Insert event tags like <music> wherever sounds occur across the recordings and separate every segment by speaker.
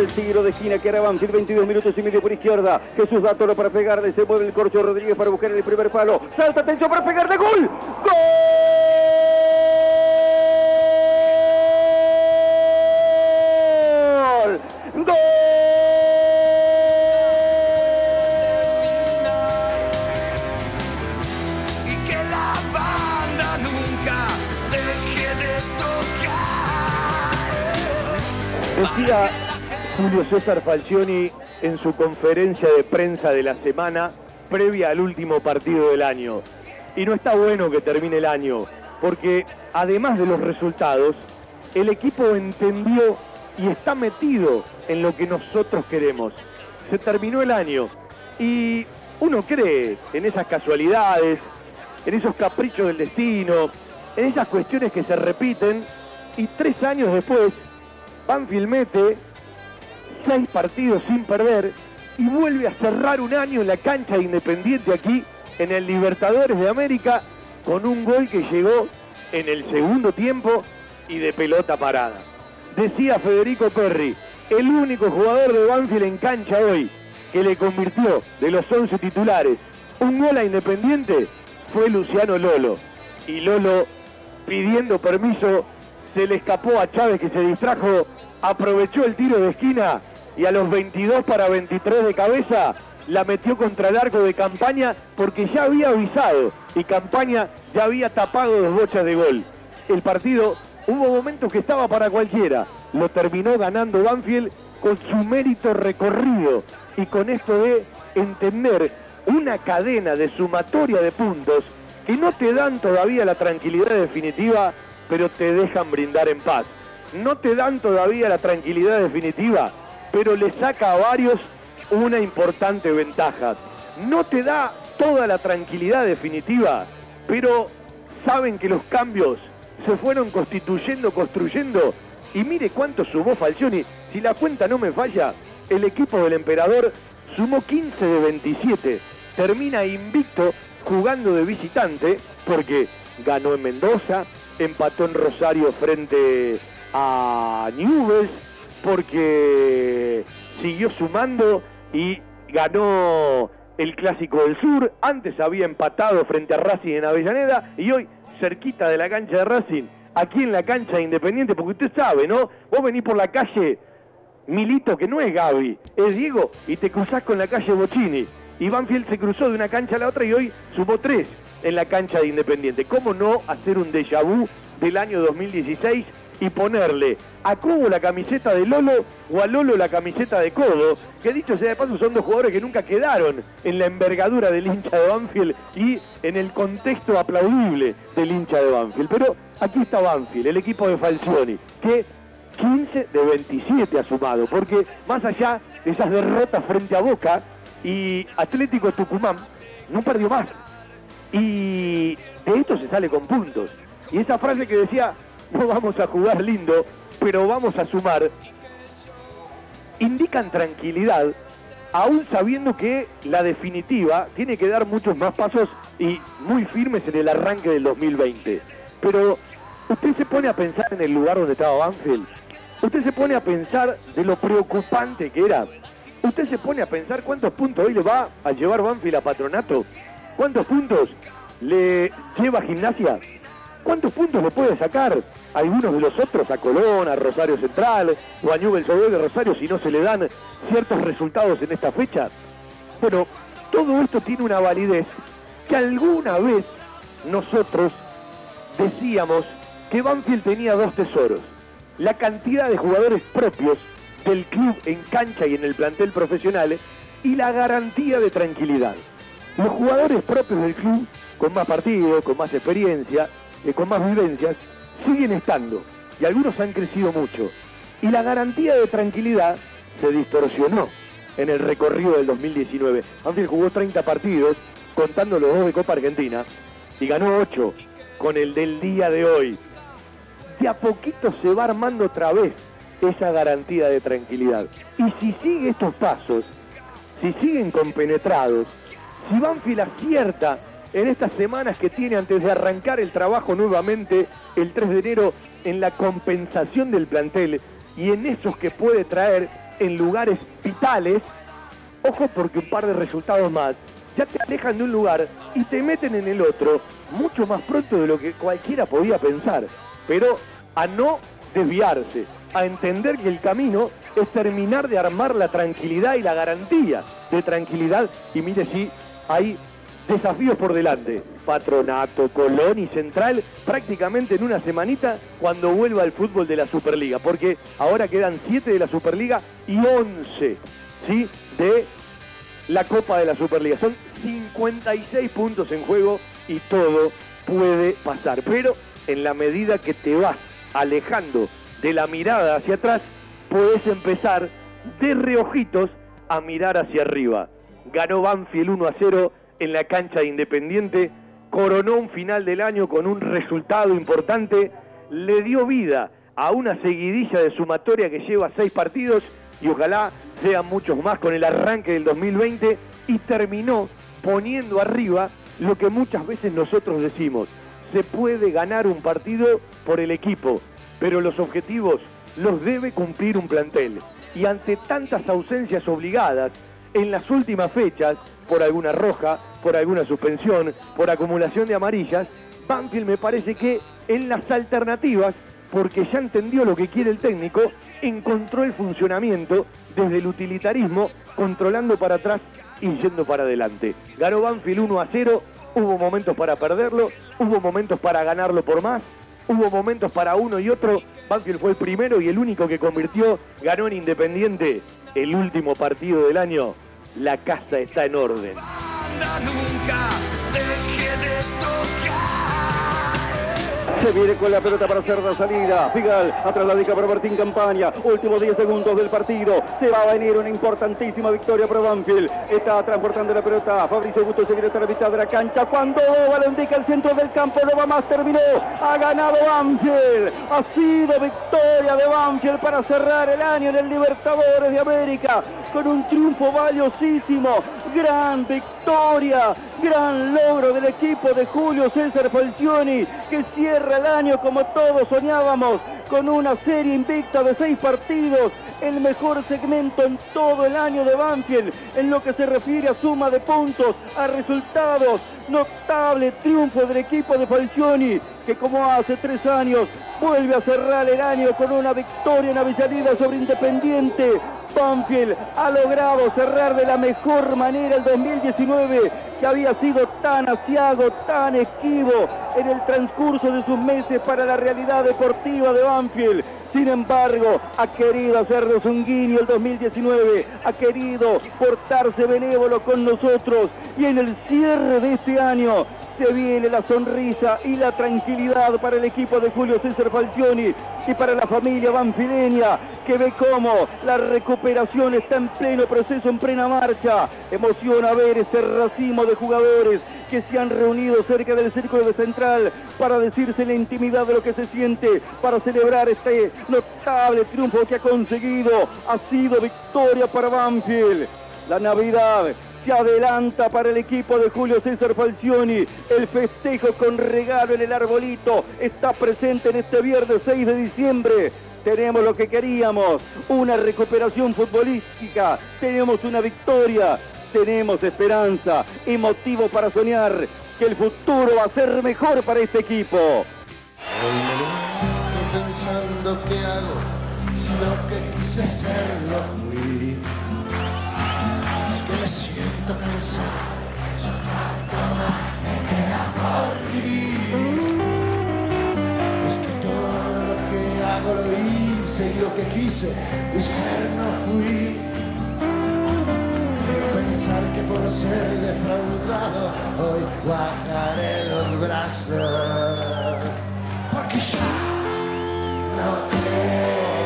Speaker 1: el
Speaker 2: tiro de esquina que era Banfield, 22 minutos y medio por izquierda. Jesús da todo para pegarle, se mueve el corcho Rodríguez para buscar el primer palo. Salta, atención para pegarle, gol. ¡Gol!
Speaker 3: Julio César Falcioni en su conferencia de prensa de la semana previa al último partido del año. Y no está bueno que termine el año, porque además de los resultados, el equipo entendió y está metido en lo que nosotros queremos. Se terminó el año y uno cree en esas casualidades, en esos caprichos del destino, en esas cuestiones que se repiten y tres años después Banfield mete seis partidos sin perder y vuelve a cerrar un año en la cancha de Independiente aquí en el Libertadores de América con un gol que llegó en el segundo tiempo y de pelota parada. Decía Federico Perry, el único jugador de Banfield en cancha hoy que le convirtió de los 11 titulares un gol a Independiente fue Luciano Lolo. Y Lolo pidiendo permiso se le escapó a Chávez que se distrajo, aprovechó el tiro de esquina y a los 22 para 23 de cabeza la metió contra el arco de campaña porque ya había avisado y campaña ya había tapado dos bochas de gol. El partido hubo momentos que estaba para cualquiera, lo terminó ganando Banfield con su mérito recorrido y con esto de entender una cadena de sumatoria de puntos que no te dan todavía la tranquilidad definitiva, pero te dejan brindar en paz. No te dan todavía la tranquilidad definitiva, pero le saca a varios una importante ventaja. No te da toda la tranquilidad definitiva, pero saben que los cambios se fueron constituyendo, construyendo. Y mire cuánto sumó Falcioni. Si la cuenta no me falla, el equipo del emperador sumó 15 de 27. Termina invicto jugando de visitante porque ganó en Mendoza, empató en Rosario frente a Newell's, porque siguió sumando y ganó el Clásico del Sur. Antes había empatado frente a Racing en Avellaneda y hoy cerquita de la cancha de Racing, aquí en la cancha de Independiente, porque usted sabe, ¿no? Vos venís por la calle Milito, que no es Gaby, es Diego, y te cruzás con la calle Bocini. Y Banfield se cruzó de una cancha a la otra y hoy sumó tres en la cancha de Independiente. ¿Cómo no hacer un déjà vu del año 2016 y ponerle a Cobo la camiseta de Lolo o a Lolo la camiseta de Codo? Que dicho sea de paso son dos jugadores que nunca quedaron en la envergadura del hincha de Banfield y en el contexto aplaudible del hincha de Banfield. Pero aquí está Banfield, el equipo de Falcioni, que 15 de 27 ha sumado, porque más allá de esas derrotas frente a Boca y Atlético Tucumán, no perdió más. Y de esto se sale con puntos. Y esa frase que decía, no vamos a jugar lindo, pero vamos a sumar, indican tranquilidad, aún sabiendo que la definitiva tiene que dar muchos más pasos y muy firmes en el arranque del 2020. Pero usted se pone a pensar en el lugar donde estaba Banfield, usted se pone a pensar de lo preocupante que era, usted se pone a pensar cuántos puntos hoy le va a llevar Banfield a Patronato, cuántos puntos le lleva Gimnasia, cuántos puntos le puede sacar a algunos de los otros, a Colón, a Rosario Central o a Newell's Old de Rosario si no se le dan ciertos resultados en esta fecha. Bueno, todo esto tiene una validez que alguna vez nosotros decíamos que Banfield tenía dos tesoros. La cantidad de jugadores propios del club en cancha y en el plantel profesional y la garantía de tranquilidad. Los jugadores propios del club, con más partidos, con más experiencia, eh, con más vivencias, siguen estando y algunos han crecido mucho. Y la garantía de tranquilidad se distorsionó en el recorrido del 2019. Banfield jugó 30 partidos, contando los dos de Copa Argentina, y ganó 8 con el del día de hoy. De a poquito se va armando otra vez esa garantía de tranquilidad. Y si sigue estos pasos, si siguen compenetrados, si Banfield acierta en estas semanas que tiene antes de arrancar el trabajo nuevamente el 3 de enero en la compensación del plantel y en esos que puede traer en lugares vitales, ojo porque un par de resultados más ya te alejan de un lugar y te meten en el otro mucho más pronto de lo que cualquiera podía pensar. Pero a no desviarse, a entender que el camino es terminar de armar la tranquilidad y la garantía de tranquilidad. Y mire si hay desafíos por delante. Patronato, Colón y Central prácticamente en una semanita cuando vuelva el fútbol de la Superliga. Porque ahora quedan 7 de la Superliga y 11 ¿sí? de la Copa de la Superliga. Son 56 puntos en juego y todo puede pasar. Pero en la medida que te vas alejando de la mirada hacia atrás, puedes empezar de reojitos a mirar hacia arriba. Ganó Banfield 1 a 0 en la cancha de Independiente, coronó un final del año con un resultado importante, le dio vida a una seguidilla de sumatoria que lleva seis partidos y ojalá sean muchos más con el arranque del 2020 y terminó poniendo arriba lo que muchas veces nosotros decimos, se puede ganar un partido por el equipo, pero los objetivos los debe cumplir un plantel. Y ante tantas ausencias obligadas en las últimas fechas, por alguna roja, por alguna suspensión, por acumulación de amarillas, Banfield me parece que en las alternativas, porque ya entendió lo que quiere el técnico, encontró el funcionamiento desde el utilitarismo, controlando para atrás y yendo para adelante. Ganó Banfield 1 a 0, hubo momentos para perderlo, hubo momentos para ganarlo por más, hubo momentos para uno y otro. Banfield fue el primero y el único que convirtió, ganó en Independiente el último partido del año. La casa está en orden.
Speaker 2: Se viene con la pelota para hacer la salida. Figal atrás la dica para Martín Campaña. Últimos 10 segundos del partido. Se va a venir una importantísima victoria para Banfield. Está transportando la pelota. Fabricio Gusto se viene hasta la mitad de la cancha. Cuando Ova indica el centro del campo, no va más. Terminó. Ha ganado Banfield. Ha sido victoria de Banfield para cerrar el año en el Libertadores de América. Con un triunfo valiosísimo. Gran victoria. Gran logro del equipo de Julio César Falcioni. Que cierra el año como todos soñábamos, con una serie invicta de seis partidos, el mejor segmento en todo el año de Banfield, en lo que se refiere a suma de puntos, a resultados, notable triunfo del equipo de Falcioni, que como hace tres años vuelve a cerrar el año con una victoria en Avellaneda sobre Independiente, Banfield ha logrado cerrar de la mejor manera el 2019 que había sido tan asiago, tan esquivo en el transcurso de sus meses para la realidad deportiva de Banfield. Sin embargo, ha querido hacernos un guiño el 2019, ha querido portarse benévolo con nosotros y en el cierre de este año viene la sonrisa y la tranquilidad para el equipo de Julio César Falcioni y para la familia banfileña que ve cómo la recuperación está en pleno proceso, en plena marcha. Emociona ver ese racimo de jugadores que se han reunido cerca del círculo de central para decirse la intimidad de lo que se siente, para celebrar este notable triunfo que ha conseguido. Ha sido victoria para Banfield. La Navidad se adelanta para el equipo de Julio César Falcioni. El festejo con regalo en el arbolito está presente en este viernes 6 de diciembre. Tenemos lo que queríamos, una recuperación futbolística, tenemos una victoria, tenemos esperanza y motivo para soñar que el futuro va a ser mejor para este equipo.
Speaker 4: Pensando qué hago, si lo que quise ser. Cansado, no más me queda por vivir. Es que todo lo que hago lo hice y lo que quise y ser no fui. Creo pensar que por ser defraudado hoy bajaré los brazos. Porque ya no creo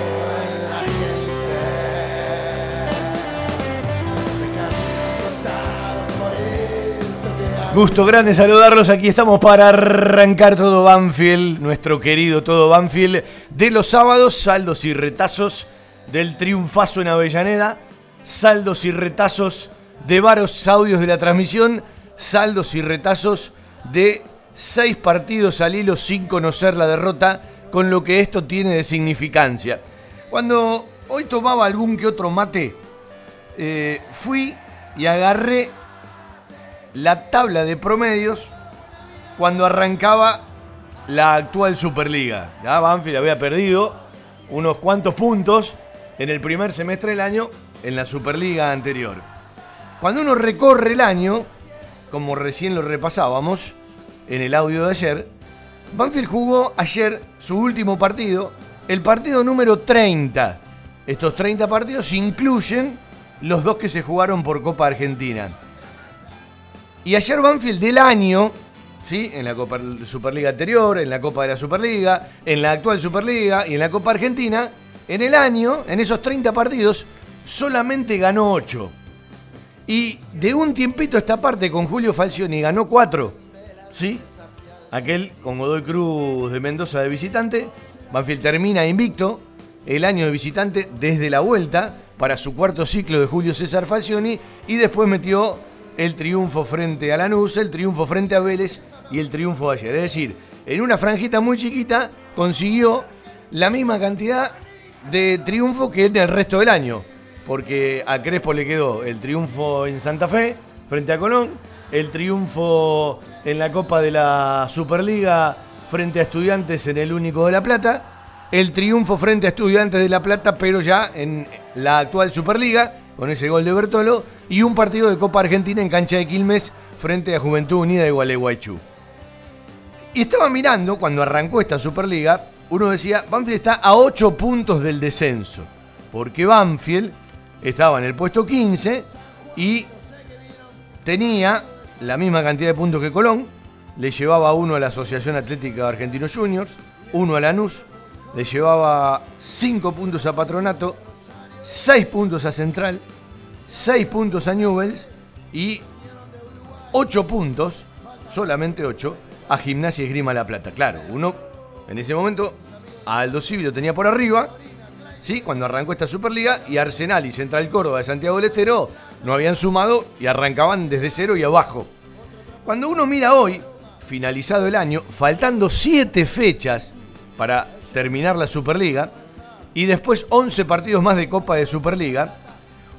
Speaker 5: Gusto grande saludarlos. Aquí estamos para arrancar todo Banfield, nuestro querido todo Banfield, de los sábados, saldos y retazos del triunfazo en Avellaneda, saldos y retazos de varios audios de la transmisión, saldos y retazos de seis partidos al hilo sin conocer la derrota, con lo que esto tiene de significancia. Cuando hoy tomaba algún que otro mate, eh, fui y agarré la tabla de promedios cuando arrancaba la actual Superliga. Ya Banfield había perdido unos cuantos puntos en el primer semestre del año en la Superliga anterior. Cuando uno recorre el año, como recién lo repasábamos en el audio de ayer, Banfield jugó ayer su último partido, el partido número 30. Estos 30 partidos incluyen los dos que se jugaron por Copa Argentina. Y ayer Banfield del año, ¿sí? en la Copa Superliga anterior, en la Copa de la Superliga, en la actual Superliga y en la Copa Argentina, en el año, en esos 30 partidos, solamente ganó 8. Y de un tiempito esta parte con Julio Falcioni ganó 4. ¿Sí? Aquel con Godoy Cruz de Mendoza de visitante. Banfield termina invicto el año de visitante desde la vuelta para su cuarto ciclo de Julio César Falcioni y después metió el triunfo frente a Lanús, el triunfo frente a Vélez y el triunfo de ayer. Es decir, en una franjita muy chiquita consiguió la misma cantidad de triunfo que en el resto del año. Porque a Crespo le quedó el triunfo en Santa Fe frente a Colón, el triunfo en la Copa de la Superliga frente a Estudiantes en el Único de La Plata, el triunfo frente a Estudiantes de La Plata, pero ya en la actual Superliga, con ese gol de Bertolo, y un partido de Copa Argentina en cancha de Quilmes frente a Juventud Unida de Gualeguaychú. Y estaba mirando, cuando arrancó esta Superliga, uno decía, Banfield está a 8 puntos del descenso, porque Banfield estaba en el puesto 15 y tenía la misma cantidad de puntos que Colón, le llevaba uno a la Asociación Atlética Argentino Juniors, uno a Lanús, le llevaba 5 puntos a Patronato, 6 puntos a Central, 6 puntos a Newells y 8 puntos, solamente 8, a Gimnasia y Grima La Plata. Claro, uno en ese momento a Aldo Civi tenía por arriba, ¿sí? cuando arrancó esta Superliga, y Arsenal y Central Córdoba de Santiago del Estero no habían sumado y arrancaban desde cero y abajo. Cuando uno mira hoy, finalizado el año, faltando 7 fechas para terminar la Superliga, y después 11 partidos más de Copa de Superliga,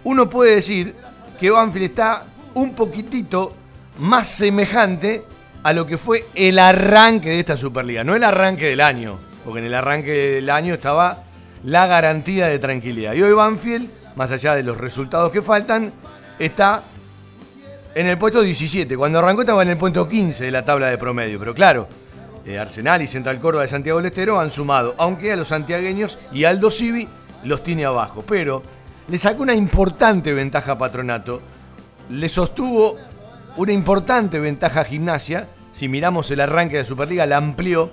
Speaker 5: uno puede decir que Banfield está un poquitito más semejante a lo que fue el arranque de esta Superliga, no el arranque del año, porque en el arranque del año estaba la garantía de tranquilidad. Y hoy Banfield, más allá de los resultados que faltan, está en el puesto 17. Cuando arrancó estaba en el puesto 15 de la tabla de promedio, pero claro, eh, Arsenal y Central Córdoba de Santiago del Estero han sumado, aunque a los santiagueños y Aldo Civi los tiene abajo. Pero le sacó una importante ventaja a Patronato, le sostuvo una importante ventaja a Gimnasia, si miramos el arranque de Superliga, la amplió,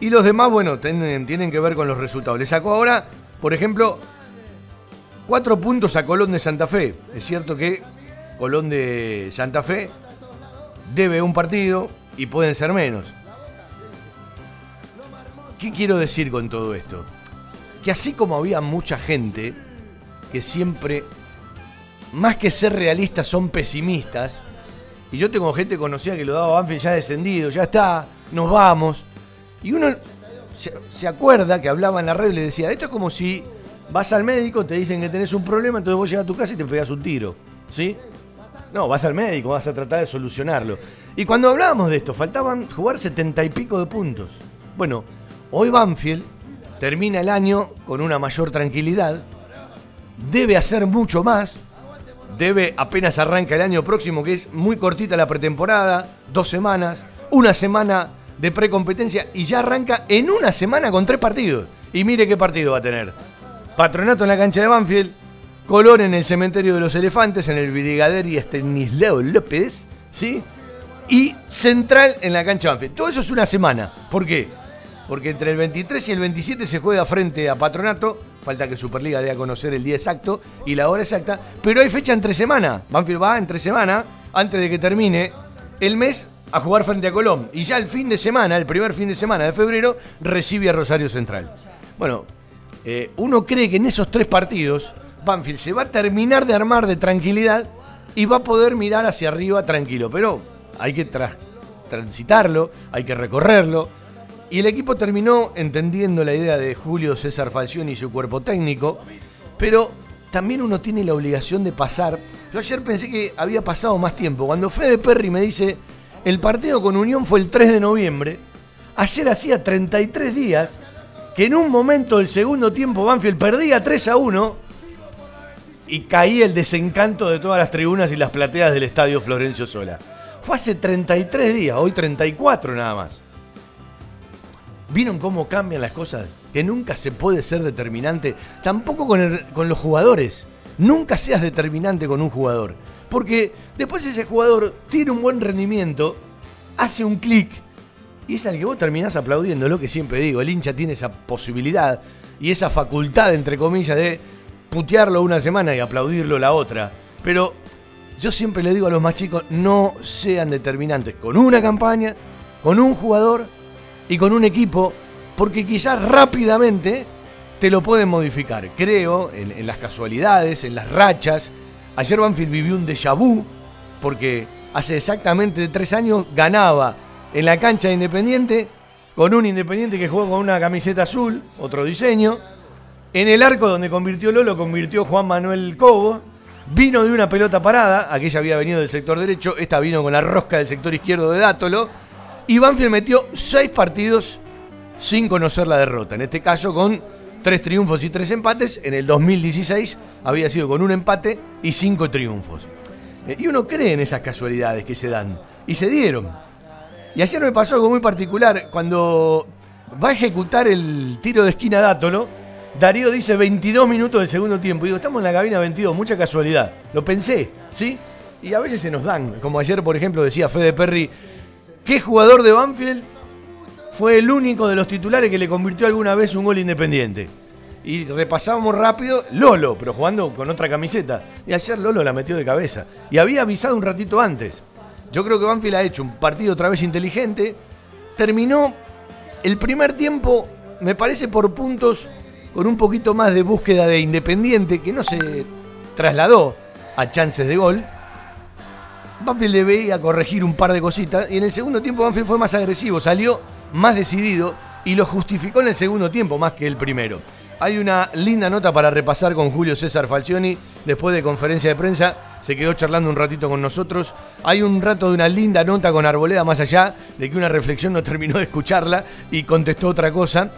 Speaker 5: y los demás, bueno, tienen que ver con los resultados. Le sacó ahora, por ejemplo, cuatro puntos a Colón de Santa Fe. Es cierto que Colón de Santa Fe debe un partido y pueden ser menos. ¿Qué quiero decir con todo esto? Que así como había mucha gente que siempre, más que ser realistas, son pesimistas, y yo tengo gente conocida que lo daba Banfield ya descendido, ya está, nos vamos. Y uno se, acuerda que hablaba en la red y le decía, esto es como si vas al médico, te dicen que tenés un problema, entonces vos llegas a tu casa y te pegas un tiro. ¿Sí? No, vas al médico, vas a tratar de solucionarlo. Y cuando hablábamos de esto, faltaban jugar setenta y pico de puntos. Bueno, hoy Banfield termina el año con una mayor tranquilidad, debe hacer mucho más, debe apenas arranca el año próximo, que es muy cortita la pretemporada, dos semanas, una semana de precompetencia y ya arranca en una semana con tres partidos. Y mire qué partido va a tener. Patronato en la cancha de Banfield, Colón en el cementerio de los elefantes, en el Brigader y Estanislao López, ¿sí? Y Central en la cancha de Banfield. Todo eso es una semana. ¿Por qué? Porque entre el 23 y el 27 se juega frente a Patronato. Falta que Superliga dé a conocer el día exacto y la hora exacta. Pero hay fecha entre semana. Banfield va entre semana, antes de que termine el mes, a jugar frente a Colón. Y ya el fin de semana, el primer fin de semana de febrero, recibe a Rosario Central. Bueno, eh, uno cree que en esos tres partidos Banfield se va a terminar de armar de tranquilidad y va a poder mirar hacia arriba tranquilo. Pero hay que transitarlo, hay que recorrerlo. Y el equipo terminó entendiendo la idea de Julio César Falcioni y su cuerpo técnico, pero también uno tiene la obligación de pasar. Yo ayer pensé que había pasado más tiempo. Cuando Fede Perry me dice, el partido con Unión fue el 3 de noviembre, ayer hacía 33 días que en un momento del segundo tiempo Banfield perdía 3 a 1 y caía el desencanto de todas las tribunas y las plateas del estadio Florencio Sola. Fue hace 33 días, hoy 34 nada más. ¿Vieron cómo cambian las cosas? Que nunca se puede ser determinante, tampoco con, con los jugadores. Nunca seas determinante con un jugador. Porque después ese jugador tiene un buen rendimiento, hace un clic y es al que vos terminás aplaudiendo, lo que siempre digo, el hincha tiene esa posibilidad y esa facultad, entre comillas, de putearlo una semana y aplaudirlo la otra. Pero yo siempre le digo a los más chicos, no sean determinantes con una campaña, con un jugador y con un equipo, porque quizás rápidamente te lo pueden modificar. Creo en, las casualidades, en las rachas. Ayer Banfield vivió un déjà vu, porque hace exactamente tres años ganaba en la cancha de Independiente, con un Independiente que jugó con una camiseta azul, otro diseño. En el arco donde convirtió Lolo, convirtió Juan Manuel Cobo. Vino de una pelota parada, aquella había venido del sector derecho, esta vino con la rosca del sector izquierdo de Dátolo. Y Banfield metió seis partidos sin conocer la derrota. En este caso con tres triunfos y tres empates. En el 2016 había sido con un empate y cinco triunfos. Eh, y uno cree en esas casualidades que se dan. Y se dieron. Y ayer me pasó algo muy particular. Cuando va a ejecutar el tiro de esquina Dátolo, Darío dice 22 minutos del segundo tiempo. Y digo, estamos en la cabina 22, mucha casualidad. Lo pensé, ¿sí? Y a veces se nos dan. Como ayer, por ejemplo, decía Fede Perry, ¿qué jugador de Banfield fue el único de los titulares que le convirtió alguna vez un gol independiente? Y repasábamos rápido Lolo, pero jugando con otra camiseta. Y ayer Lolo la metió de cabeza. Y había avisado un ratito antes. Yo creo que Banfield ha hecho un partido otra vez inteligente. Terminó el primer tiempo, me parece, por puntos, con un poquito más de búsqueda de Independiente, que no se trasladó a chances de gol. Banfield debía corregir un par de cositas. Y en el segundo tiempo Banfield fue más agresivo, salió más decidido y lo justificó en el segundo tiempo más que el primero. Hay una linda nota para repasar con Julio César Falcioni después de conferencia de prensa. Se quedó charlando un ratito con nosotros. Hay un rato de una linda nota con Arboleda, más allá de que una reflexión no terminó de escucharla y contestó otra cosa.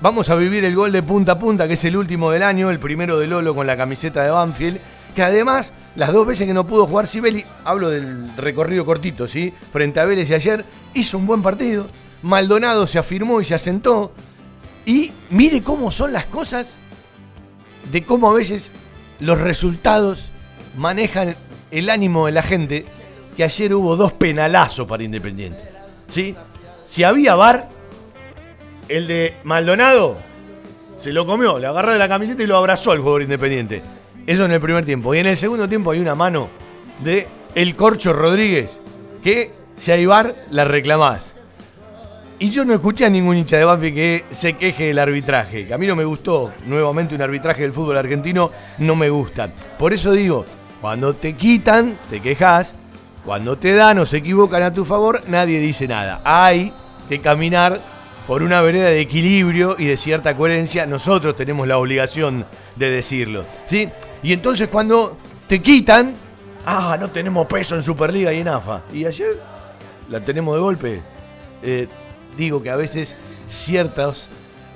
Speaker 5: Vamos a vivir el gol de punta a punta, que es el último del año, el primero de Lolo con la camiseta de Banfield. Que además, las dos veces que no pudo jugar Sibeli, hablo del recorrido cortito, ¿sí? Frente a Vélez y ayer, hizo un buen partido. Maldonado se afirmó y se asentó. Y mire cómo son las cosas, de cómo a veces los resultados manejan el ánimo de la gente, que ayer hubo dos penalazos para Independiente. ¿Sí? Si había VAR, el de Maldonado se lo comió, le agarró de la camiseta y lo abrazó al jugador Independiente. Eso en el primer tiempo. Y en el segundo tiempo hay una mano de El Corcho Rodríguez, que si hay VAR la reclamás. Y yo no escuché a ningún hincha de Banfield que se queje del arbitraje, que a mí no me gustó. Nuevamente un arbitraje del fútbol argentino no me gusta. Por eso digo, cuando te quitan, te quejas. Cuando te dan o se equivocan a tu favor, nadie dice nada. Hay que caminar por una vereda de equilibrio y de cierta coherencia. Nosotros tenemos la obligación de decirlo. ¿sí? Y entonces cuando te quitan, ah, no tenemos peso en Superliga y en AFA. Y ayer la tenemos de golpe. Eh, digo que a veces ciertos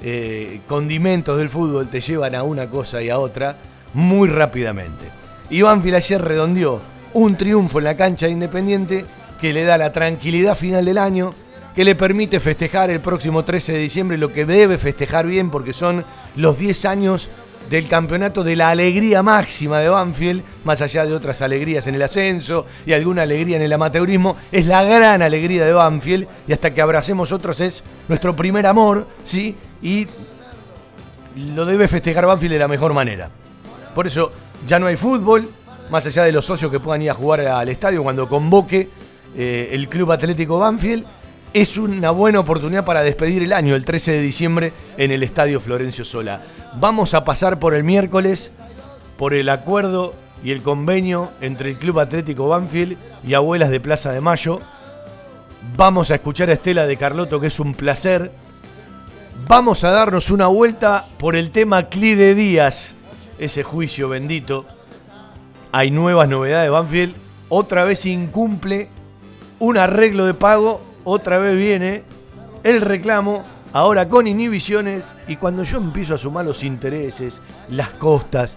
Speaker 5: eh, condimentos del fútbol te llevan a una cosa y a otra muy rápidamente. Iván ayer redondeó un triunfo en la cancha de Independiente que le da la tranquilidad final del año, que le permite festejar el próximo 13 de diciembre lo que debe festejar bien porque son los 10 años del campeonato de la alegría máxima de Banfield, más allá de otras alegrías en el ascenso y alguna alegría en el amateurismo, es la gran alegría de Banfield y hasta que abracemos otros es nuestro primer amor, ¿sí? Y lo debe festejar Banfield de la mejor manera. Por eso ya no hay fútbol, más allá de los socios que puedan ir a jugar al estadio cuando convoque eh, el Club Atlético Banfield es una buena oportunidad para despedir el año, el 13 de diciembre, en el Estadio Florencio Sola. Vamos a pasar por el miércoles, por el acuerdo y el convenio entre el Club Atlético Banfield y Abuelas de Plaza de Mayo. Vamos a escuchar a Estela de Carloto, que es un placer. Vamos a darnos una vuelta por el tema Clide Díaz, ese juicio bendito. Hay nuevas novedades. Banfield otra vez incumple un arreglo de pago, otra vez viene el reclamo, ahora con inhibiciones. Y cuando yo empiezo a sumar los intereses, las costas,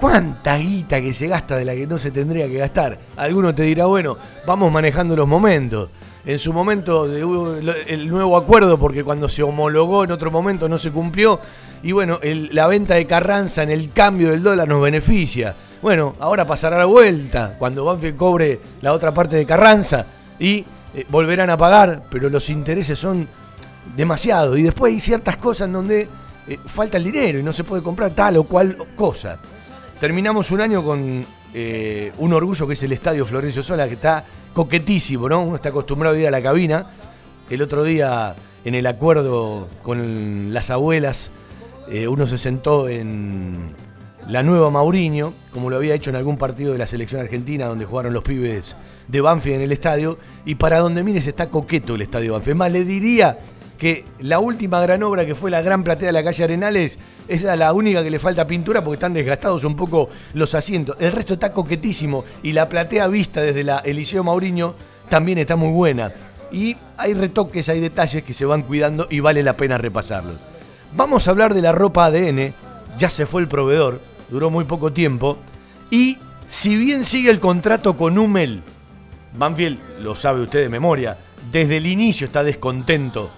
Speaker 5: ¿Cuánta guita que se gasta de la que no se tendría que gastar? Alguno te dirá, bueno, vamos manejando los momentos. En su momento el nuevo acuerdo, porque cuando se homologó en otro momento no se cumplió. Y bueno, la venta de Carranza en el cambio del dólar nos beneficia. Bueno, ahora pasará la vuelta cuando Banfield cobre la otra parte de Carranza y eh, volverán a pagar, pero los intereses son demasiados. Y después hay ciertas cosas en donde eh, falta el dinero y no se puede comprar tal o cual cosa. Terminamos un año con eh, un orgullo que es el Estadio Florencio Sola, que está coquetísimo, ¿no? Uno está acostumbrado a ir a la cabina. El otro día, en el acuerdo con las abuelas, uno se sentó en la nueva Mauriño, como lo había hecho en algún partido de la selección argentina, donde jugaron los pibes de Banfield en el estadio. Y para donde mires está coqueto el Estadio Banfield. Más, le diría que la última gran obra que fue la gran platea de la calle Arenales es la única que le falta pintura porque están desgastados un poco los asientos. El resto está coquetísimo y la platea vista desde la Eliseo Mauriño también está muy buena. Y hay retoques, hay detalles que se van cuidando y vale la pena repasarlos. Vamos a hablar de la ropa ADN, ya se fue el proveedor, duró muy poco tiempo. Y si bien sigue el contrato con Hummel, Banfield, lo sabe usted de memoria, desde el inicio está descontento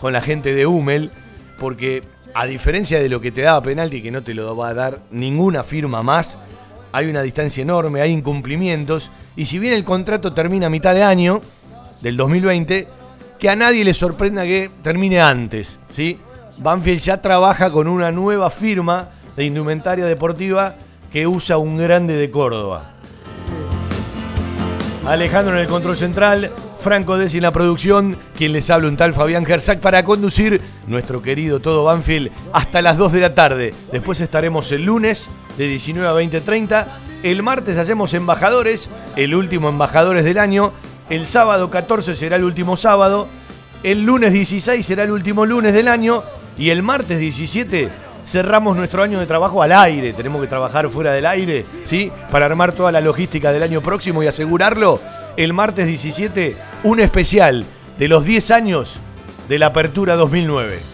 Speaker 5: con la gente de Hummel, porque a diferencia de lo que te daba penalti, que no te lo va a dar ninguna firma más, hay una distancia enorme, hay incumplimientos, y si bien el contrato termina a mitad de año, del 2020, que a nadie le sorprenda que termine antes, ¿sí? Banfield ya trabaja con una nueva firma de indumentaria deportiva que usa un grande de Córdoba. Alejandro en el control central, Franco Desi en la producción, quien les habla un tal Fabián Gersac para conducir nuestro querido Todo Banfield hasta las 2 de la tarde. Después estaremos el lunes de 19 a 20.30. El martes hacemos embajadores, el último embajadores del año. El sábado 14 será el último sábado. El lunes 16 será el último lunes del año. Y el martes 17 cerramos nuestro año de trabajo al aire. Tenemos que trabajar fuera del aire, ¿sí? Para armar toda la logística del año próximo y asegurarlo el martes 17 un especial de los 10 años de la Apertura 2009.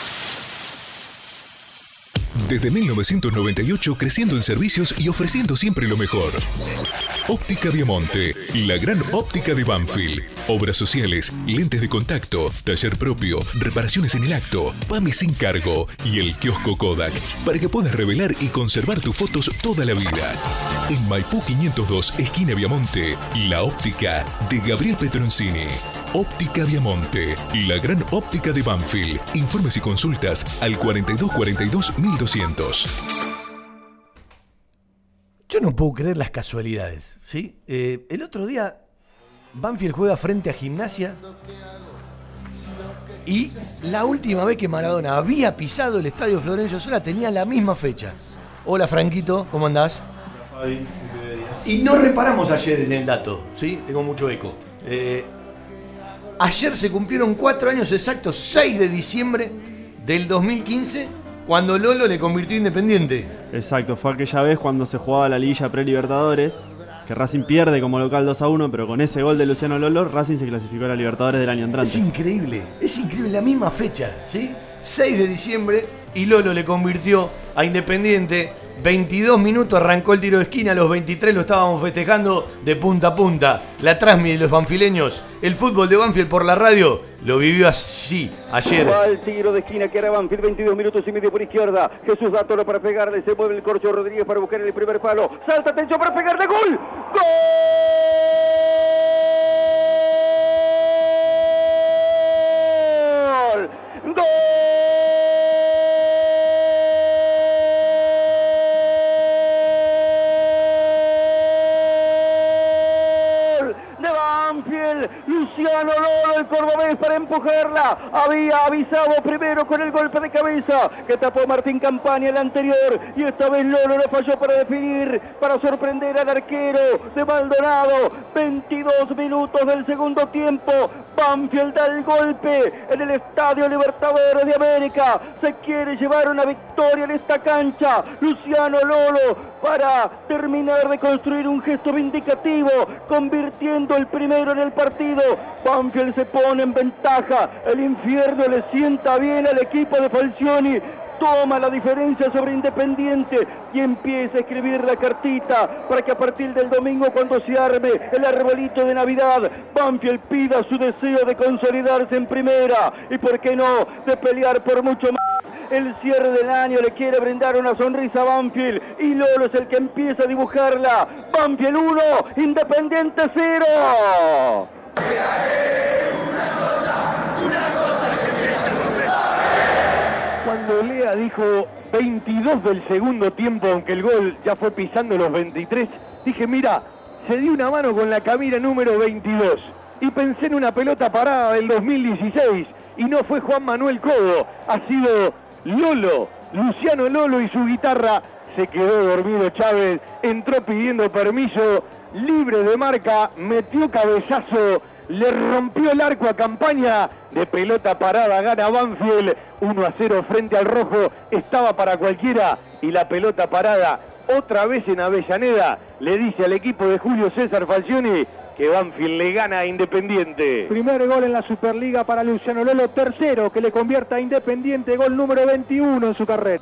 Speaker 6: Desde 1998 creciendo en servicios y ofreciendo siempre lo mejor. Óptica Viamonte, la gran óptica de Banfield. Obras sociales, lentes de contacto, taller propio, reparaciones en el acto, PAMI sin cargo y el kiosco Kodak para que puedas revelar y conservar tus fotos toda la vida. En Maipú 502, esquina Viamonte, la óptica de Gabriel Petroncini. Óptica Viamonte, la gran óptica de Banfield. Informes y consultas al 4242 1200.
Speaker 5: Yo no puedo creer las casualidades, ¿sí? Eh, el otro día Banfield juega frente a Gimnasia y la última vez que Maradona había pisado el estadio Florencio Sola tenía la misma fecha. Hola Franquito, ¿cómo andás? Y no reparamos ayer en el dato, ¿sí? Tengo mucho eco. Eh, ayer se cumplieron cuatro años exactos, 6 de diciembre del 2015 cuando Lolo le convirtió Independiente.
Speaker 7: Exacto, fue aquella vez cuando se jugaba la liguilla pre-Libertadores, que Racing pierde como local 2 a 1, pero con ese gol de Luciano Lolo, Racing se clasificó a la Libertadores del año entrante.
Speaker 5: Es increíble, es increíble, la misma fecha, ¿sí? 6 de diciembre y Lolo le convirtió a Independiente 22 minutos arrancó el tiro de esquina, los 23 lo estábamos festejando de punta a punta. La Transmi de los banfileños, el fútbol de Banfield por la radio, lo vivió así ayer.
Speaker 2: Va el tiro de esquina que era Banfield, 22 minutos y medio por izquierda. Jesús da todo para pegarle, se mueve el corcho Rodríguez para buscar el primer palo. Salta, atención para pegarle, gol. ¡Gol! ¡Gol! Cordobés para empujarla, había avisado primero con el golpe de cabeza que tapó Martín Campaña el anterior. Y esta vez Lolo lo falló para definir, para sorprender al arquero de Maldonado, 22 minutos del segundo tiempo, Banfield da el golpe en el Estadio Libertadores de América, se quiere llevar una victoria en esta cancha, Luciano Lolo para terminar de construir un gesto vindicativo, convirtiendo el primero en el partido. Banfield se pone en ventaja, el infierno le sienta bien al equipo de Falcioni. Toma la diferencia sobre Independiente y empieza a escribir la cartita para que a partir del domingo cuando se arme el arbolito de Navidad, Banfield pida su deseo de consolidarse en primera y por qué no, de pelear por mucho más el cierre del año le quiere brindar una sonrisa a Banfield y Lolo es el que empieza a dibujarla. Banfield 1, Independiente 0.
Speaker 3: Cuando Lea dijo 22 del segundo tiempo, aunque el gol ya fue pisando los 23, dije, mira, se dio una mano con la camina número 22. Y pensé en una pelota parada del 2016 y no fue Juan Manuel Codo, ha sido Lolo, Luciano Lolo y su guitarra. Se quedó dormido Chávez, entró pidiendo permiso, libre de marca, metió cabezazo, le rompió el arco a campaña. De pelota parada, gana Banfield. 1 a 0 frente al rojo, estaba para cualquiera. Y la pelota parada otra vez en Avellaneda. Le dice al equipo de Julio César Falcioni que Banfield le gana a Independiente.
Speaker 8: Primer gol en la Superliga para Luciano Lolo, tercero que le convierta a Independiente, gol número 21 en su carrera.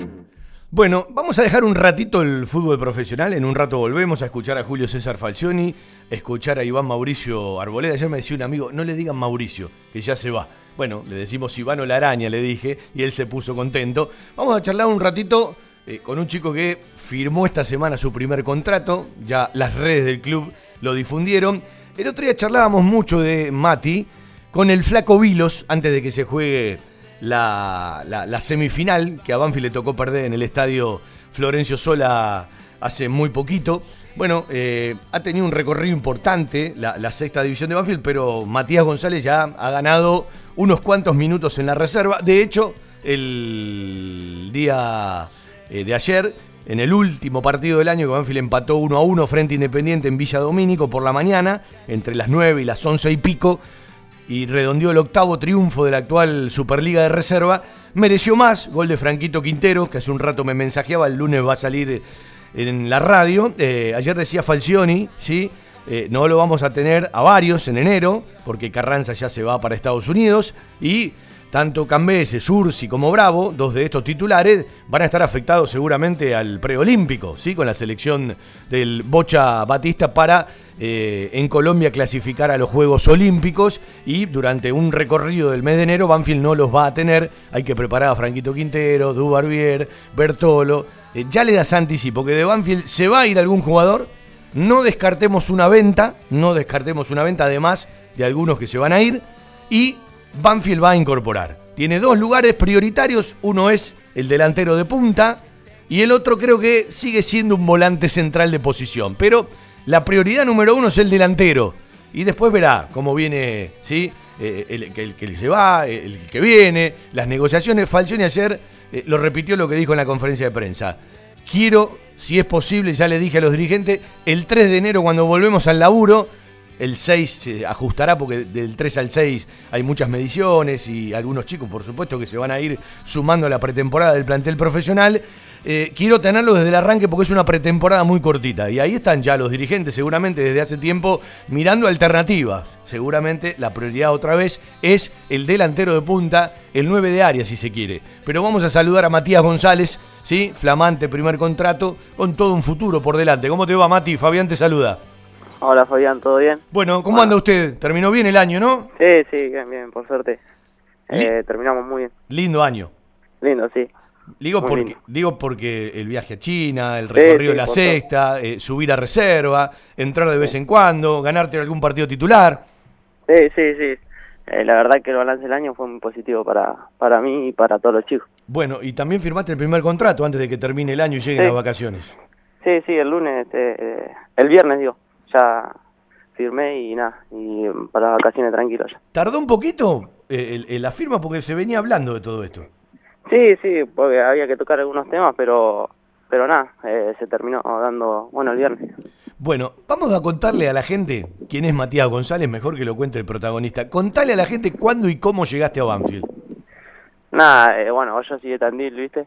Speaker 5: Bueno, vamos a dejar un ratito el fútbol profesional. En un rato volvemos a escuchar a Julio César Falcioni, escuchar a Iván Mauricio Arboleda. Ayer me decía un amigo, no le digan Mauricio, que ya se va. Bueno, le decimos Ivano la araña, le dije, y él se puso contento. Vamos a charlar un ratito eh, con un chico que firmó esta semana su primer contrato. Ya las redes del club lo difundieron. El otro día charlábamos mucho de Mati con el flaco Vilos antes de que se juegue la, semifinal que a Banfield le tocó perder en el estadio Florencio Sola hace muy poquito. Bueno, eh, ha tenido un recorrido importante la, sexta división de Banfield, pero Matías González ya ha ganado unos cuantos minutos en la reserva. De hecho, el día eh, de ayer, en el último partido del año, que Banfield empató 1 a 1 frente Independiente en Villa Domínico por la mañana, entre las 9 y las 11 y pico, y redondeó el octavo triunfo de la actual Superliga de Reserva. Mereció más, gol de Franquito Quintero, que hace un rato me mensajeaba, el lunes va a salir en la radio. Eh, ayer decía Falcioni, ¿sí? Eh, no lo vamos a tener a varios en enero, porque Carranza ya se va para Estados Unidos y tanto Cambese, Sursi como Bravo, dos de estos titulares, van a estar afectados seguramente al preolímpico, ¿sí? con la selección del Bocha Batista para eh, en Colombia clasificar a los Juegos Olímpicos y durante un recorrido del mes de enero Banfield no los va a tener. Hay que preparar a Franquito Quintero, Dubarbier, Bertolo. Eh, ya le das anticipo que de Banfield se va a ir algún jugador. No descartemos una venta, no descartemos una venta además de algunos que se van a ir. Y Banfield va a incorporar. Tiene dos lugares prioritarios, uno es el delantero de punta y el otro creo que sigue siendo un volante central de posición. Pero la prioridad número uno es el delantero. Y después verá cómo viene, ¿sí? Eh, el, que- el que se va, el que viene, las negociaciones. Falcioni ayer eh, lo repitió lo que dijo en la conferencia de prensa. Quiero, si es posible, ya le dije a los dirigentes, el 3 de enero cuando volvemos al laburo, el 6 se ajustará porque del 3 al 6 hay muchas mediciones y algunos chicos, por supuesto, que se van a ir sumando a la pretemporada del plantel profesional. Eh, quiero tenerlo desde el arranque porque es una pretemporada muy cortita y ahí están ya los dirigentes seguramente desde hace tiempo mirando alternativas. Seguramente la prioridad otra vez es el delantero de punta, el 9 de área si se quiere. Pero vamos a saludar a Matías González, ¿sí? flamante primer contrato, con todo un futuro por delante. ¿Cómo te va Mati? Fabián te saluda.
Speaker 9: Hola Fabián, ¿todo bien?
Speaker 5: Bueno, ¿cómo anda usted? Terminó bien el año, ¿no?
Speaker 9: Sí, sí, bien, bien, por suerte. Eh, terminamos muy bien.
Speaker 5: Lindo año.
Speaker 9: Lindo, sí.
Speaker 5: Digo
Speaker 9: Muy
Speaker 5: porque,
Speaker 9: lindo.
Speaker 5: digo porque el viaje a China, el recorrido
Speaker 9: sí,
Speaker 5: de la sexta, eh, subir a reserva, entrar de vez en cuando, ganarte algún partido titular.
Speaker 9: Sí, sí, sí. Eh, la verdad que el balance del año fue muy positivo para, para mí y para todos los chicos.
Speaker 5: Bueno, y también firmaste el primer contrato antes de que termine el año y lleguen las vacaciones.
Speaker 9: Sí, sí, el lunes, este, eh, el viernes, digo, ya firmé y nada, y para las vacaciones tranquilo ya.
Speaker 5: ¿Tardó un poquito eh, el- el- la firma porque se venía hablando de todo esto?
Speaker 9: Sí, sí, porque había que tocar algunos temas, pero pero nada, eh, se terminó dando, bueno, el viernes.
Speaker 5: Bueno, vamos a contarle a la gente quién es Matías González, mejor que lo cuente el protagonista. Contale a la gente cuándo y cómo llegaste a Banfield.
Speaker 9: Nada, eh, bueno, yo soy de Tandil, ¿viste?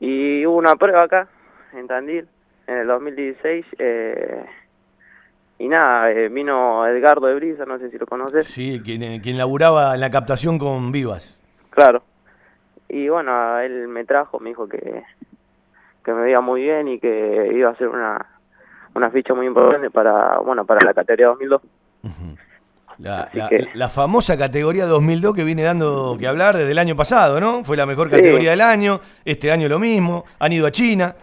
Speaker 9: Y hubo una prueba acá, en Tandil, en el 2016. Eh, y nada, eh, vino Edgardo de Brisa, no sé si lo conoces.
Speaker 5: Sí, quien, eh, quien laburaba en la captación con Vivas.
Speaker 9: Claro. Y bueno, él me trajo, me dijo que, que me veía muy bien y que iba a ser una, una ficha muy importante para, bueno, para la categoría 2002.
Speaker 5: La, la-
Speaker 9: que-
Speaker 5: la famosa categoría 2002 que viene dando que hablar desde el año pasado, ¿no? Fue la mejor
Speaker 9: Sí.
Speaker 5: categoría del año, este año lo mismo, han ido a China.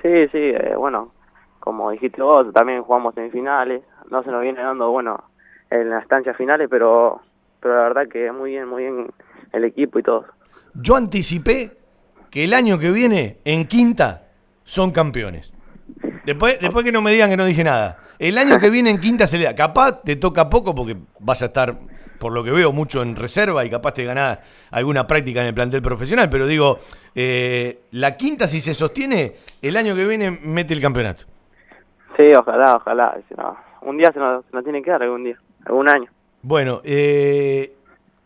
Speaker 9: Sí, sí, eh, bueno, como dijiste vos, también jugamos semifinales, no se nos viene dando, bueno, en las estancias finales, pero, pero la verdad que muy bien, muy bien el equipo y todo.
Speaker 5: Yo anticipé que el año que viene, en quinta, son campeones. Después, después que no me digan que no dije nada. El año que viene en quinta se le da. Capaz te toca poco porque vas a estar, por lo que veo, mucho en reserva y capaz te ganás alguna práctica en el plantel profesional. Pero digo, eh, la quinta, si se sostiene, el año que viene mete el campeonato.
Speaker 9: Sí, ojalá, ojalá, si no, un día se nos, se nos tiene que dar, algún día, algún año.
Speaker 5: Bueno, eh,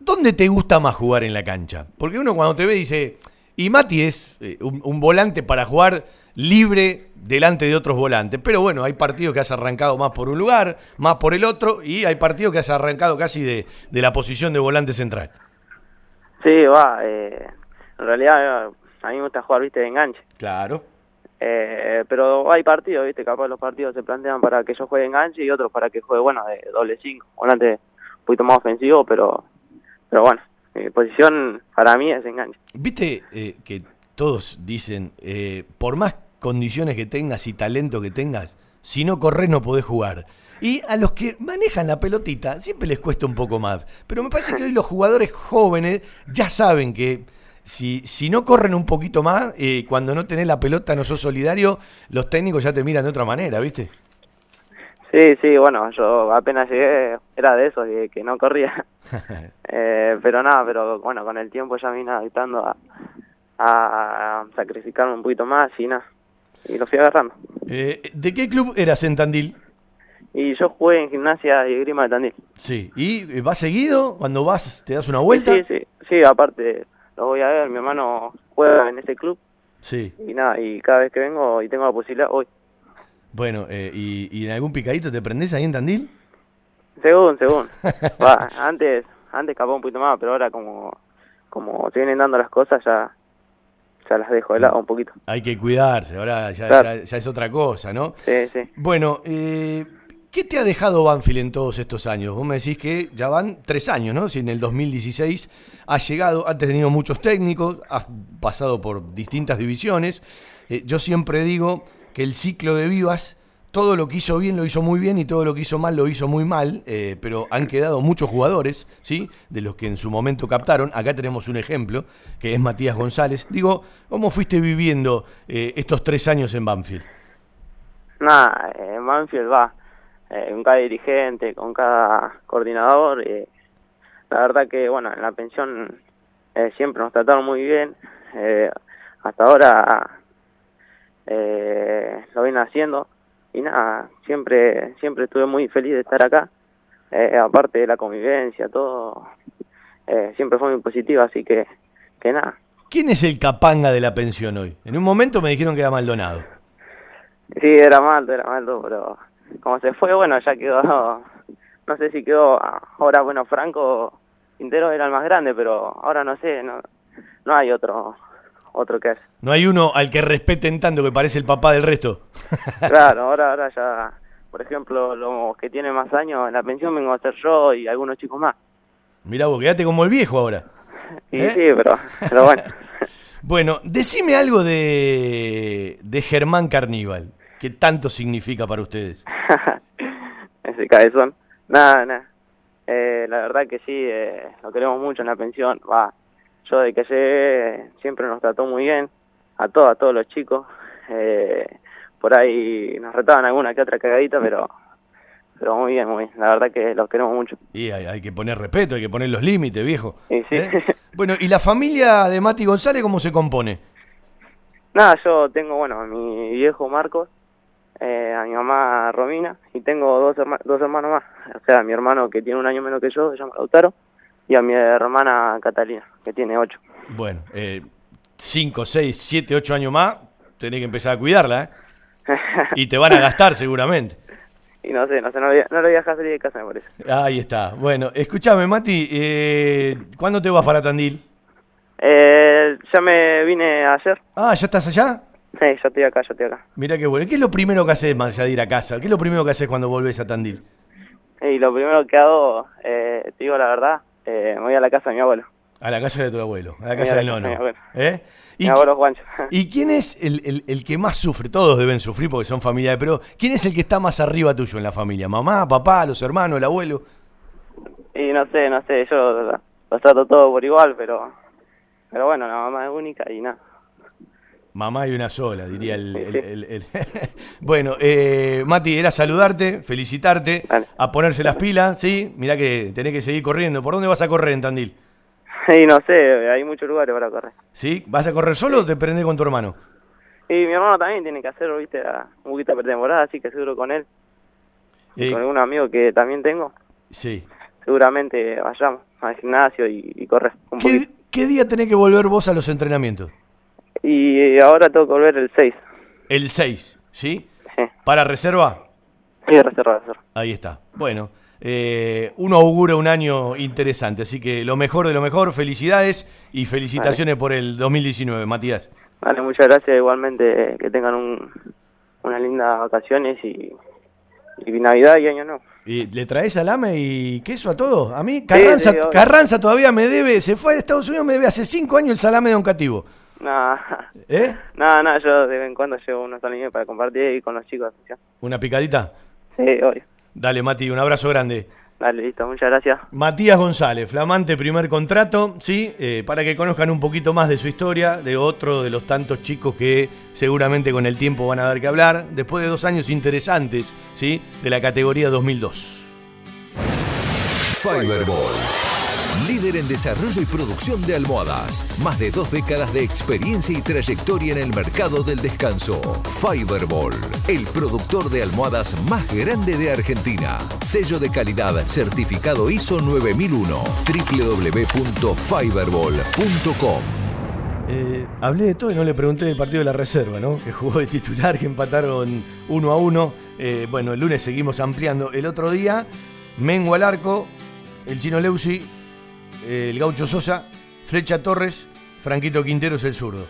Speaker 5: ¿dónde te gusta más jugar en la cancha? Porque uno cuando te ve dice, y Mati es eh, un, un volante para jugar libre delante de otros volantes. Pero bueno, hay partidos que has arrancado más por un lugar, más por el otro, y hay partidos que has arrancado casi de, de la posición de volante central.
Speaker 9: Sí, va, eh, en realidad eh, a mí me gusta jugar, viste, de enganche.
Speaker 5: Claro.
Speaker 9: Eh, pero hay partidos, viste, capaz los partidos se plantean para que yo juegue enganche y otros para que juegue, bueno, de doble cinco, volante un poquito más ofensivo, pero, pero bueno, mi posición para mí es enganche.
Speaker 5: Viste eh, que todos dicen, eh, por más condiciones que tengas y talento que tengas, si no corres no podés jugar. Y a los que manejan la pelotita siempre les cuesta un poco más. Pero me parece que hoy los jugadores jóvenes ya saben que si, si no corren un poquito más, eh, cuando no tenés la pelota no sos solidario, los técnicos ya te miran de otra manera, ¿viste?
Speaker 9: Sí, sí, bueno, yo apenas llegué, era de esos, que, que no corría. <laughs> Eh, pero nada, pero bueno, con el tiempo ya me vine adaptando a, a, a sacrificarme un poquito más y nada, y lo fui agarrando.
Speaker 5: Eh, ¿De qué club eras en Tandil?
Speaker 9: Y yo jugué en gimnasia y grima de Tandil.
Speaker 5: Sí. ¿Y eh, vas seguido? Cuando vas, te das una vuelta?
Speaker 9: Sí, sí, sí, aparte lo voy a ver, mi hermano juega en ese club
Speaker 5: Sí.
Speaker 9: y nada, y cada vez que vengo y tengo la posibilidad, voy.
Speaker 5: Bueno, eh, y, y en algún picadito te prendés ahí en Tandil?
Speaker 9: Según, según. <laughs> Va, antes, antes capaz un poquito más, pero ahora como, como se vienen dando las cosas ya, ya las dejo de lado un poquito.
Speaker 5: Hay que cuidarse, ahora ya,
Speaker 9: Claro.
Speaker 5: ya- ya es otra cosa, ¿no?
Speaker 9: Sí, sí.
Speaker 5: Bueno, eh, ¿Qué te ha dejado Banfield en todos estos años? Vos me decís que ya van tres años, ¿no? Si en el 2016 has llegado, has tenido muchos técnicos, has pasado por distintas divisiones. Eh, yo siempre digo que el ciclo de Vivas, todo lo que hizo bien lo hizo muy bien y todo lo que hizo mal lo hizo muy mal, eh, pero han quedado muchos jugadores, ¿sí? De los que en su momento captaron. Acá tenemos un ejemplo, que es Matías González. Digo, ¿cómo fuiste viviendo eh, estos tres años en Banfield?
Speaker 9: Nada, eh, Manfield va eh, con cada dirigente, con cada coordinador. eh, la verdad que, bueno, en la pensión eh, siempre nos trataron muy bien. eh, hasta ahora eh, lo vienen haciendo. Y nada, siempre siempre estuve muy feliz de estar acá. Aparte de la convivencia, todo, eh, siempre fue muy positivo, así que, que nada.
Speaker 5: ¿Quién es el capanga de la pensión hoy? En un momento me dijeron que era Maldonado.
Speaker 9: Sí, era Maldo, era Maldo, pero como se fue, bueno, ya quedó, <laughs> no sé si quedó, ahora, bueno, Franco Quintero era el más grande, pero ahora no sé, no, no hay otro, otro que es.
Speaker 5: No hay uno al que respeten tanto que parece el papá del resto. <laughs>
Speaker 9: Claro, ahora, ahora ya, por ejemplo, los que tienen más años en la pensión vengo a ser yo y algunos chicos más.
Speaker 5: Mirá vos, quedate como el viejo ahora.
Speaker 9: Y
Speaker 5: ¿Eh?
Speaker 9: sí, pero, pero bueno. <laughs>
Speaker 5: Bueno, decime algo de, de Germán Carníbal. ¿Qué tanto significa para ustedes? <laughs>
Speaker 9: ese cabezón. Nada, nada. Eh, la verdad que sí, eh, lo queremos mucho en la pensión. Va, yo de que llegué siempre nos trató muy bien, a todos, a todos los chicos. Eh, por ahí nos retaban alguna que otra cagadita, pero pero muy bien, muy bien. La verdad que los queremos mucho.
Speaker 5: Y hay, hay que poner respeto, hay que poner los límites, viejo.
Speaker 9: Sí.
Speaker 5: ¿Eh? <laughs> Bueno, ¿y la familia de Mati González cómo se compone?
Speaker 9: Nada, yo tengo, bueno, a mi viejo Marcos, eh, a mi mamá Romina, y tengo dos, herma- dos hermanos más. O sea, a mi hermano que tiene un año menos que yo, se llama Lautaro, y a mi hermana Catalina, que tiene ocho.
Speaker 5: Bueno, 5, 6, 7, 8 años más, tenés que empezar a cuidarla, ¿eh? <laughs> Y te van a gastar seguramente.
Speaker 9: y no sé, no sé, no, lo- no lo voy a dejar salir de casa, me parece.
Speaker 5: Ahí está. Bueno, escúchame, Mati, eh, ¿cuándo te vas para Tandil?
Speaker 9: Eh, ya me vine ayer.
Speaker 5: Ah, ¿ya estás allá?
Speaker 9: Sí, ya estoy acá, ya estoy acá.
Speaker 5: Mira qué bueno. ¿Qué es lo primero que haces más allá de ir a casa? ¿Qué es lo primero que haces cuando volvés a Tandil?
Speaker 9: Y lo primero que hago, eh, te digo la verdad, eh, me voy a la casa de mi abuelo.
Speaker 5: A la casa de tu abuelo, a la casa del nono. ¿Eh?
Speaker 9: Mi abuelo Juancho.
Speaker 5: ¿Y quién es el, el- el que más sufre? Todos deben sufrir porque son familiares, pero ¿quién es el que está más arriba tuyo en la familia? ¿Mamá, papá, los hermanos, el abuelo?
Speaker 9: Y no sé, no sé, yo los trato todos por igual, pero pero bueno, la mamá es única y nada.
Speaker 5: Mamá y una sola, diría el... el- el- el- <laughs> bueno, eh, Mati, era saludarte, felicitarte, a ponerse las pilas, ¿sí? Mirá que tenés que seguir corriendo. ¿Por dónde vas a correr en Tandil?
Speaker 9: Y no sé, hay muchos lugares para correr.
Speaker 5: ¿Sí? ¿Vas a correr solo o te prendés con tu hermano?
Speaker 9: Y mi hermano también tiene que hacer, viste, la- un poquito de pretemporada, así que seguro con él,
Speaker 5: Eh,
Speaker 9: con algún amigo que también tengo,
Speaker 5: sí.
Speaker 9: seguramente vayamos al gimnasio y, y correr un poquito.
Speaker 5: ¿Qué, qué día tenés que volver vos a los entrenamientos?
Speaker 9: Y ahora tengo que volver el 6.
Speaker 5: El 6, ¿sí?
Speaker 9: Sí.
Speaker 5: ¿Para reserva?
Speaker 9: Sí, reserva, reserva.
Speaker 5: Ahí está. Bueno, eh, uno augura un año interesante, así que lo mejor de lo mejor, felicidades y felicitaciones por el 2019, Matías.
Speaker 9: Vale, muchas gracias, igualmente, eh, que tengan un, unas lindas vacaciones y, y Navidad y Año Nuevo.
Speaker 5: ¿Y ¿Le traes salame y queso a todos? A mí, Carranza,
Speaker 9: sí.
Speaker 5: Carranza todavía me debe, se fue a Estados Unidos, me debe hace cinco años el salame de Don Cativo. <laughs>
Speaker 9: Nada,
Speaker 5: ¿Eh?
Speaker 9: nada, nada, yo de vez en cuando llevo unos alimentos para compartir ahí con los chicos. ¿sí?
Speaker 5: ¿Una picadita?
Speaker 9: Sí, obvio.
Speaker 5: Dale, Mati, un abrazo grande.
Speaker 9: Dale, listo, muchas gracias.
Speaker 5: Matías González, flamante primer contrato, ¿sí? Eh, para que conozcan un poquito más de su historia, de otro de los tantos chicos que seguramente con el tiempo van a dar que hablar, después de dos años interesantes, ¿sí? De la categoría 2002.
Speaker 10: Fiberball. Líder en desarrollo y producción de almohadas. Más de dos décadas de experiencia y trayectoria en el mercado del descanso. Fiberball. El productor de almohadas más grande de Argentina. Sello de calidad certificado ISO 9001. www.fiberball.com.
Speaker 5: Eh, hablé de todo y no le pregunté del partido de la reserva, ¿no? Que jugó de titular, que empataron uno a uno. Eh, bueno, el lunes seguimos ampliando. El otro día, Mengo al arco, el chino Leusi, el gaucho Sosa, Flecha Torres, Franquito Quinteros el zurdo.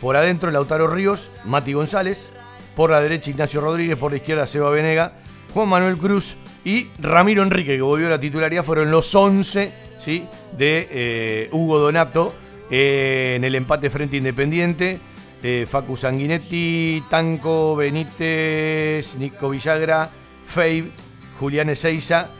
Speaker 5: Por adentro, Lautaro Ríos, Mati González. Por la derecha, Ignacio Rodríguez. Por la izquierda, Seba Venega. Juan Manuel Cruz y Ramiro Enrique, que volvió a la titularidad, fueron los 11 ¿sí? de eh, Hugo Donato eh, en el empate frente Independiente. Eh, Facu Sanguinetti, Tanco Benítez, Nico Villagra, Feib, Julián Ezeiza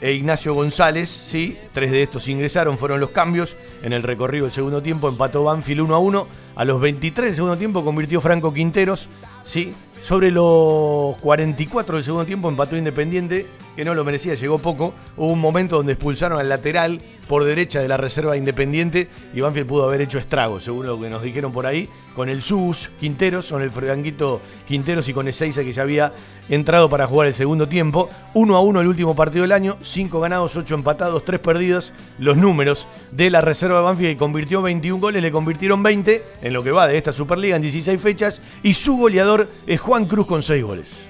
Speaker 5: e Ignacio González, sí, tres de estos ingresaron, fueron los cambios en el recorrido del segundo tiempo, empató Banfield 1 a 1, a los 23 del segundo tiempo convirtió Franco Quinteros, sí, sobre los 44 del segundo tiempo empató Independiente, que no lo merecía, llegó poco, hubo un momento donde expulsaron al lateral por derecha de la reserva Independiente y Banfield pudo haber hecho estragos, según lo que nos dijeron por ahí, con el Sus Quinteros, con el Franguito Quinteros y con Ezeiza que ya había entrado para jugar el segundo tiempo. 1 a 1 el último partido del año, 5 ganados, 8 empatados, 3 perdidos. Los números de la reserva de Banfield convirtió 21 goles, le convirtieron 20 en lo que va de esta Superliga en 16 fechas y su goleador es Juan Cruz con 6 goles.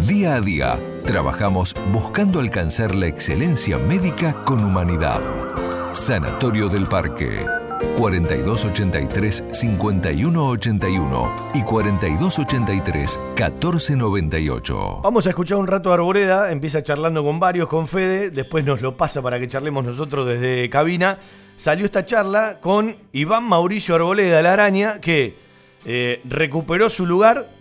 Speaker 10: Día a día, trabajamos buscando alcanzar la excelencia médica con humanidad. Sanatorio del Parque. 4283-5181 y 4283-1498.
Speaker 5: Vamos a escuchar un rato a Arboleda, empieza charlando con varios, con Fede, después nos lo pasa para que charlemos nosotros desde cabina. Salió esta charla con Iván Mauricio Arboleda, la araña, que eh, recuperó su lugar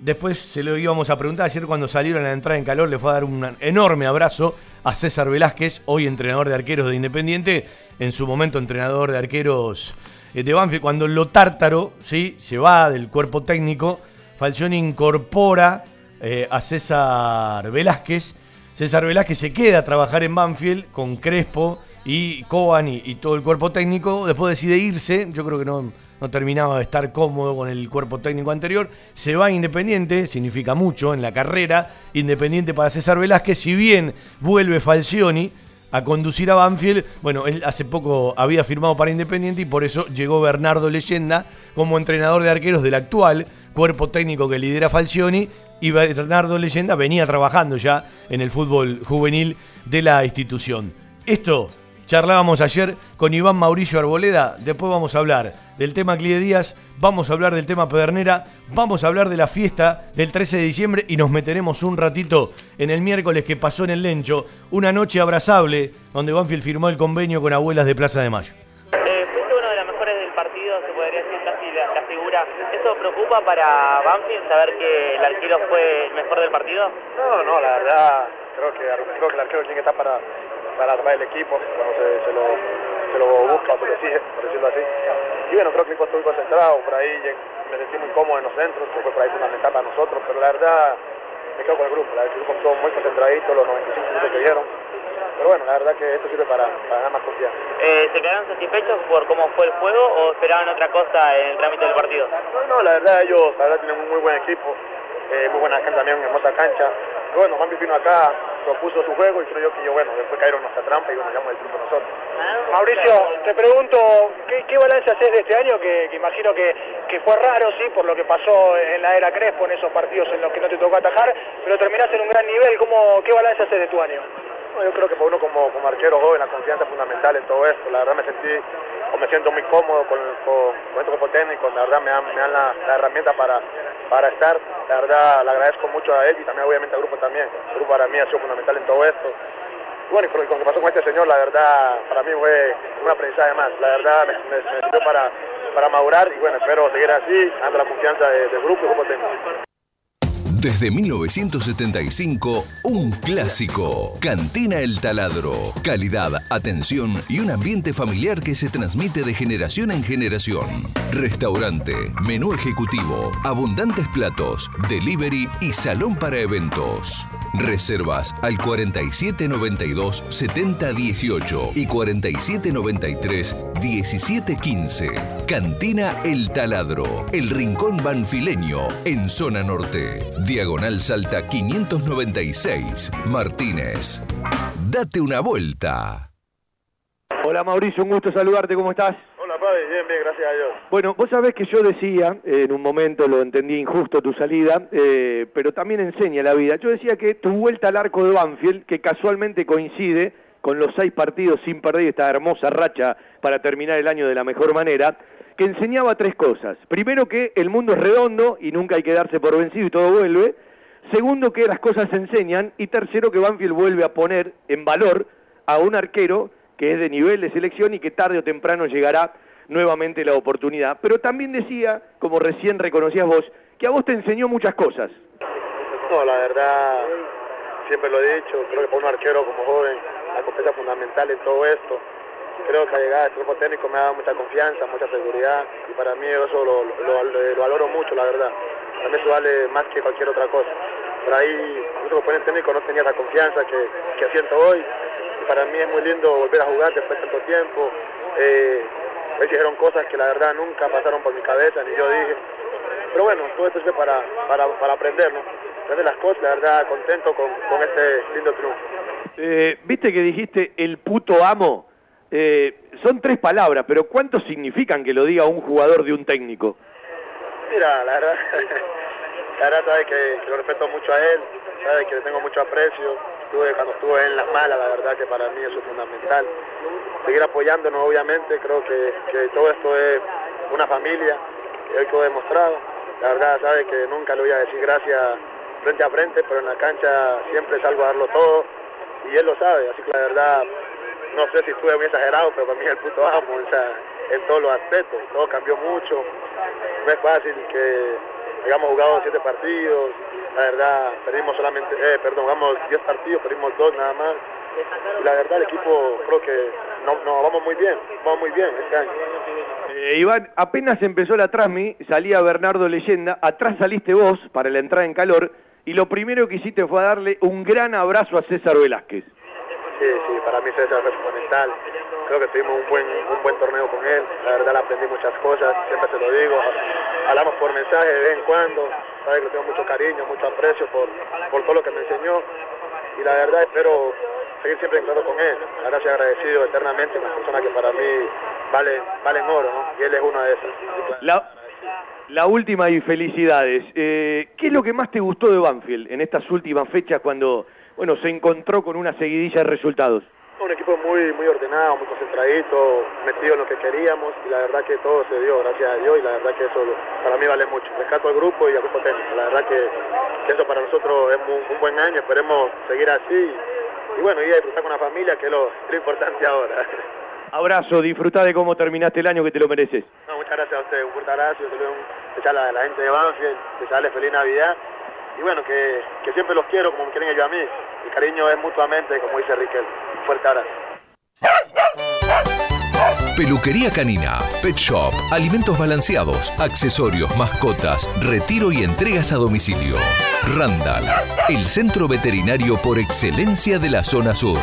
Speaker 5: Después se lo íbamos a preguntar. Ayer cuando salieron a la entrada en calor le fue a dar un enorme abrazo a César Velázquez, hoy entrenador de arqueros de Independiente, en su momento entrenador de arqueros eh, de Banfield. Cuando lo tártaro ¿sí? se va del cuerpo técnico, Falcioni incorpora eh, a César Velázquez. César Velázquez se queda a trabajar en Banfield con Crespo y Coban y, y todo el cuerpo técnico. Después decide irse. Yo creo que no no terminaba de estar cómodo con el cuerpo técnico anterior. Se va Independiente, significa mucho en la carrera. Independiente para César Velázquez, si bien vuelve Falcioni a conducir a Banfield, bueno, él hace poco había firmado para Independiente y por eso llegó Bernardo Leyenda como entrenador de arqueros del actual cuerpo técnico que lidera Falcioni y Bernardo Leyenda venía trabajando ya en el fútbol juvenil de la institución. Esto Charlábamos ayer con Iván Mauricio Arboleda, después vamos a hablar del tema Clide Díaz, vamos a hablar del tema Pedernera, vamos a hablar de la fiesta del 13 de diciembre y nos meteremos un ratito en el miércoles que pasó en el Lencho, una noche abrazable donde Banfield firmó el convenio con Abuelas de Plaza de Mayo.
Speaker 11: Eh, fuiste uno de los mejores del partido, se podría decir casi la, la figura. ¿Eso preocupa para Banfield saber que el arquero fue el mejor del partido?
Speaker 12: No, no, la verdad creo que, creo que el arquero tiene que estar para para armar el equipo cuando se, se, lo, se lo busca o se lo exige, por decirlo así. Y bueno, creo que el equipo estuvo concentrado, por ahí me sentí muy cómodo en los centros, que fue por ahí fundamental para nosotros, pero la verdad me quedo con el grupo, la verdad, el grupo estuvo muy concentradito, los 95 minutos que dieron. Pero bueno, la verdad que esto sirve para, para ganar más confianza.
Speaker 11: Eh, ¿Se quedaron satisfechos por cómo fue el juego o esperaban otra cosa en el trámite del partido?
Speaker 12: No, no, la verdad ellos la verdad tienen un muy buen equipo, eh, muy buena cancha también, hermosa cancha. Y bueno, Mampi vino acá, propuso su juego y creo yo que yo, bueno, después cayeron nuestra trampa y bueno, llamamos el grupo nosotros.
Speaker 8: Mauricio, te pregunto, ¿qué, qué balance haces de este año? Que, que imagino que, que, fue raro, sí, por lo que pasó en la era Crespo, en esos partidos en los que no te tocó atajar, pero terminaste en un gran nivel. ¿Cómo, ¿Qué balance haces de tu año?
Speaker 12: No, yo creo que para uno como, como arquero joven la confianza es fundamental en todo esto. La verdad me sentí o me siento muy cómodo con, con, con este cuerpo técnico. La verdad me dan, me dan la, la, herramienta para, para estar. La verdad le agradezco mucho a él y también obviamente al grupo también. El grupo para mí ha sido fundamental en todo esto. Bueno, y con lo que pasó con este señor, la verdad para mí fue un aprendizaje más. La verdad me, sirvió para, para madurar y bueno, espero seguir así, dando la confianza del de grupo y grupo técnico.
Speaker 10: Desde 1975, un clásico. Cantina El Taladro. Calidad, atención y un ambiente familiar que se transmite de generación en generación. Restaurante, menú ejecutivo, abundantes platos, delivery y salón para eventos. Reservas al 4792 7018 y 4793 1715. Cantina El Taladro, el rincón banfileño en zona norte. Diagonal Salta 596, Martínez. Date una vuelta.
Speaker 3: Hola Mauricio, un gusto saludarte, ¿cómo estás?
Speaker 12: Hola, Pavi, bien, bien, gracias a Dios.
Speaker 3: Bueno, vos sabés que yo decía, eh, en un momento lo entendí injusto tu salida, eh, pero también enseña la vida. Yo decía que tu vuelta al arco de Banfield, que casualmente coincide con los seis partidos sin perder esta hermosa racha para terminar el año de la mejor manera, que enseñaba tres cosas. Primero que el mundo es redondo y nunca hay que darse por vencido y todo vuelve. Segundo que las cosas se enseñan. Y tercero que Banfield vuelve a poner en valor a un arquero que es de nivel de selección y que tarde o temprano llegará nuevamente la oportunidad. Pero también decía, como recién reconocías vos, que a vos te enseñó muchas cosas.
Speaker 12: No, la verdad, siempre lo he dicho, creo que para un arquero como joven, la es fundamental en todo esto. Creo que la llegada del cuerpo técnico me ha dado mucha confianza, mucha seguridad y para mí eso lo, lo- lo- lo valoro mucho, la verdad. Para mí eso vale más que cualquier otra cosa. Por ahí, otro componente técnico no tenía esa confianza que, que siento hoy y para mí es muy lindo volver a jugar después de tanto tiempo. Eh, me dijeron cosas que la verdad nunca pasaron por mi cabeza, ni yo dije. Pero bueno, todo esto es para, para, para aprender, ¿no? Aprender las cosas, la verdad, contento con, con este lindo triunfo.
Speaker 3: Eh, Viste que dijiste el puto amo. Eh, son tres palabras, pero ¿cuánto significan que lo diga un jugador de un técnico?
Speaker 12: Mira, la verdad, <laughs> la verdad sabe que, lo respeto mucho a él, sabe que le tengo mucho aprecio. Estuve, cuando estuve en las malas, la verdad que para mí eso es fundamental. Seguir apoyándonos, obviamente, creo que, que todo esto es una familia, que hoy quedó demostrado. La verdad sabe que nunca le voy a decir gracias frente a frente, pero en la cancha siempre salgo a darlo todo y él lo sabe, así que la verdad no sé si estuve muy exagerado, pero para mí es el puto amo, o sea, en todos los aspectos, todo cambió mucho, no es fácil que hayamos jugado siete partidos, la verdad perdimos solamente, eh, perdón, jugamos 10 partidos, perdimos dos nada más, y la verdad el equipo creo que no, no, vamos muy bien, vamos muy bien este año.
Speaker 3: Eh, Iván, apenas empezó la Trasmi, salía Bernardo Leyenda, atrás saliste vos para la entrada en calor, y lo primero que hiciste fue darle un gran abrazo a César Velázquez.
Speaker 12: Sí, sí, para mí César fue fundamental. Creo que tuvimos un buen, un buen torneo con él. La verdad aprendí muchas cosas, siempre se lo digo. Hablamos por mensaje de vez en cuando. Sabe que tengo mucho cariño, mucho aprecio por, por todo lo que me enseñó. Y la verdad espero seguir siempre en claro con él. Verdad soy agradecido eternamente, una persona que para mí vale, vale en oro, ¿no? Y él es una de esas.
Speaker 3: La, la última y felicidades. Eh, ¿Qué es lo que más te gustó de Banfield en estas últimas fechas cuando bueno, se encontró con una seguidilla de resultados?
Speaker 12: Un equipo muy, muy ordenado, muy concentradito, metido en lo que queríamos y la verdad que todo se dio, gracias a Dios y la verdad que eso para mí vale mucho. Rescato al grupo y al grupo técnico, la verdad que, que eso para nosotros es un, un buen año, esperemos seguir así y bueno, ir a disfrutar con la familia que es lo, lo importante ahora.
Speaker 3: Abrazo, disfruta de cómo terminaste el año que te lo mereces.
Speaker 12: No, muchas gracias a ustedes, un fuerte abrazo, un, a la gente de Banfield, desearle feliz Navidad y bueno, que, que siempre los quiero como me quieren ellos a mí. El cariño es mutuamente, como dice Riquel. Fuerte abrazo.
Speaker 10: Peluquería canina, pet shop, alimentos balanceados, accesorios, mascotas, retiro y entregas a domicilio. Randall, el centro veterinario por excelencia de la zona sur.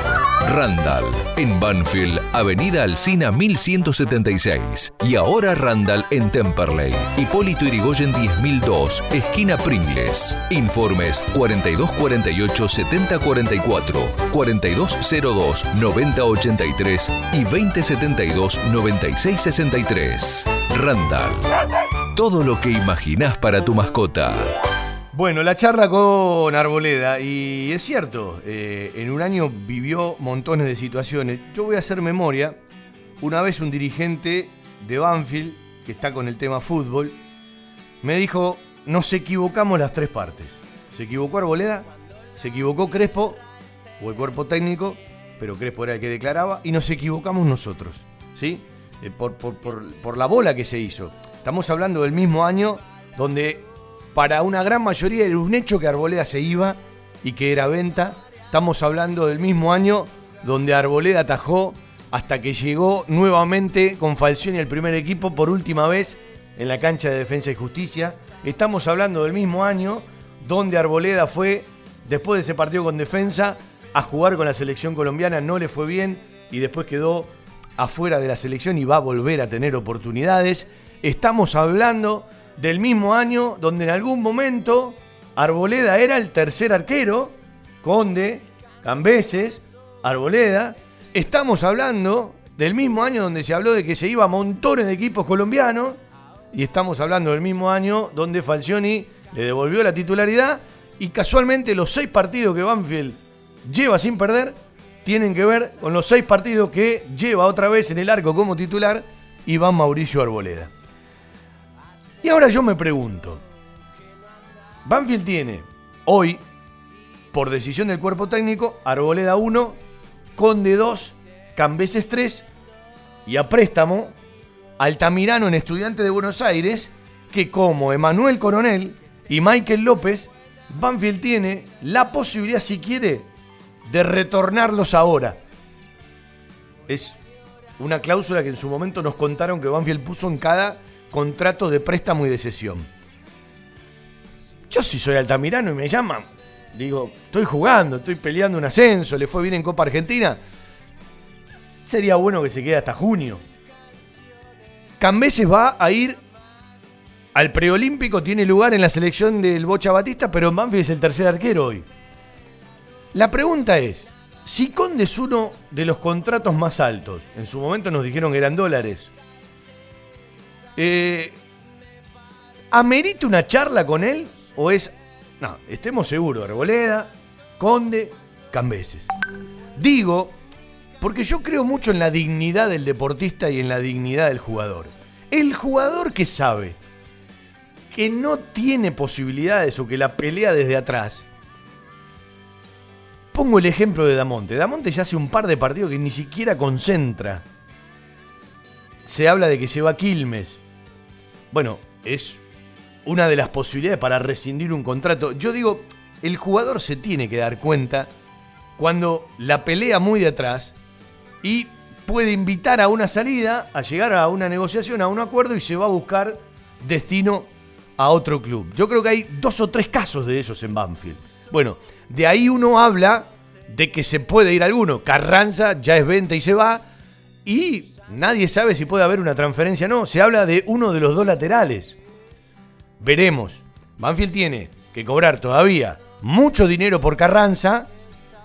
Speaker 10: Randall, en Banfield, Avenida Alcina 1176. Y ahora Randall en Temperley, Hipólito Irigoyen 10002, esquina Pringles. Informes 4248 7044, 4202 9083 y 2072 9663. Randall. Todo lo que imaginás para tu mascota.
Speaker 5: Bueno, la charla con Arboleda, y es cierto, eh, en un año vivió montones de situaciones. Yo voy a hacer memoria. Una vez un dirigente de Banfield, que está con el tema fútbol, me dijo, nos equivocamos las tres partes. Se equivocó Arboleda, se equivocó Crespo, o el cuerpo técnico, pero Crespo era el que declaraba, y nos equivocamos nosotros, ¿sí? Eh, por, por- por- la bola que se hizo. Estamos hablando del mismo año donde para una gran mayoría era un hecho que Arboleda se iba y que era venta. Estamos hablando del mismo año donde Arboleda atajó hasta que llegó nuevamente con Falcioni el primer equipo por última vez en la cancha de Defensa y Justicia. Estamos hablando del mismo año donde Arboleda fue, después de ese partido con Defensa, a jugar con la selección colombiana, no le fue bien y después quedó afuera de la selección y va a volver a tener oportunidades. Estamos hablando del mismo año donde en algún momento Arboleda era el tercer arquero, Conde, Cambeses, Arboleda. Estamos hablando del mismo año donde se habló de que se iba a montones de equipos colombianos. Y estamos hablando del mismo año donde Falcioni le devolvió la titularidad. Y casualmente los seis partidos que Banfield lleva sin perder tienen que ver con los seis partidos que lleva otra vez en el arco como titular Iván Mauricio Arboleda. Y ahora yo me pregunto, Banfield tiene hoy, por decisión del cuerpo técnico, Arboleda 1, Conde 2, Cambeses 3 y a préstamo Altamirano en Estudiante de Buenos Aires, que como Emanuel Coronel y Michael López, Banfield tiene la posibilidad, si quiere, de retornarlos ahora. Es una cláusula que en su momento nos contaron que Banfield puso en cada contrato de préstamo y de cesión. Yo si soy Altamirano y me llaman, digo, estoy jugando, estoy peleando un ascenso, le fue bien en Copa Argentina, sería bueno que se quede hasta junio. Cambeses va a ir al preolímpico, tiene lugar en la selección del Bocha Batista, pero Banfield es el tercer arquero hoy. La pregunta es, si Conde es uno de los contratos más altos, en su momento nos dijeron que eran dólares, eh, ¿amerita una charla con él o es... No, estemos seguros, Arboleda, Conde, Cambeses. Digo, porque yo creo mucho en la dignidad del deportista y en la dignidad del jugador. El jugador que sabe que no tiene posibilidades o que la pelea desde atrás. Pongo el ejemplo de Damonte. Damonte ya hace un par de partidos que ni siquiera concentra. Se habla de que se va a Quilmes. Bueno, es una de las posibilidades para rescindir un contrato. Yo digo, el jugador se tiene que dar cuenta cuando la pelea muy de atrás y puede invitar a una salida, a llegar a una negociación, a un acuerdo y se va a buscar destino a otro club. Yo creo que hay dos o tres casos de esos en Banfield. Bueno, de ahí uno habla de que se puede ir alguno. Carranza ya es venta y se va. Y nadie sabe si puede haber una transferencia o no. Se habla de uno de los dos laterales. Veremos. Banfield tiene que cobrar todavía mucho dinero por Carranza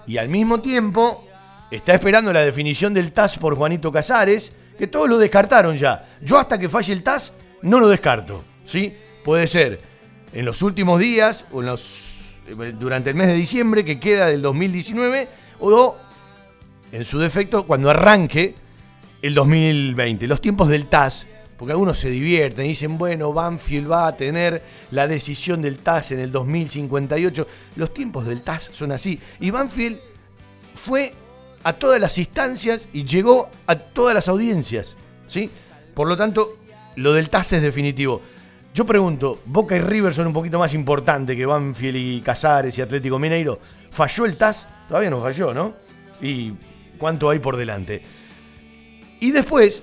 Speaker 5: y al mismo tiempo está esperando la definición del TAS por Juanito Casares, que todos lo descartaron ya. Yo hasta que falle el TAS no lo descarto, ¿sí? Puede ser en los últimos días o en los, durante el mes de diciembre que queda del 2019 o en su defecto cuando arranque el 2020. Los tiempos del TAS porque algunos se divierten y dicen, bueno, Banfield va a tener la decisión del TAS en el 2058. Los tiempos del TAS son así. Y Banfield fue a todas las instancias y llegó a todas las audiencias. ¿sí? Por lo tanto, lo del TAS es definitivo. Yo pregunto, Boca y River son un poquito más importantes que Banfield y Casares y Atlético Mineiro. ¿Falló el TAS? Todavía no falló, ¿no? ¿Y cuánto hay por delante? Y después,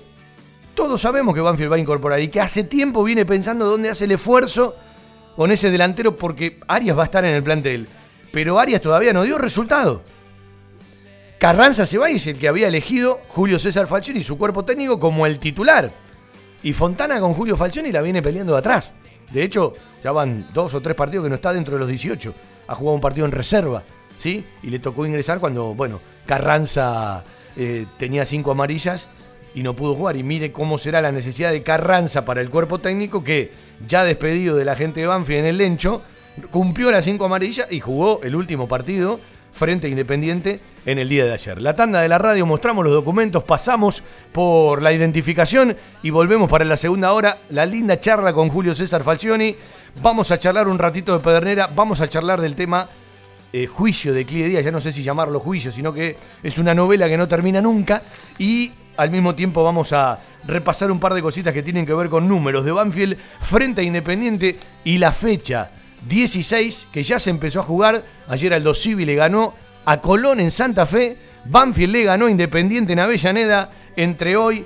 Speaker 5: todos sabemos que Banfield va a incorporar y que hace tiempo viene pensando dónde hace el esfuerzo con ese delantero porque Arias va a estar en el plantel. Pero Arias todavía no dio resultado. Carranza se va y es el que había elegido Julio César Falcioni y su cuerpo técnico como el titular. Y Fontana con Julio Falcioni la viene peleando de atrás. De hecho, ya van dos o tres partidos que no está dentro de los 18. Ha jugado un partido en reserva, ¿sí? Y le tocó ingresar cuando, bueno, Carranza eh, tenía cinco amarillas y no pudo jugar. Y mire cómo será la necesidad de Carranza para el cuerpo técnico que, ya despedido de la gente de Banfield en el Lencho, cumplió las cinco amarillas y jugó el último partido frente Independiente en el día de ayer. La tanda de la radio, mostramos los documentos, pasamos por la identificación y volvemos para la segunda hora. La linda charla con Julio César Falcioni. Vamos a charlar un ratito de Pedernera, vamos a charlar del tema eh, juicio de Clide Díaz, ya no sé si llamarlo juicio, sino que es una novela que no termina nunca. Y al mismo tiempo vamos a repasar un par de cositas que tienen que ver con números de Banfield frente a Independiente y la fecha 16 que ya se empezó a jugar. Ayer Aldo Civi le ganó a Colón en Santa Fe. Banfield le ganó Independiente en Avellaneda. Entre hoy,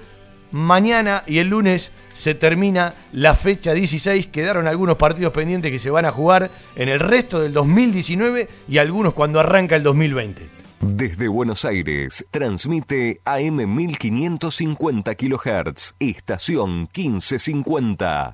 Speaker 5: mañana y el lunes se termina la fecha 16. Quedaron algunos partidos pendientes que se van a jugar en el resto del 2019 y algunos cuando arranca el 2020.
Speaker 10: Desde Buenos Aires, transmite AM 1550 kHz, estación 1550.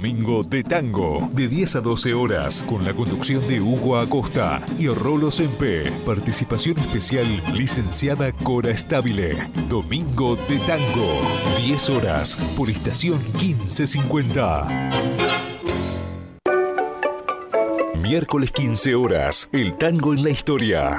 Speaker 6: Domingo de Tango, de 10 a 12 horas, con la conducción de Hugo Acosta y Rolo Sempe. Participación especial, licenciada Cora Estabile. Domingo de Tango, 10 horas, por estación 1550. Miércoles 15 horas, el tango en la historia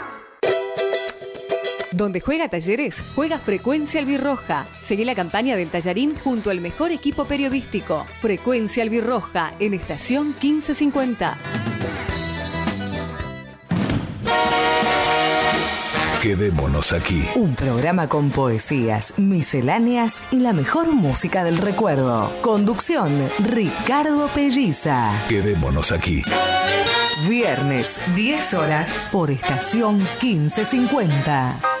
Speaker 13: Donde juega Talleres, juega Frecuencia Albirroja. Seguí la campaña del Tallarín junto al mejor equipo periodístico. Frecuencia Albirroja en estación 1550.
Speaker 6: Quedémonos aquí.
Speaker 14: Un programa con poesías, misceláneas y la mejor música del recuerdo. Conducción, Ricardo Pelliza.
Speaker 6: Quedémonos aquí.
Speaker 14: Viernes, 10 horas, por estación 1550.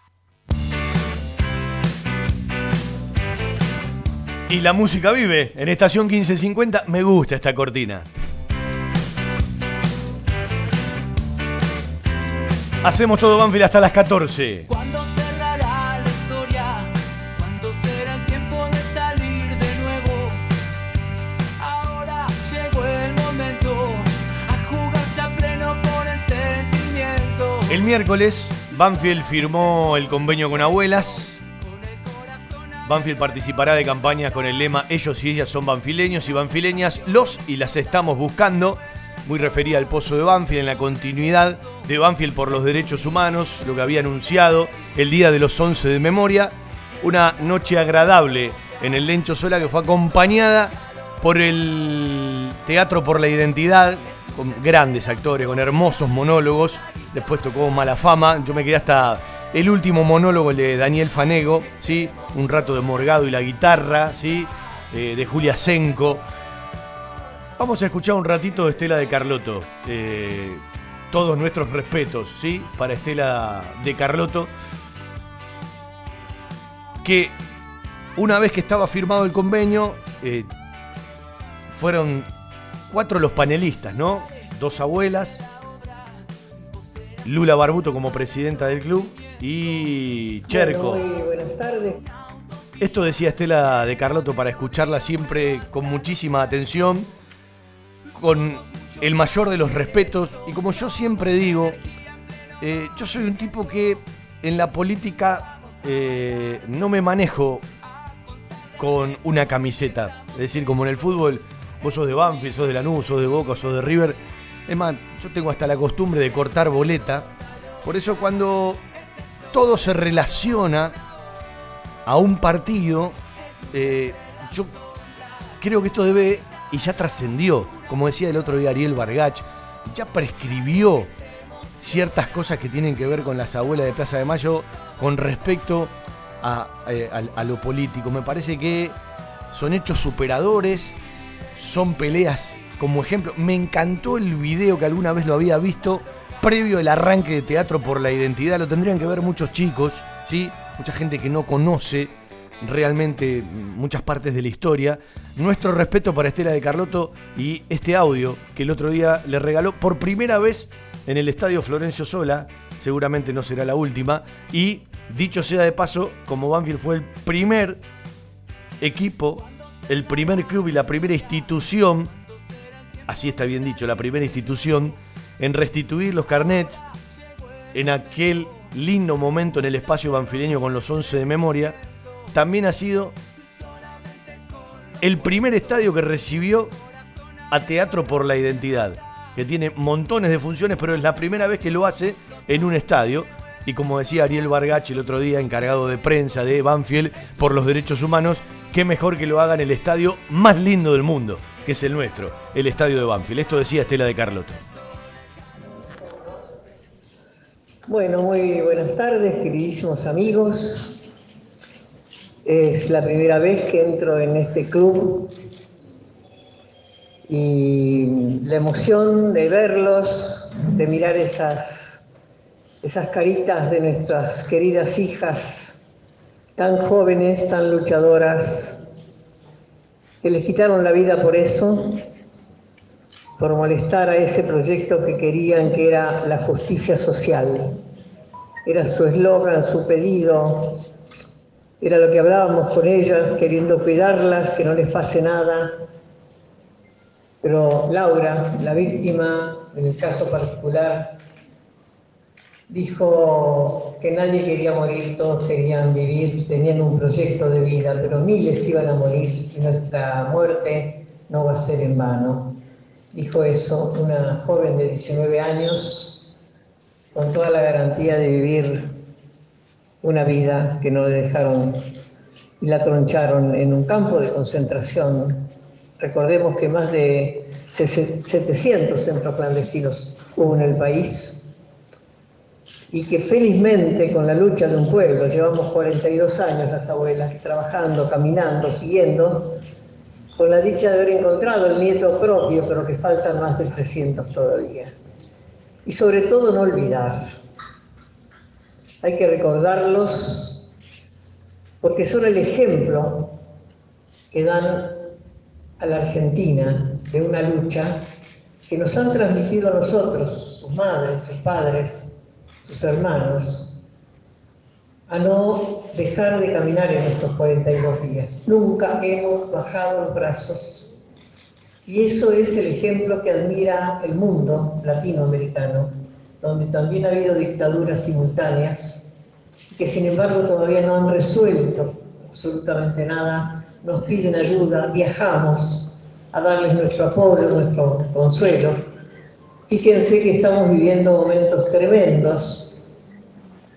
Speaker 5: Y la música vive. En estación 1550 me gusta esta cortina. Hacemos todo Banfield hasta las 14.
Speaker 1: ¿Cuándo cerrará la historia? ¿Cuándo será el tiempo de salir de nuevo? Ahora llegó el momento a jugarse a pleno por el sentimiento.
Speaker 5: El miércoles, Banfield firmó el convenio con Abuelas. Banfield participará de campañas con el lema Ellos y ellas son banfileños y banfileñas, los y las estamos buscando. Muy referida al pozo de Banfield en la continuidad de Banfield por los derechos humanos, lo que había anunciado el día de los 11 de memoria. Una noche agradable en el Lencho Sola que fue acompañada por el Teatro por la Identidad, con grandes actores, con hermosos monólogos. Después tocó Mala Fama. Yo me quedé hasta el último monólogo de Daniel Fanego, ¿sí? un rato de Morgado y la guitarra, ¿sí? Eh, de Julia Senco. Vamos a escuchar un ratito de Estela de Carlotto. Eh, todos nuestros respetos, ¿sí? Para Estela de Carlotto. Que una vez que estaba firmado el convenio, eh, fueron cuatro los panelistas, ¿no? Dos abuelas, Lula Barbuto como presidenta del club y Cherco.
Speaker 15: Bueno, muy buenas tardes.
Speaker 5: Esto decía Estela de Carlotto para escucharla siempre con muchísima atención, con el mayor de los respetos. Y como yo siempre digo, eh, yo soy un tipo que en la política eh, no me manejo con una camiseta. Es decir, como en el fútbol, vos sos de Banfield, sos de Lanús, sos de Boca, sos de River. Es más, yo tengo hasta la costumbre de cortar boleta. Por eso cuando todo se relaciona a un partido, eh, yo creo que esto debe, y ya trascendió, como decía el otro día Ariel Vargach, ya prescribió ciertas cosas que tienen que ver con las abuelas de Plaza de Mayo con respecto a, eh, lo político. Me parece que son hechos superadores, son peleas como ejemplo. Me encantó el video que alguna vez lo había visto previo al arranque de Teatro por la Identidad. Lo tendrían que ver muchos chicos, ¿sí? mucha gente que no conoce realmente muchas partes de la historia. Nuestro respeto para Estela de Carlotto y este audio que el otro día le regaló por primera vez en el estadio Florencio Sola, seguramente no será la última, y dicho sea de paso, como Banfield fue el primer equipo, el primer club y la primera institución, así está bien dicho, la primera institución en restituir los carnets en aquel lindo momento en el espacio banfileño con los 11 de memoria, también ha sido el primer estadio que recibió a Teatro por la Identidad, que tiene montones de funciones, pero es la primera vez que lo hace en un estadio. Y como decía Ariel Vargach el otro día, encargado de prensa de Banfield por los derechos humanos, qué mejor que lo haga en el estadio más lindo del mundo, que es el nuestro, el estadio de Banfield. Esto decía Estela de Carlotto.
Speaker 15: Bueno, muy buenas tardes, queridísimos amigos. Es la primera vez que entro en este club y la emoción de verlos, de mirar esas, esas caritas de nuestras queridas hijas, tan jóvenes, tan luchadoras, que les quitaron la vida por eso, por molestar a ese proyecto que querían que era la justicia social. Era su eslogan, su pedido, era lo que hablábamos con ellas, queriendo cuidarlas, que no les pase nada. Pero Laura, la víctima, en el caso particular, dijo que nadie quería morir, todos querían vivir, tenían un proyecto de vida, pero miles iban a morir y nuestra muerte no va a ser en vano. Dijo eso una joven de 19 años con toda la garantía de vivir una vida que no le dejaron y la troncharon en un campo de concentración. Recordemos que más de 700 centros clandestinos hubo en el país y que felizmente con la lucha de un pueblo, llevamos 42 años las abuelas trabajando, caminando, siguiendo, con la dicha de haber encontrado el nieto propio, pero que faltan más de 300 todavía. Y sobre todo no olvidar. Hay que recordarlos porque son el ejemplo que dan a la Argentina de una lucha que nos han transmitido a nosotros, sus madres, sus padres, sus hermanos, a no dejar de caminar en estos 42 días. Nunca hemos bajado los brazos. Y eso es el ejemplo que admira el mundo latinoamericano, donde también ha habido dictaduras simultáneas, que sin embargo todavía no han resuelto absolutamente nada, nos piden ayuda, viajamos a darles nuestro apoyo, nuestro consuelo. Fíjense que estamos viviendo momentos tremendos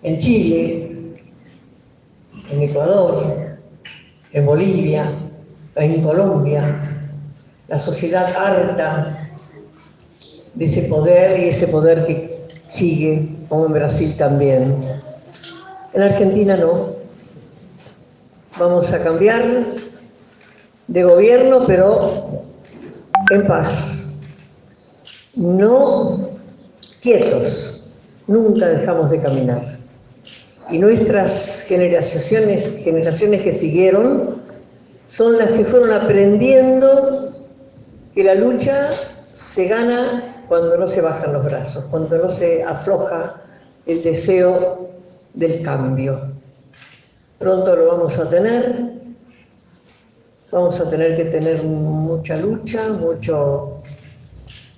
Speaker 15: en Chile, en Ecuador, en Bolivia, en Colombia, la sociedad harta de ese poder y ese poder que sigue, como en Brasil también. En Argentina no. Vamos a cambiar de gobierno, pero en paz. No quietos. Nunca dejamos de caminar. Y nuestras generaciones, generaciones que siguieron son las que fueron aprendiendo que la lucha se gana cuando no se bajan los brazos, cuando no se afloja el deseo del cambio. Pronto lo vamos a tener, vamos a tener que tener mucha lucha, mucho,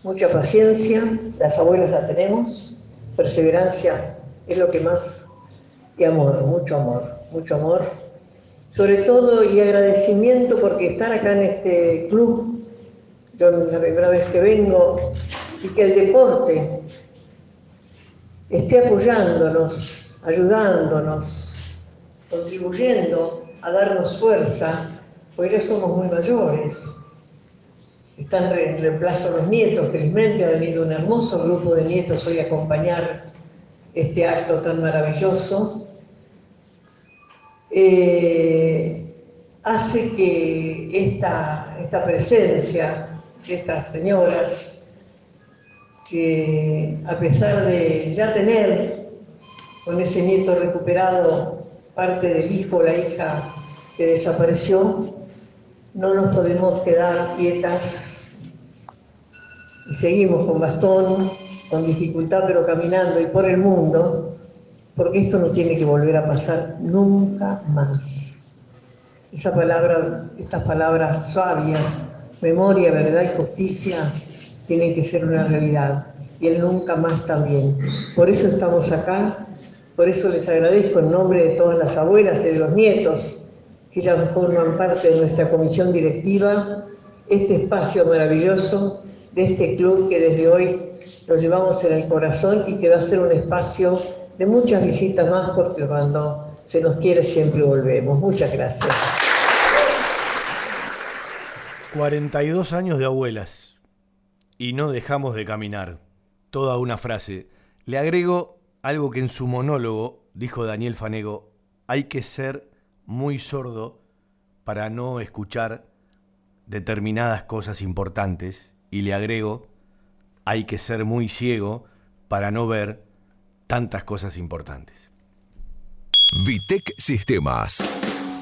Speaker 15: mucha paciencia, las abuelas la tenemos, perseverancia es lo que más, y amor, mucho amor, mucho amor, sobre todo y agradecimiento porque estar acá en este club, yo la primera vez que vengo, y que el deporte esté apoyándonos, ayudándonos, contribuyendo a darnos fuerza, porque ya somos muy mayores. Están en reemplazo los nietos, felizmente ha venido un hermoso grupo de nietos hoy a acompañar este acto tan maravilloso. Eh, hace que esta, esta presencia estas señoras, que a pesar de ya tener con ese nieto recuperado parte del hijo o la hija que desapareció, no nos podemos quedar quietas y seguimos con bastón, con dificultad, pero caminando y por el mundo, porque esto no tiene que volver a pasar nunca más. Esa palabra, estas palabras sabias, memoria, verdad y justicia, tienen que ser una realidad. Y el nunca más también. Por eso estamos acá, por eso les agradezco en nombre de todas las abuelas y de los nietos que ya forman parte de nuestra comisión directiva, este espacio maravilloso de este club que desde hoy lo llevamos en el corazón y que va a ser un espacio de muchas visitas más porque cuando se nos quiere siempre volvemos. Muchas gracias.
Speaker 5: 42 años de abuelas y no dejamos de caminar. Toda una frase. Le agrego algo que en su monólogo dijo Daniel Fanego, hay que ser muy sordo para no escuchar determinadas cosas importantes y le agrego, hay que ser muy ciego para no ver tantas cosas importantes.
Speaker 10: Vitec Sistemas.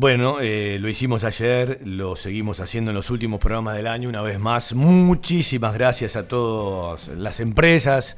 Speaker 5: Bueno, eh, lo hicimos ayer, lo seguimos haciendo en los últimos programas del año, una vez más. Muchísimas gracias a todas las empresas,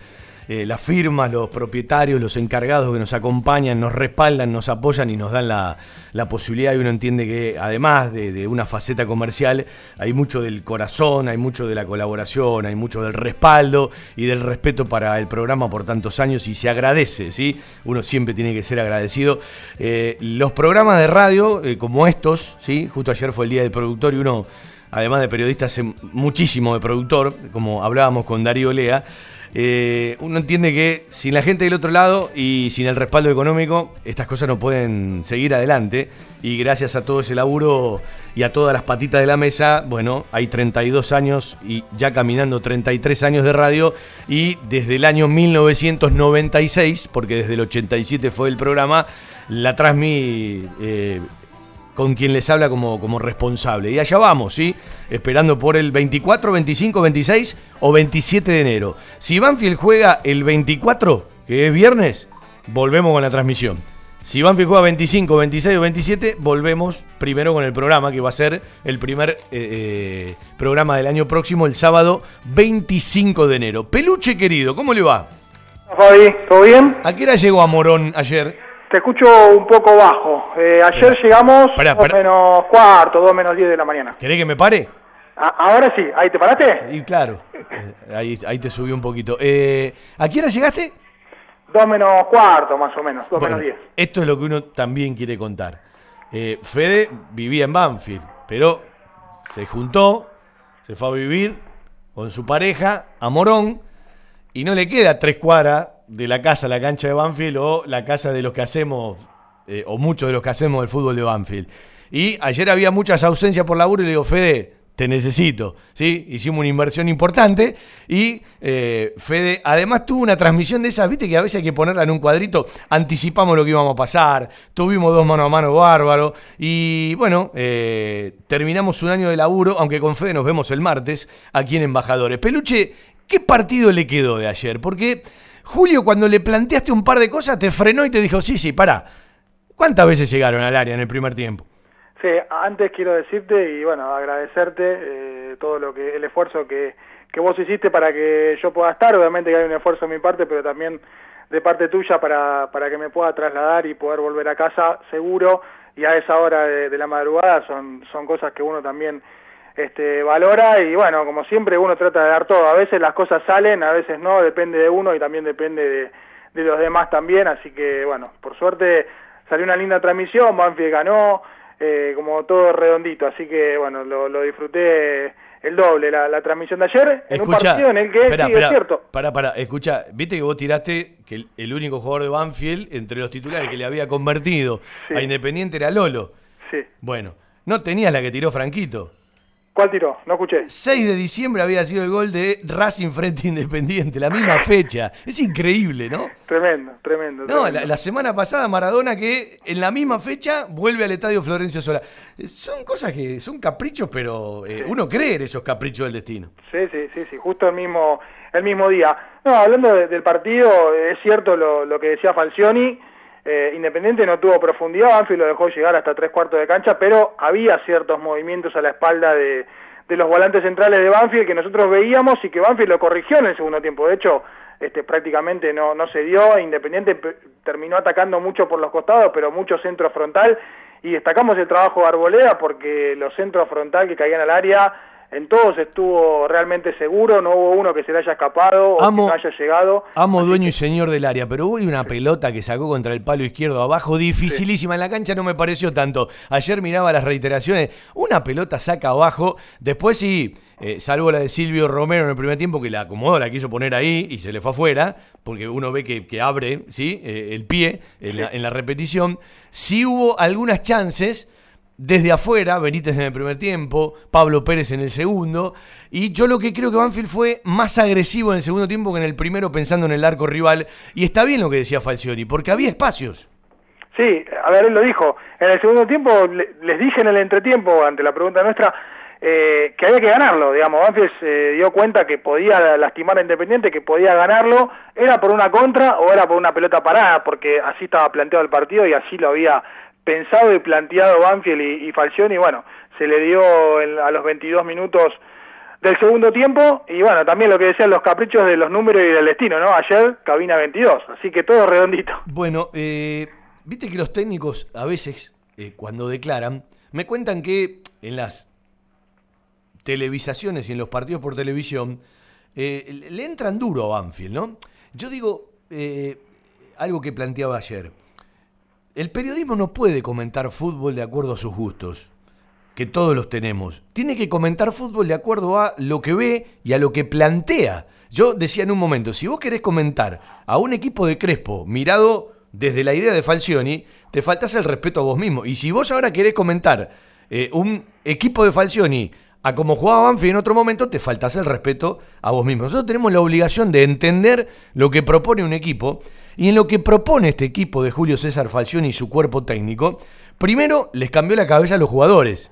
Speaker 5: eh, las firmas, los propietarios, los encargados que nos acompañan, nos respaldan, nos apoyan y nos dan la, la posibilidad. Y uno entiende que además de, de, una faceta comercial, hay mucho del corazón, hay mucho de la colaboración, hay mucho del respaldo y del respeto para el programa por tantos años y se agradece, ¿sí? Uno siempre tiene que ser agradecido. Eh, los programas de radio, eh, como estos, ¿sí? Justo ayer fue el Día del Productor y uno, además de periodista, hace muchísimo de productor, como hablábamos con Darío Lea. Eh, uno entiende que sin la gente del otro lado y sin el respaldo económico, estas cosas no pueden seguir adelante. Y gracias a todo ese laburo y a todas las patitas de la mesa, bueno, hay 32 años y ya caminando 33 años de radio. Y desde el año 1996, porque desde el 87 fue el programa, la Transmi eh, con quien les habla como, como responsable. Y allá vamos, ¿sí? Esperando por el 24, 25, 26 o 27 de enero. Si Banfield juega el 24, que es viernes, volvemos con la transmisión. Si Banfield juega 25, 26 o 27, volvemos primero con el programa, que va a ser el primer eh, eh, programa del año próximo, el sábado 25 de enero. Peluche querido, ¿cómo le va?
Speaker 8: Fabi, ¿todo bien?
Speaker 5: ¿A qué hora llegó a Morón ayer?
Speaker 8: Te escucho un poco bajo. Eh, ayer llegamos
Speaker 5: Pará,
Speaker 8: dos menos cuarto, dos menos diez de la mañana.
Speaker 5: ¿Querés que me pare?
Speaker 8: A- ahora sí, ¿ahí te paraste?
Speaker 5: Y claro, eh, ahí, ahí te subí un poquito. Eh, ¿A qué hora llegaste?
Speaker 8: 2 menos cuarto, más o menos, 2
Speaker 5: Bueno,
Speaker 8: menos 10.
Speaker 5: esto es lo que uno también quiere contar. Eh, Fede vivía en Banfield, pero se juntó, se fue a vivir con su pareja a Morón y no le queda tres cuadras de la casa la cancha de Banfield o la casa de los que hacemos, eh, o muchos de los que hacemos el fútbol de Banfield. Y ayer había muchas ausencias por laburo y le digo, Fede, te necesito. ¿sí? Hicimos una inversión importante y eh, Fede además tuvo una transmisión de esas, viste que a veces hay que ponerla en un cuadrito, anticipamos lo que íbamos a pasar, tuvimos dos mano a mano bárbaro y bueno, eh, terminamos un año de laburo, aunque con Fede nos vemos el martes aquí en Embajadores. Peluche, ¿qué partido le quedó de ayer? Porque Julio cuando le planteaste un par de cosas te frenó y te dijo, sí, sí, pará. ¿Cuántas veces llegaron al área en el primer tiempo?
Speaker 8: Sí, antes quiero decirte y bueno, agradecerte eh, todo lo que el esfuerzo que, que vos hiciste para que yo pueda estar. Obviamente que hay un esfuerzo de mi parte, pero también de parte tuya para, para que me pueda trasladar y poder volver a casa seguro y a esa hora de, de la madrugada son, son cosas que uno también este, valora y bueno, como siempre uno trata de dar todo. A veces las cosas salen, a veces no, depende de uno y también depende de, de los demás también. Así que bueno, por suerte salió una linda transmisión, Banfield ganó, eh, como todo redondito. Así que bueno, lo, lo disfruté el doble la, la transmisión de ayer en un partido en el que
Speaker 5: espera,
Speaker 8: sí,
Speaker 5: espera,
Speaker 8: es cierto.
Speaker 5: Para, para, escucha, viste que vos tiraste que el, el único jugador de Banfield entre los titulares que le había convertido a Independiente era Lolo.
Speaker 8: Sí.
Speaker 5: Bueno, no tenías la que tiró Franquito.
Speaker 8: ¿Cuál tiró? No escuché.
Speaker 5: 6 de diciembre había sido el gol de Racing frente Independiente, la misma fecha. Es increíble, ¿no?
Speaker 8: Tremendo, tremendo.
Speaker 5: No,
Speaker 8: tremendo.
Speaker 5: la, la semana pasada Maradona que en la misma fecha vuelve al estadio Florencio Sola. Eh, Son cosas que son caprichos, pero eh, uno cree en esos caprichos del destino.
Speaker 8: Sí, sí, sí, sí, justo el mismo, el mismo día. No, hablando de- del partido, es cierto lo, lo que decía Falcioni, eh, Independiente no tuvo profundidad, Banfield lo dejó llegar hasta tres cuartos de cancha, pero había ciertos movimientos a la espalda de, de los volantes centrales de Banfield que nosotros veíamos y que Banfield lo corrigió en el segundo tiempo. De hecho, este, prácticamente no, no se dio, Independiente pe- terminó atacando mucho por los costados, pero mucho centro frontal, y destacamos el trabajo de Arboleda porque los centros frontal que caían al área, en todos estuvo realmente seguro, no hubo uno que se le haya escapado o que no haya llegado.
Speaker 5: Amo dueño y señor del área, pero hubo una pelota que sacó contra el palo izquierdo abajo, dificilísima. En la cancha no me pareció tanto. Ayer miraba las reiteraciones, una pelota saca abajo, después sí, eh, salvo la de Silvio Romero en el primer tiempo, que la acomodó, la quiso poner ahí y se le fue afuera, porque uno ve que, que abre ¿sí? Eh, el pie en la, en la repetición. Sí hubo algunas chances desde afuera, Benítez en el primer tiempo, Pablo Pérez en el segundo, y yo lo que creo que Banfield fue más agresivo en el segundo tiempo que en el primero pensando en el arco rival, y está bien lo que decía Falcioni, porque había espacios.
Speaker 8: Sí, a ver, él lo dijo. En el segundo tiempo le- les dije en el entretiempo, ante la pregunta nuestra, eh, que había que ganarlo, digamos. Banfield se dio cuenta que podía lastimar a Independiente, que podía ganarlo, era por una contra o era por una pelota parada, porque así estaba planteado el partido y así lo había pensado y planteado Banfield y, y Falcioni, bueno, se le dio a los 22 minutos del segundo tiempo y bueno, también lo que decían los caprichos de los números y del destino, ¿no? Ayer cabina 22, así que todo redondito.
Speaker 5: Bueno, eh, viste que los técnicos a veces, eh, cuando declaran, me cuentan que en las televisaciones y en los partidos por televisión, eh, le- le entran duro a Banfield, ¿no? Yo digo eh, algo que planteaba ayer. El periodismo no puede comentar fútbol de acuerdo a sus gustos, que todos los tenemos. Tiene que comentar fútbol de acuerdo a lo que ve y a lo que plantea. Yo decía en un momento, si vos querés comentar a un equipo de Crespo mirado desde la idea de Falcioni, te faltas el respeto a vos mismo. Y si vos ahora querés comentar eh, un equipo de Falcioni a como jugaba Banfield en otro momento, te faltas el respeto a vos mismo. Nosotros tenemos la obligación de entender lo que propone un equipo y en lo que propone este equipo de Julio César Falcioni y su cuerpo técnico, primero les cambió la cabeza a los jugadores.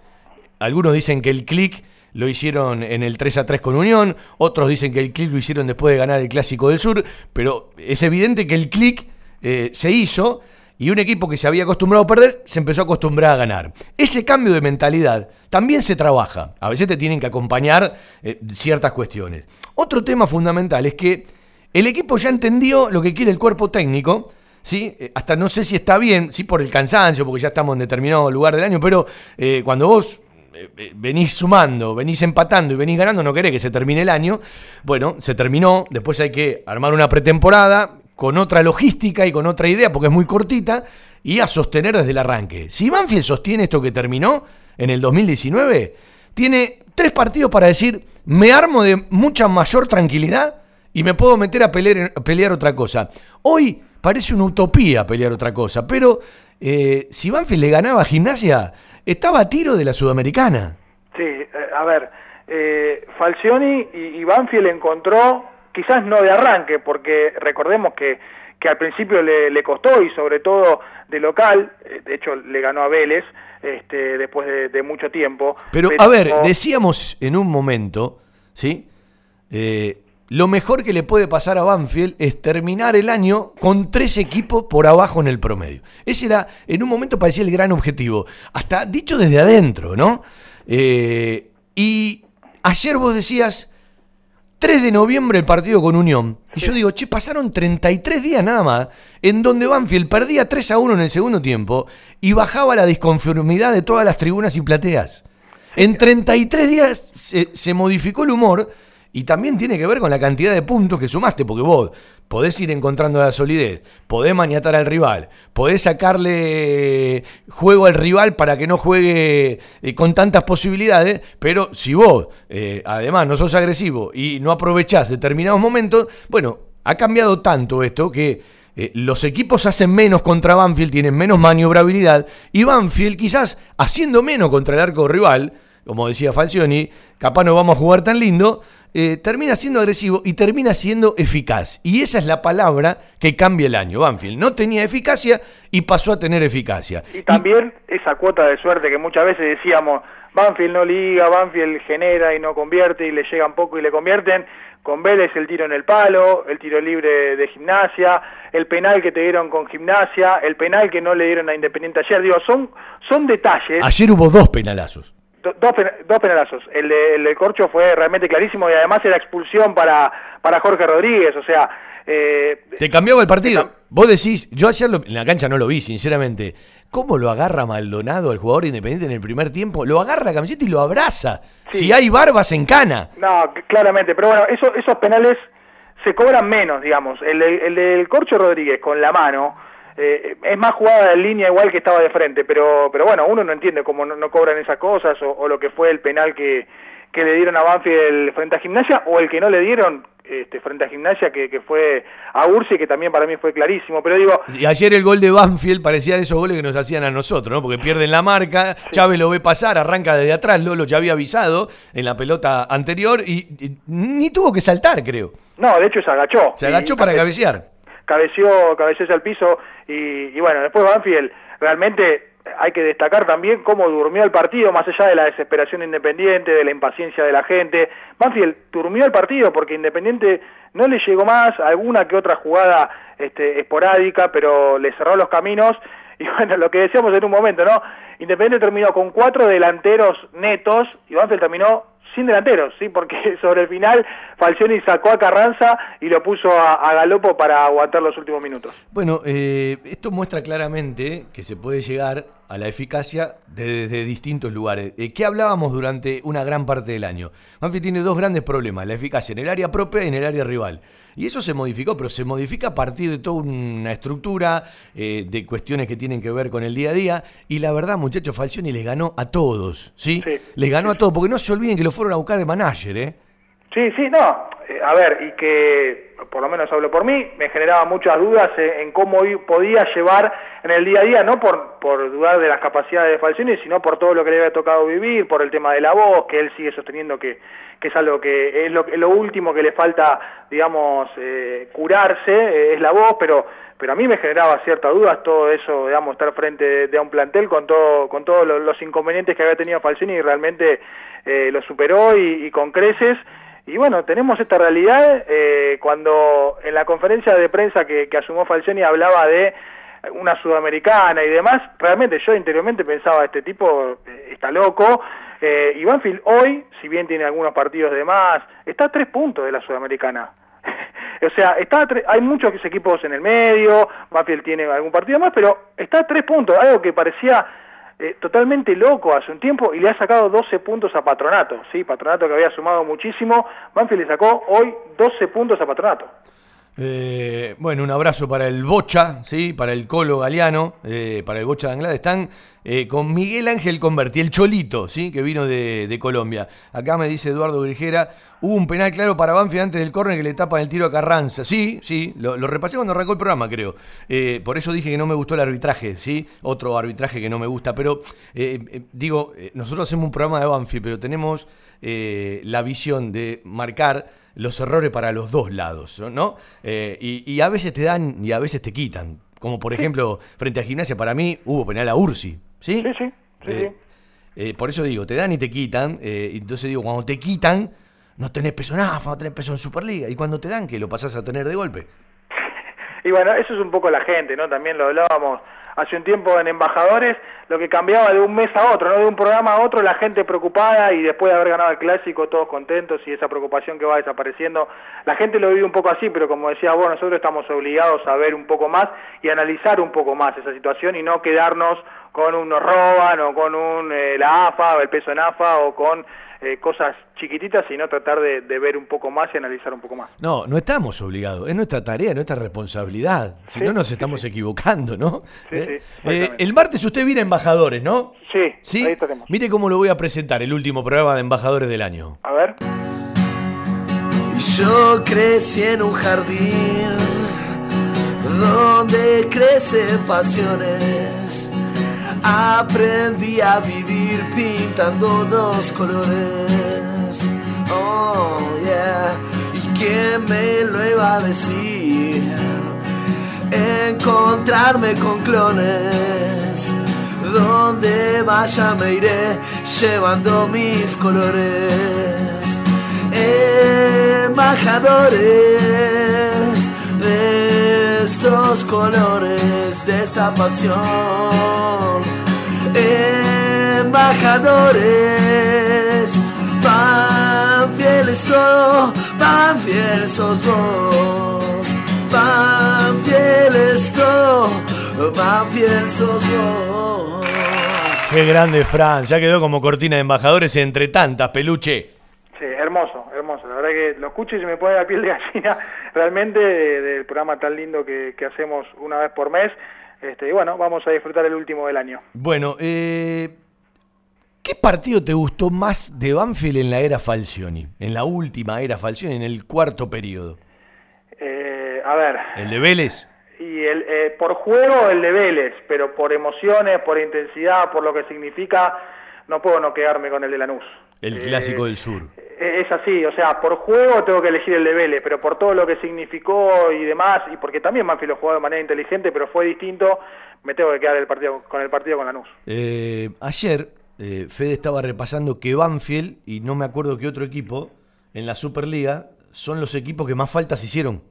Speaker 5: Algunos dicen que el clic lo hicieron en el 3 a 3 con Unión, otros dicen que el clic lo hicieron después de ganar el Clásico del Sur, pero es evidente que el clic eh, se hizo y un equipo que se había acostumbrado a perder se empezó a acostumbrar a ganar. Ese cambio de mentalidad también se trabaja. A veces te tienen que acompañar eh, ciertas cuestiones. Otro tema fundamental es que el equipo ya entendió lo que quiere el cuerpo técnico. ¿sí? Eh, Hasta no sé si está bien, sí por el cansancio, porque ya estamos en determinado lugar del año, pero eh, cuando vos eh, venís sumando, venís empatando y venís ganando, no querés que se termine el año. Bueno, se terminó, después hay que armar una pretemporada, con otra logística y con otra idea, porque es muy cortita, y a sostener desde el arranque. Si Banfield sostiene esto que terminó en el 2019, tiene tres partidos para decir, me armo de mucha mayor tranquilidad y me puedo meter a pelear, a pelear otra cosa. Hoy parece una utopía pelear otra cosa, pero eh, si Banfield le ganaba a Gimnasia, estaba a tiro de la Sudamericana.
Speaker 8: Sí, eh, a ver, eh, Falcioni y, y Banfield encontró, quizás no de arranque, porque recordemos que, que al principio le, le costó y sobre todo de local, de hecho le ganó a Vélez este, después de, de mucho tiempo.
Speaker 5: Pero, a ver, decíamos en un momento, ¿sí? Lo mejor que le puede pasar a Banfield es terminar el año con tres equipos por abajo en el promedio. Ese era, en un momento parecía el gran objetivo. Hasta dicho desde adentro, ¿no? Eh, y ayer vos decías, 3 de noviembre el partido con Unión. Y yo digo, che, pasaron 33 días nada más, en donde Banfield perdía 3 a 1 en el segundo tiempo y bajaba la disconformidad de todas las tribunas y plateas. En 33 días se, se modificó el humor y también tiene que ver con la cantidad de puntos que sumaste, porque vos podés ir encontrando la solidez, podés maniatar al rival, podés sacarle juego al rival para que no juegue eh, con tantas posibilidades, pero si vos eh, además no sos agresivo y no aprovechás determinados momentos, bueno, ha cambiado tanto esto que eh, los equipos hacen menos contra Banfield, tienen menos maniobrabilidad, y Banfield quizás haciendo menos contra el arco rival, como decía Falcioni, capaz no vamos a jugar tan lindo, eh, termina siendo agresivo y termina siendo eficaz. Y esa es la palabra que cambia el año. Banfield no tenía eficacia y pasó a tener eficacia.
Speaker 8: Y también esa cuota de suerte que muchas veces decíamos, Banfield no liga, Banfield genera y no convierte y le llegan poco y le convierten. Con Vélez el tiro en el palo, el tiro libre de gimnasia, el penal que te dieron con gimnasia, el penal que no le dieron a Independiente ayer. Digo, son, son detalles.
Speaker 5: Ayer hubo dos penalazos.
Speaker 8: Do- dos, dos penalazos. El de, el de Corcho fue realmente clarísimo y además era expulsión para, para Jorge Rodríguez. O sea, eh,
Speaker 5: Te cambiaba el partido. Vos decís, yo ayer lo- en la cancha no lo vi, sinceramente. ¿Cómo lo agarra Maldonado, el jugador independiente en el primer tiempo? Lo agarra la camiseta y lo abraza. Si hay barbas en cana.
Speaker 8: No, claramente, pero bueno, eso, esos penales se cobran menos, digamos. El, el del Corcho Rodríguez con la mano eh, es más jugada en línea igual que estaba de frente, pero pero bueno, uno no entiende cómo no, no cobran esas cosas o, o lo que fue el penal que, que le dieron a Banfield frente a Gimnasia o el que no le dieron este, frente a Gimnasia que, que fue a Ursi, que también para mí fue clarísimo. Pero digo,
Speaker 5: Y ayer el gol de Banfield parecía de esos goles que nos hacían a nosotros, ¿no? Porque pierden la marca, Chávez lo ve pasar, arranca desde atrás, Lolo ya había avisado en la pelota anterior y, y ni tuvo que saltar, creo.
Speaker 8: no, de hecho se agachó.
Speaker 5: Se agachó
Speaker 8: Y-
Speaker 5: para cabecear.
Speaker 8: Cabeció, cabeció el piso y, y bueno, después Banfield realmente hay que destacar también cómo durmió el partido, más allá de la desesperación de Independiente, de la impaciencia de la gente. Banfield durmió el partido porque Independiente no le llegó más, alguna que otra jugada este, esporádica, pero le cerró los caminos. <laughs> Y bueno, lo que decíamos en un momento, ¿no? Independiente terminó con cuatro delanteros netos y Banfield terminó sin delanteros, ¿sí? Porque <laughs> sobre el final Falcioni sacó a Carranza y lo puso a, Galopo para aguantar los últimos minutos.
Speaker 5: Bueno, eh, esto muestra claramente que se puede llegar a la eficacia desde distintos lugares. Eh, ¿Qué hablábamos durante una gran parte del año? Banfield tiene dos grandes problemas, la eficacia en el área propia y en el área rival. Y eso se modificó, pero se modifica a partir de toda una estructura, eh, de cuestiones que tienen que ver con el día a día. Y la verdad, muchachos, Falcioni les ganó a todos, ¿sí? Les ganó a todos, porque no se olviden que lo fueron a buscar de manager, ¿eh?
Speaker 8: Sí, sí, no. eh, a ver, y que, por lo menos hablo por mí, me generaba muchas dudas en cómo podía llevar en el día a día, no por, por dudar de las capacidades de Falcioni, sino por todo lo que le había tocado vivir, por el tema de la voz, que él sigue sosteniendo que, que es algo que es lo, lo último que le falta, digamos, eh, curarse, eh, es la voz, pero pero a mí me generaba ciertas dudas todo eso, digamos, estar frente de, de un plantel con todo con todos los, inconvenientes que había tenido Falcioni y realmente eh, lo superó y, con creces. Y bueno, tenemos esta realidad eh, cuando en la conferencia de prensa que, que asumió Falcioni hablaba de una sudamericana y demás, realmente yo interiormente pensaba, este tipo está loco, eh, y Banfield hoy, si bien tiene algunos partidos de más, está a tres puntos de la sudamericana. <laughs> o sea, está a hay muchos equipos en el medio, Banfield tiene algún partido más, pero está a tres puntos, algo que parecía eh, totalmente loco hace un tiempo y le ha sacado 12 puntos a Patronato, ¿sí? Patronato que había sumado muchísimo, Banfield le sacó hoy 12 puntos a Patronato.
Speaker 5: Eh, bueno, un abrazo para el Bocha, ¿sí? para el Colo Galeano, eh, para el Bocha de Anglada. Están eh, con Miguel Ángel Converti, el Cholito, ¿sí? que vino de, Colombia. Acá me dice Eduardo Grigera, hubo un penal claro para Banfield antes del córner que le tapa el tiro a Carranza. Sí, sí, lo, lo repasé cuando arrancó el programa, creo. Eh, por eso dije que no me gustó el arbitraje, ¿sí? Otro arbitraje que no me gusta. Pero, eh, digo, nosotros hacemos un programa de Banfield, pero tenemos eh, la visión de marcar los errores para los dos lados, ¿no? Eh, y, y a veces te dan y a veces te quitan. Como por ejemplo, frente a Gimnasia, para mí hubo penal a Ursi, ¿sí?
Speaker 8: Sí, sí, sí,
Speaker 5: Eh, eh, por eso digo, te dan y te quitan. entonces digo, cuando te quitan, no tenés peso en AFA, no tenés peso en Superliga. Y cuando te dan, que lo pasás a tener de golpe.
Speaker 8: Y bueno, eso es un poco la gente, ¿no? También lo hablábamos hace un tiempo en Embajadores, lo que cambiaba de un mes a otro, ¿no? De un programa a otro, la gente preocupada y después de haber ganado el clásico, todos contentos y esa preocupación que va desapareciendo. La gente lo vive un poco así, pero como decía vos, nosotros estamos obligados a ver un poco más y analizar un poco más esa situación y no quedarnos con un nos roban o con un eh, la AFA o el peso en AFA o con eh, cosas chiquititas, sino tratar de, de ver un poco más y analizar un poco más.
Speaker 5: No, no estamos obligados. Es nuestra tarea, nuestra responsabilidad. Si
Speaker 8: Sí,
Speaker 5: no, nos estamos equivocando, ¿no?
Speaker 8: Sí,
Speaker 5: Eh,
Speaker 8: sí,
Speaker 5: eh, el martes usted viene a Embajadores, ¿no?
Speaker 8: Sí,
Speaker 5: ¿Sí?
Speaker 8: ahí estaremos.
Speaker 5: Mire cómo lo voy a presentar, el último programa de Embajadores del año.
Speaker 8: A ver.
Speaker 16: Y yo crecí en un jardín donde crecen pasiones. Aprendí a vivir pintando dos colores. Oh, yeah. ¿Y quién me lo iba a decir? Encontrarme con clones. Donde vaya me iré llevando mis colores embajadores de estos colores, de esta pasión. Embajadores, pan fieles todo, pan fieles sos vos. Pan fieles todo, pan fieles sos vos.
Speaker 5: Qué grande, Fran. Ya quedó como cortina de embajadores entre tantas, peluche.
Speaker 8: Sí, hermoso, hermoso. La verdad que lo escucho y se me pone la piel de gallina <laughs> realmente de- del programa tan lindo que, que hacemos una vez por mes. Este, y bueno, vamos a disfrutar el último del año.
Speaker 5: Bueno, eh, ¿qué partido te gustó más de Banfield en la era Falcioni? En la última era Falcioni, en el cuarto periodo.
Speaker 8: Eh, a ver,
Speaker 5: ¿El de Vélez?
Speaker 8: y el, eh, por juego el de Vélez, pero por emociones, por intensidad, por lo que significa, no puedo no quedarme con el de Lanús.
Speaker 5: El clásico del sur.
Speaker 8: Es así, o sea, por juego tengo que elegir el de Vélez, pero por todo lo que significó y demás, y porque también Banfield lo jugó de manera inteligente, pero fue distinto, me tengo que quedar el partido, con el partido con Lanús.
Speaker 5: Eh, ayer, eh, Fede estaba repasando que Banfield, y no me acuerdo qué otro equipo, en la Superliga, son los equipos que más faltas hicieron.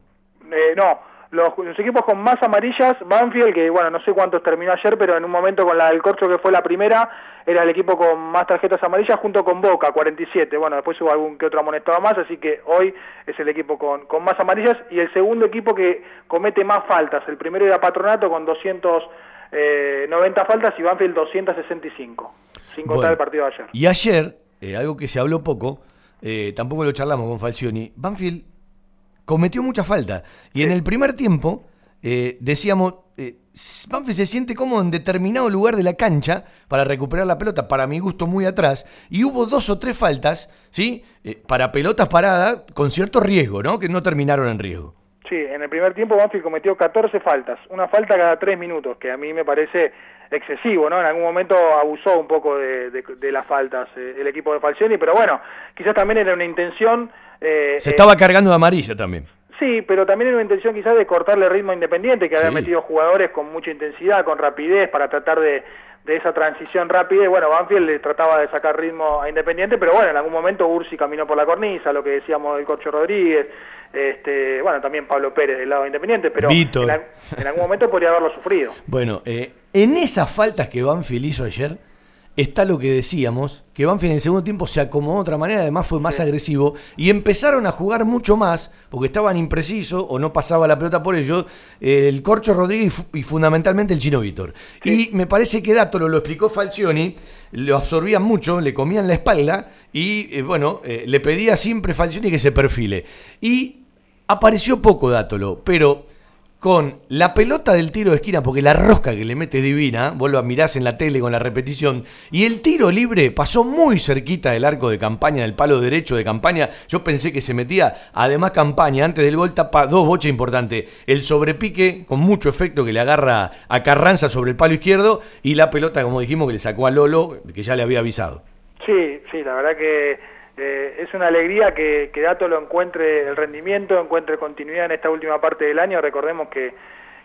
Speaker 8: Eh, no, los, los equipos con más amarillas, Banfield, que bueno, no sé cuántos terminó ayer, pero en un momento con la del Corcho que fue la primera, era el equipo con más tarjetas amarillas junto con Boca, 47. Bueno, después hubo algún que otro amonestado más, así que hoy es el equipo con, con más amarillas y el segundo equipo que comete más faltas. El primero era Patronato con 290 faltas y Banfield 265, sin contar
Speaker 5: Bueno,
Speaker 8: el partido de ayer.
Speaker 5: Y ayer, eh, algo que se habló poco, eh, tampoco lo charlamos con Falcioni, Banfield cometió mucha falta. Y en el primer tiempo, eh, decíamos, eh, Banfield se siente cómodo en determinado lugar de la cancha para recuperar la pelota, para mi gusto muy atrás, y hubo dos o tres faltas, ¿sí? Eh, para pelotas paradas con cierto riesgo, ¿no? Que no terminaron en riesgo.
Speaker 8: Sí, en el primer tiempo Banfield cometió 14 faltas, una falta cada 3 minutos, que a mí me parece excesivo, ¿no? En algún momento abusó un poco de, de- de las faltas eh, el equipo de Falcioni, pero bueno, quizás también era una intención... eh,
Speaker 5: Se
Speaker 8: eh,
Speaker 5: estaba cargando de amarilla también.
Speaker 8: Sí, pero también era una intención quizás de cortarle ritmo a Independiente, que había
Speaker 5: Sí.
Speaker 8: metido jugadores con mucha intensidad, con rapidez, para tratar de, de esa transición rápida. Y bueno, Banfield le trataba de sacar ritmo a Independiente, pero bueno, en algún momento Ursi caminó por la cornisa, lo que decíamos del Corcho Rodríguez, este, bueno, también Pablo Pérez del lado de Independiente, pero en, en algún momento podría haberlo sufrido. <laughs>
Speaker 5: Bueno, eh, en esas faltas que Banfield hizo ayer está lo que decíamos, que Banfield en el segundo tiempo se acomodó de otra manera, además fue más agresivo y empezaron a jugar mucho más porque estaban imprecisos o no pasaba la pelota por ellos el Corcho Rodríguez y fundamentalmente el Chino Víctor. Y me parece que Dátolo lo explicó Falcioni, lo absorbían mucho, le comían la espalda y eh, bueno, eh, le pedía siempre Falcioni que se perfile. Y apareció poco Dátolo, pero con la pelota del tiro de esquina, porque la rosca que le mete divina, vos lo mirás en la tele con la repetición, y el tiro libre pasó muy cerquita del arco de campaña, del palo derecho de campaña. Yo pensé que se metía, además campaña, antes del gol tapa dos boches importantes. El sobrepique con mucho efecto que le agarra a Carranza sobre el palo izquierdo y la pelota, como dijimos, que le sacó a Lolo, que ya le había avisado.
Speaker 8: Sí, sí, la verdad que eh, es una alegría que, que Dato lo encuentre el rendimiento, encuentre continuidad en esta última parte del año. Recordemos que,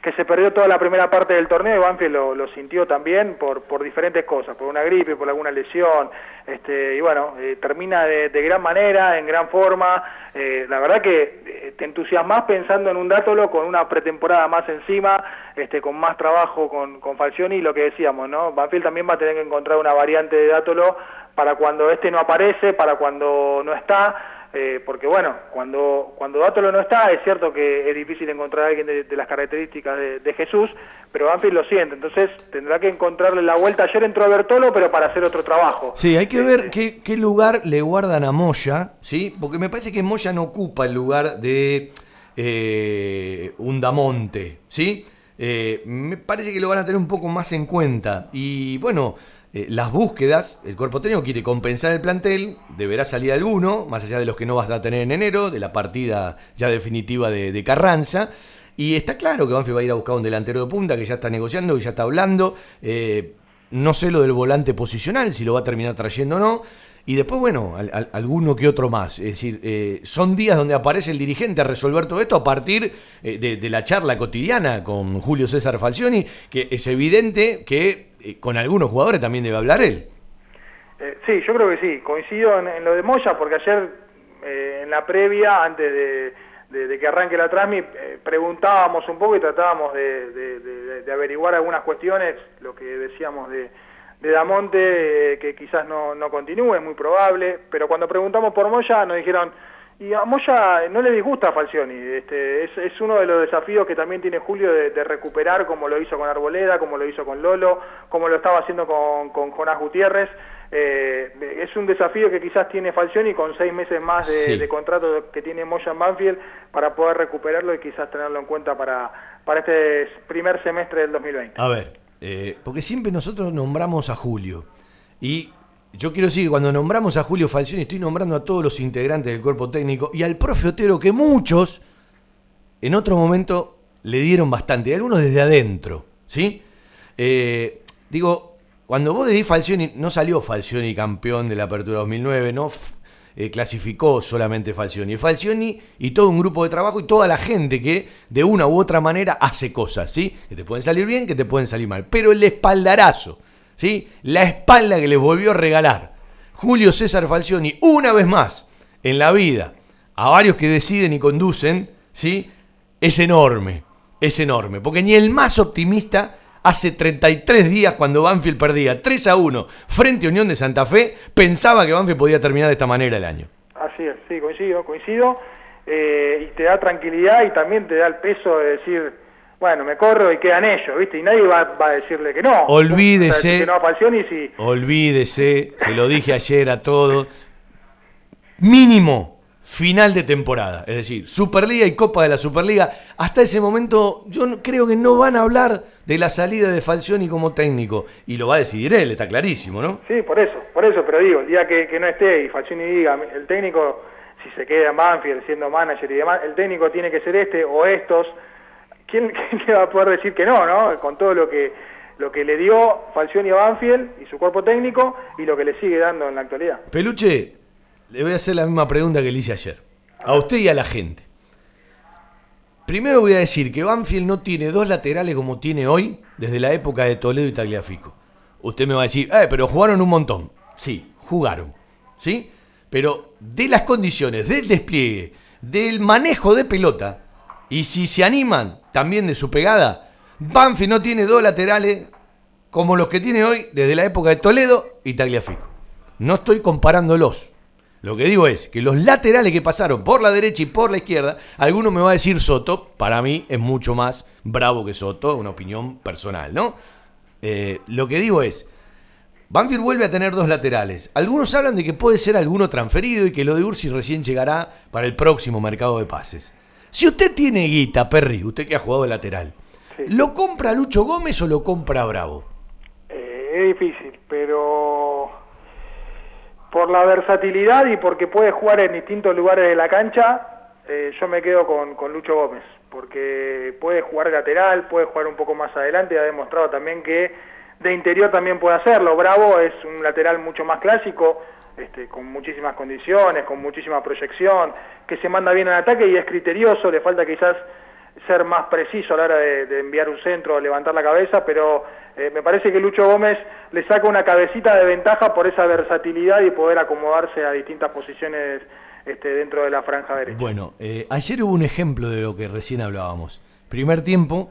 Speaker 8: que se perdió toda la primera parte del torneo y Banfield lo, lo sintió también por, por diferentes cosas, por una gripe, por alguna lesión, este, y bueno, eh, termina de, de gran manera, en gran forma. Eh, la verdad que eh, te entusiasmas pensando en un Dátolo con una pretemporada más encima, este, con más trabajo con, con Falcioni y lo que decíamos, ¿no? Banfield también va a tener que encontrar una variante de Dátolo para cuando este no aparece, para cuando no está, eh, porque bueno, cuando cuando Dátolo no está, es cierto que es difícil encontrar a alguien de, de las características de, de, Jesús, pero Banfield lo siente, entonces tendrá que encontrarle la vuelta. Ayer entró Bertolo, pero para hacer otro trabajo.
Speaker 5: Sí, hay que ver qué, qué lugar le guardan a Moya, ¿sí? Porque me parece que Moya no ocupa el lugar de eh, un Damonte, ¿sí? Eh, me parece que lo van a tener un poco más en cuenta. Y bueno, eh, las búsquedas, el cuerpo técnico quiere compensar el plantel, deberá salir alguno, más allá de los que no vas a tener en enero, de la partida ya definitiva de, Carranza. Y está claro que Banfield va a ir a buscar un delantero de punta que ya está negociando, que ya está hablando. Eh, no sé lo del volante posicional, si lo va a terminar trayendo o no. Y después, bueno, al, al, alguno que otro más. Es decir, eh, son días donde aparece el dirigente a resolver todo esto a partir de, de, la charla cotidiana con Julio César Falcioni, que es evidente que eh, con algunos jugadores también debe hablar él.
Speaker 8: Eh, sí, yo creo que sí. Coincido en, lo de Moya porque ayer, eh, en la previa, antes de, que arranque la transmi, preguntábamos un poco y tratábamos de, averiguar algunas cuestiones, lo que decíamos de de Damonte, eh, que quizás no, no continúe, es muy probable, pero cuando preguntamos por Moya nos dijeron, y a Moya no le disgusta a Falcioni, este, es, es uno de los desafíos que también tiene Julio de, de, recuperar, como lo hizo con Arboleda, como lo hizo con Lolo, como lo estaba haciendo con, con Jonás Gutiérrez, eh, es un desafío que quizás tiene Falcioni con seis meses más de, sí. de contrato que tiene Moya en Banfield para poder recuperarlo y quizás tenerlo en cuenta para, para este primer semestre del 2020.
Speaker 5: A ver, eh, porque siempre nosotros nombramos a Julio. Y yo quiero decir que cuando nombramos a Julio Falcioni estoy nombrando a todos los integrantes del cuerpo técnico y al profe Otero que muchos en otro momento le dieron bastante, y algunos desde adentro. ¿sí? Eh, digo, cuando vos decís Falcioni, no salió Falcioni campeón de la Apertura 2009, no eh, clasificó solamente Falcioni. Falcioni y todo un grupo de trabajo y toda la gente que de una u otra manera hace cosas, ¿sí? Que te pueden salir bien, que te pueden salir mal. Pero el espaldarazo, ¿sí? La espalda que les volvió a regalar Julio César Falcioni una vez más en la vida a varios que deciden y conducen, ¿sí? Es enorme, es enorme. Porque ni el más optimista hace 33 días cuando Banfield perdía 3 a 1 frente a Unión de Santa Fe, pensaba que Banfield podía terminar de esta manera el año.
Speaker 8: Así es, sí, coincido, coincido. Eh, y te da tranquilidad y también te da el peso de decir, bueno, me corro y quedan ellos, ¿viste? Y nadie va, va a decirle que no.
Speaker 5: Olvídese.
Speaker 8: Que no a si...
Speaker 5: Olvídese, se lo dije ayer a todos. Mínimo final de temporada, es decir, Superliga y Copa de la Superliga. Hasta ese momento yo creo que no van a hablar de la salida de Falcioni como técnico y lo va a decidir él, está clarísimo, ¿no?
Speaker 8: Sí, por eso, por eso, pero digo, el día que, que no esté y Falcioni diga, el técnico, si se queda en Banfield siendo manager y demás, el técnico tiene que ser este o estos, ¿quién, <laughs> quién le va a poder decir que no, no? Con todo lo que lo que le dio Falcioni a Banfield y su cuerpo técnico y lo que le sigue dando en la actualidad.
Speaker 5: Peluche, le voy a hacer la misma pregunta que le hice ayer. A usted y a la gente. Primero voy a decir que Banfield no tiene dos laterales como tiene hoy desde la época de Toledo y Tagliafico. Usted me va a decir, eh, pero jugaron un montón. Sí, jugaron. ¿Sí? Pero de las condiciones, del despliegue, del manejo de pelota, y si se animan también de su pegada, Banfield no tiene dos laterales como los que tiene hoy desde la época de Toledo y Tagliafico. No estoy comparándolos. Lo que digo es que los laterales que pasaron por la derecha y por la izquierda, alguno me va a decir Soto, para mí es mucho más bravo que Soto, una opinión personal, ¿no? Eh, lo que digo es, Banfield vuelve a tener dos laterales. Algunos hablan de que puede ser alguno transferido y que lo de Ursi recién llegará para el próximo mercado de pases. Si usted tiene guita, Perry, usted que ha jugado de lateral, ¿lo compra Lucho Gómez o lo compra Bravo?
Speaker 8: Eh, es difícil, pero por la versatilidad y porque puede jugar en distintos lugares de la cancha, eh, yo me quedo con, con Lucho Gómez, porque puede jugar lateral, puede jugar un poco más adelante y ha demostrado también que de interior también puede hacerlo. Bravo es un lateral mucho más clásico, este, con muchísimas condiciones, con muchísima proyección, que se manda bien al ataque y es criterioso, le falta quizás ser más preciso a la hora de, enviar un centro o levantar la cabeza, pero eh, me parece que Lucho Gómez le saca una cabecita de ventaja por esa versatilidad y poder acomodarse a distintas posiciones este, dentro de la franja derecha.
Speaker 5: Bueno, eh, ayer hubo un ejemplo de lo que recién hablábamos. Primer tiempo,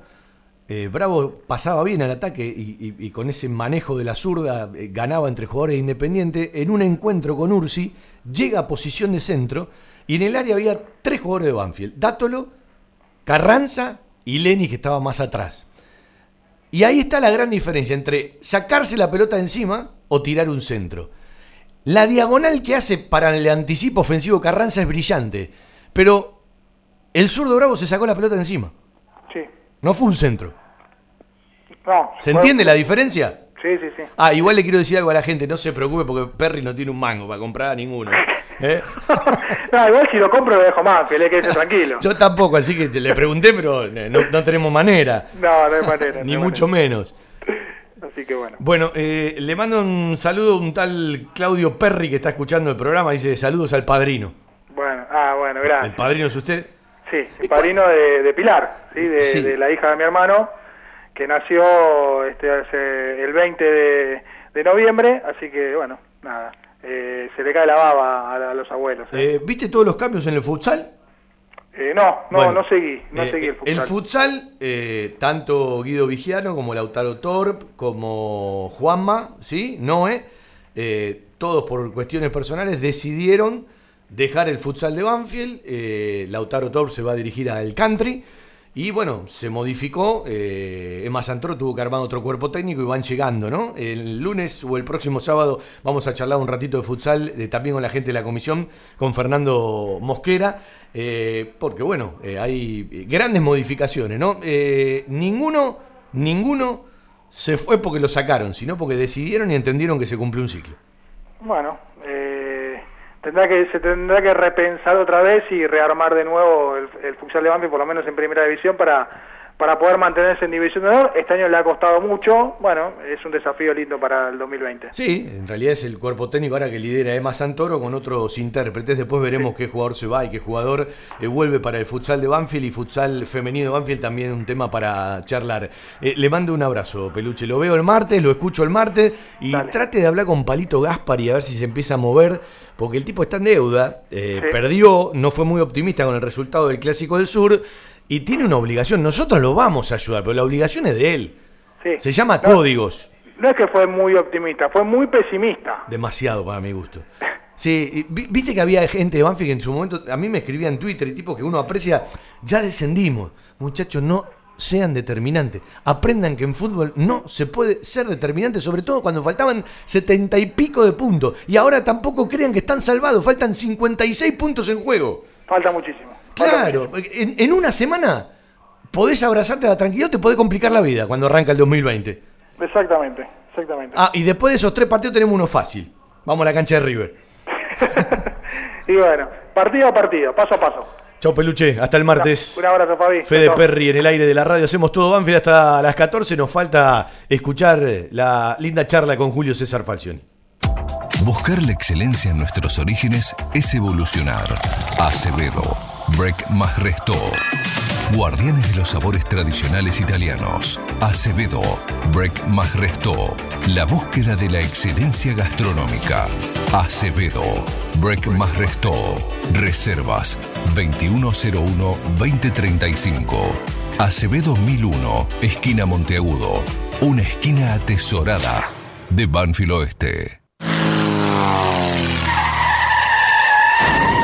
Speaker 5: eh, Bravo pasaba bien al ataque y, con ese manejo de la zurda eh, ganaba entre jugadores de Independiente. En un encuentro con Ursi, llega a posición de centro y en el área había tres jugadores de Banfield: Dátolo, Carranza y Lenny, que estaba más atrás. Y ahí está la gran diferencia entre sacarse la pelota de encima o tirar un centro. La diagonal que hace para el anticipo ofensivo Carranza es brillante, pero el zurdo Bravo se sacó la pelota encima. No fue un centro.
Speaker 8: No,
Speaker 5: ¿Se
Speaker 8: fue-
Speaker 5: entiende la diferencia?
Speaker 8: Sí, sí, sí.
Speaker 5: Ah, igual le quiero decir algo a la gente, no se preocupe porque Perry no tiene un mango para comprar a ninguno. ¿eh? <laughs>
Speaker 8: No, igual si lo compro lo dejo más, que le quede tranquilo.
Speaker 5: Yo tampoco, así que le pregunté, pero eh, no, no tenemos manera,
Speaker 8: No, no hay manera.
Speaker 5: ni
Speaker 8: no
Speaker 5: mucho menos.
Speaker 8: Así que bueno.
Speaker 5: Bueno, eh, le mando un saludo a un tal Claudio Perry que está escuchando el programa, dice saludos al padrino.
Speaker 8: Bueno, ah, bueno,
Speaker 5: ¿El
Speaker 8: gracias.
Speaker 5: padrino es usted?
Speaker 8: Sí, el padrino de, de Pilar, ¿sí? De,
Speaker 5: Sí.
Speaker 8: de la hija de mi hermano, que nació este, hace el 20 de, de noviembre, así que bueno, nada, eh, se le cae la baba a, a los abuelos. ¿eh?
Speaker 5: Eh, ¿Viste todos los cambios en el futsal?
Speaker 8: Eh, no, no,
Speaker 5: Bueno,
Speaker 8: no seguí, no
Speaker 5: Eh,
Speaker 8: seguí el futsal.
Speaker 5: El futsal, eh, tanto Guido Vigiano como Lautaro Torp, como Juanma, ¿sí? Noé, eh, todos por cuestiones personales decidieron dejar el futsal de Banfield. eh, Lautaro Torp se va a dirigir al country. Y bueno, se modificó. Eh, Emma Santoro tuvo que armar otro cuerpo técnico y van llegando, ¿no? El lunes o el próximo sábado vamos a charlar un ratito de futsal eh, también con la gente de la comisión, con Fernando Mosquera, eh, porque bueno, eh, hay grandes modificaciones, ¿no? Eh, ninguno, ninguno se fue porque lo sacaron, sino porque decidieron y entendieron que se cumplió un ciclo.
Speaker 8: Bueno, eh, tendrá que se tendrá que repensar otra vez y rearmar de nuevo el, el futsal de Banfield, por lo menos en primera división, para para poder mantenerse en división de honor. Este año le ha costado mucho, bueno, es un desafío lindo para el 2020.
Speaker 5: Sí, en realidad es el cuerpo técnico ahora que lidera Emma Santoro con otros intérpretes. Después veremos qué jugador se va y qué jugador eh, vuelve para el futsal de Banfield y futsal femenino de Banfield también un tema para charlar. Eh, le mando un abrazo, Peluche. Lo veo el martes, lo escucho el martes y trate de hablar con Palito Gaspar y a ver si se empieza a mover. Porque el tipo está en deuda, eh,
Speaker 8: Sí.
Speaker 5: perdió, no fue muy optimista con el resultado del Clásico del Sur y tiene una obligación. Nosotros lo vamos a ayudar, pero la obligación es de él.
Speaker 8: Sí.
Speaker 5: Se llama
Speaker 8: No.
Speaker 5: códigos.
Speaker 8: No es que fue muy optimista, fue muy pesimista.
Speaker 5: Demasiado para mi gusto. Sí, viste que había gente de Banfield que en su momento a mí me escribía en Twitter y tipo que uno aprecia, ya descendimos. Muchachos, no sean determinantes. Aprendan que en fútbol no se puede ser determinante, sobre todo cuando faltaban setenta y pico de puntos. Y ahora tampoco crean que están salvados, faltan 56 puntos en juego.
Speaker 8: Falta muchísimo.
Speaker 5: Claro, en, en una semana podés abrazarte a la tranquilidad te puede complicar la vida cuando arranca el 2020.
Speaker 8: Exactamente, exactamente.
Speaker 5: Ah, y después de esos tres partidos tenemos uno fácil. Vamos a la cancha de River. <laughs>
Speaker 8: Y bueno, partido a partido, paso a paso.
Speaker 5: Chau Peluche, hasta el martes.
Speaker 8: Un abrazo, Fabi.
Speaker 5: Fede
Speaker 8: Chau.
Speaker 5: Perry en el aire de la radio. Hacemos todo Banfield hasta las 14. Nos falta escuchar la linda charla con Julio César Falcioni.
Speaker 10: Buscar la excelencia en nuestros orígenes es evolucionar. Acevedo, Break más Resto. Guardianes de los sabores tradicionales italianos. Acevedo, Break más Resto. La búsqueda de la excelencia gastronómica. Acevedo, Break más Resto. Reservas 2101-2035. Acevedo 1001, esquina Monteagudo. Una esquina atesorada de Banfield Oeste.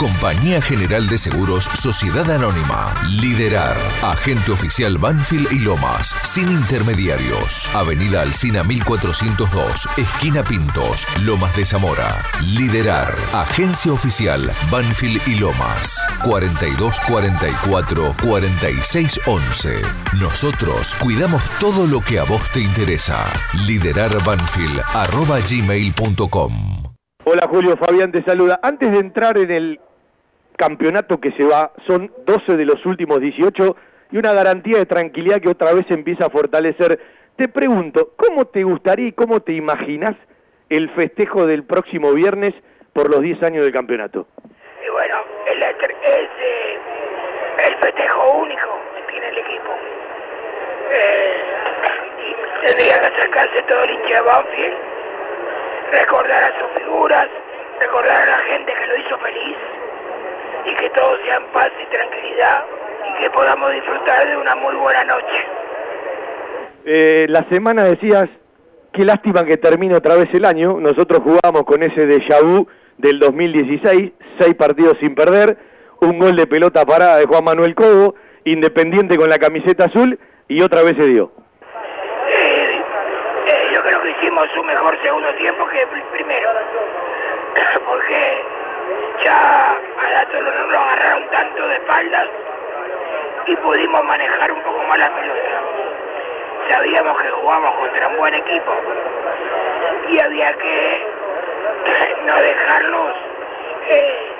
Speaker 10: Compañía General de Seguros Sociedad Anónima. Liderar. Agente oficial Banfield y Lomas. Sin intermediarios. Avenida Alcina 1402. Esquina Pintos. Lomas de Zamora. Liderar. Agencia oficial Banfield y Lomas. 4244 4611. Nosotros cuidamos todo lo que a vos te interesa. Liderarbanfield arroba gmail.com.
Speaker 3: Hola Julio, Fabián te saluda. Antes de entrar en el campeonato que se va, son 12 de los últimos 18 y una garantía de tranquilidad que otra vez empieza a fortalecer. Te pregunto, ¿cómo te gustaría y cómo te imaginas el festejo del próximo viernes por los 10 años del campeonato?
Speaker 17: Y bueno, el, es eh, el festejo único que tiene el equipo. Eh, tendría que acercarse todo el hincha de Banfield, recordar a sus figuras, recordar a la gente que lo hizo feliz y que todo sea en paz y tranquilidad y que podamos disfrutar de una muy buena noche.
Speaker 3: Eh, la semana decías, qué lástima que termine otra vez el año. Nosotros jugamos con ese déjà vu del 2016, seis partidos sin perder, un gol de pelota parada de Juan Manuel Cobo, Independiente con la camiseta azul y otra vez se dio.
Speaker 17: Eh, eh, yo creo que hicimos un mejor segundo tiempo que el primero, <clears throat> porque ya a la no nos agarraron tanto de espaldas y pudimos manejar un poco más la pelota. Sabíamos que jugábamos contra un buen equipo y había que <laughs> no dejarnos eh,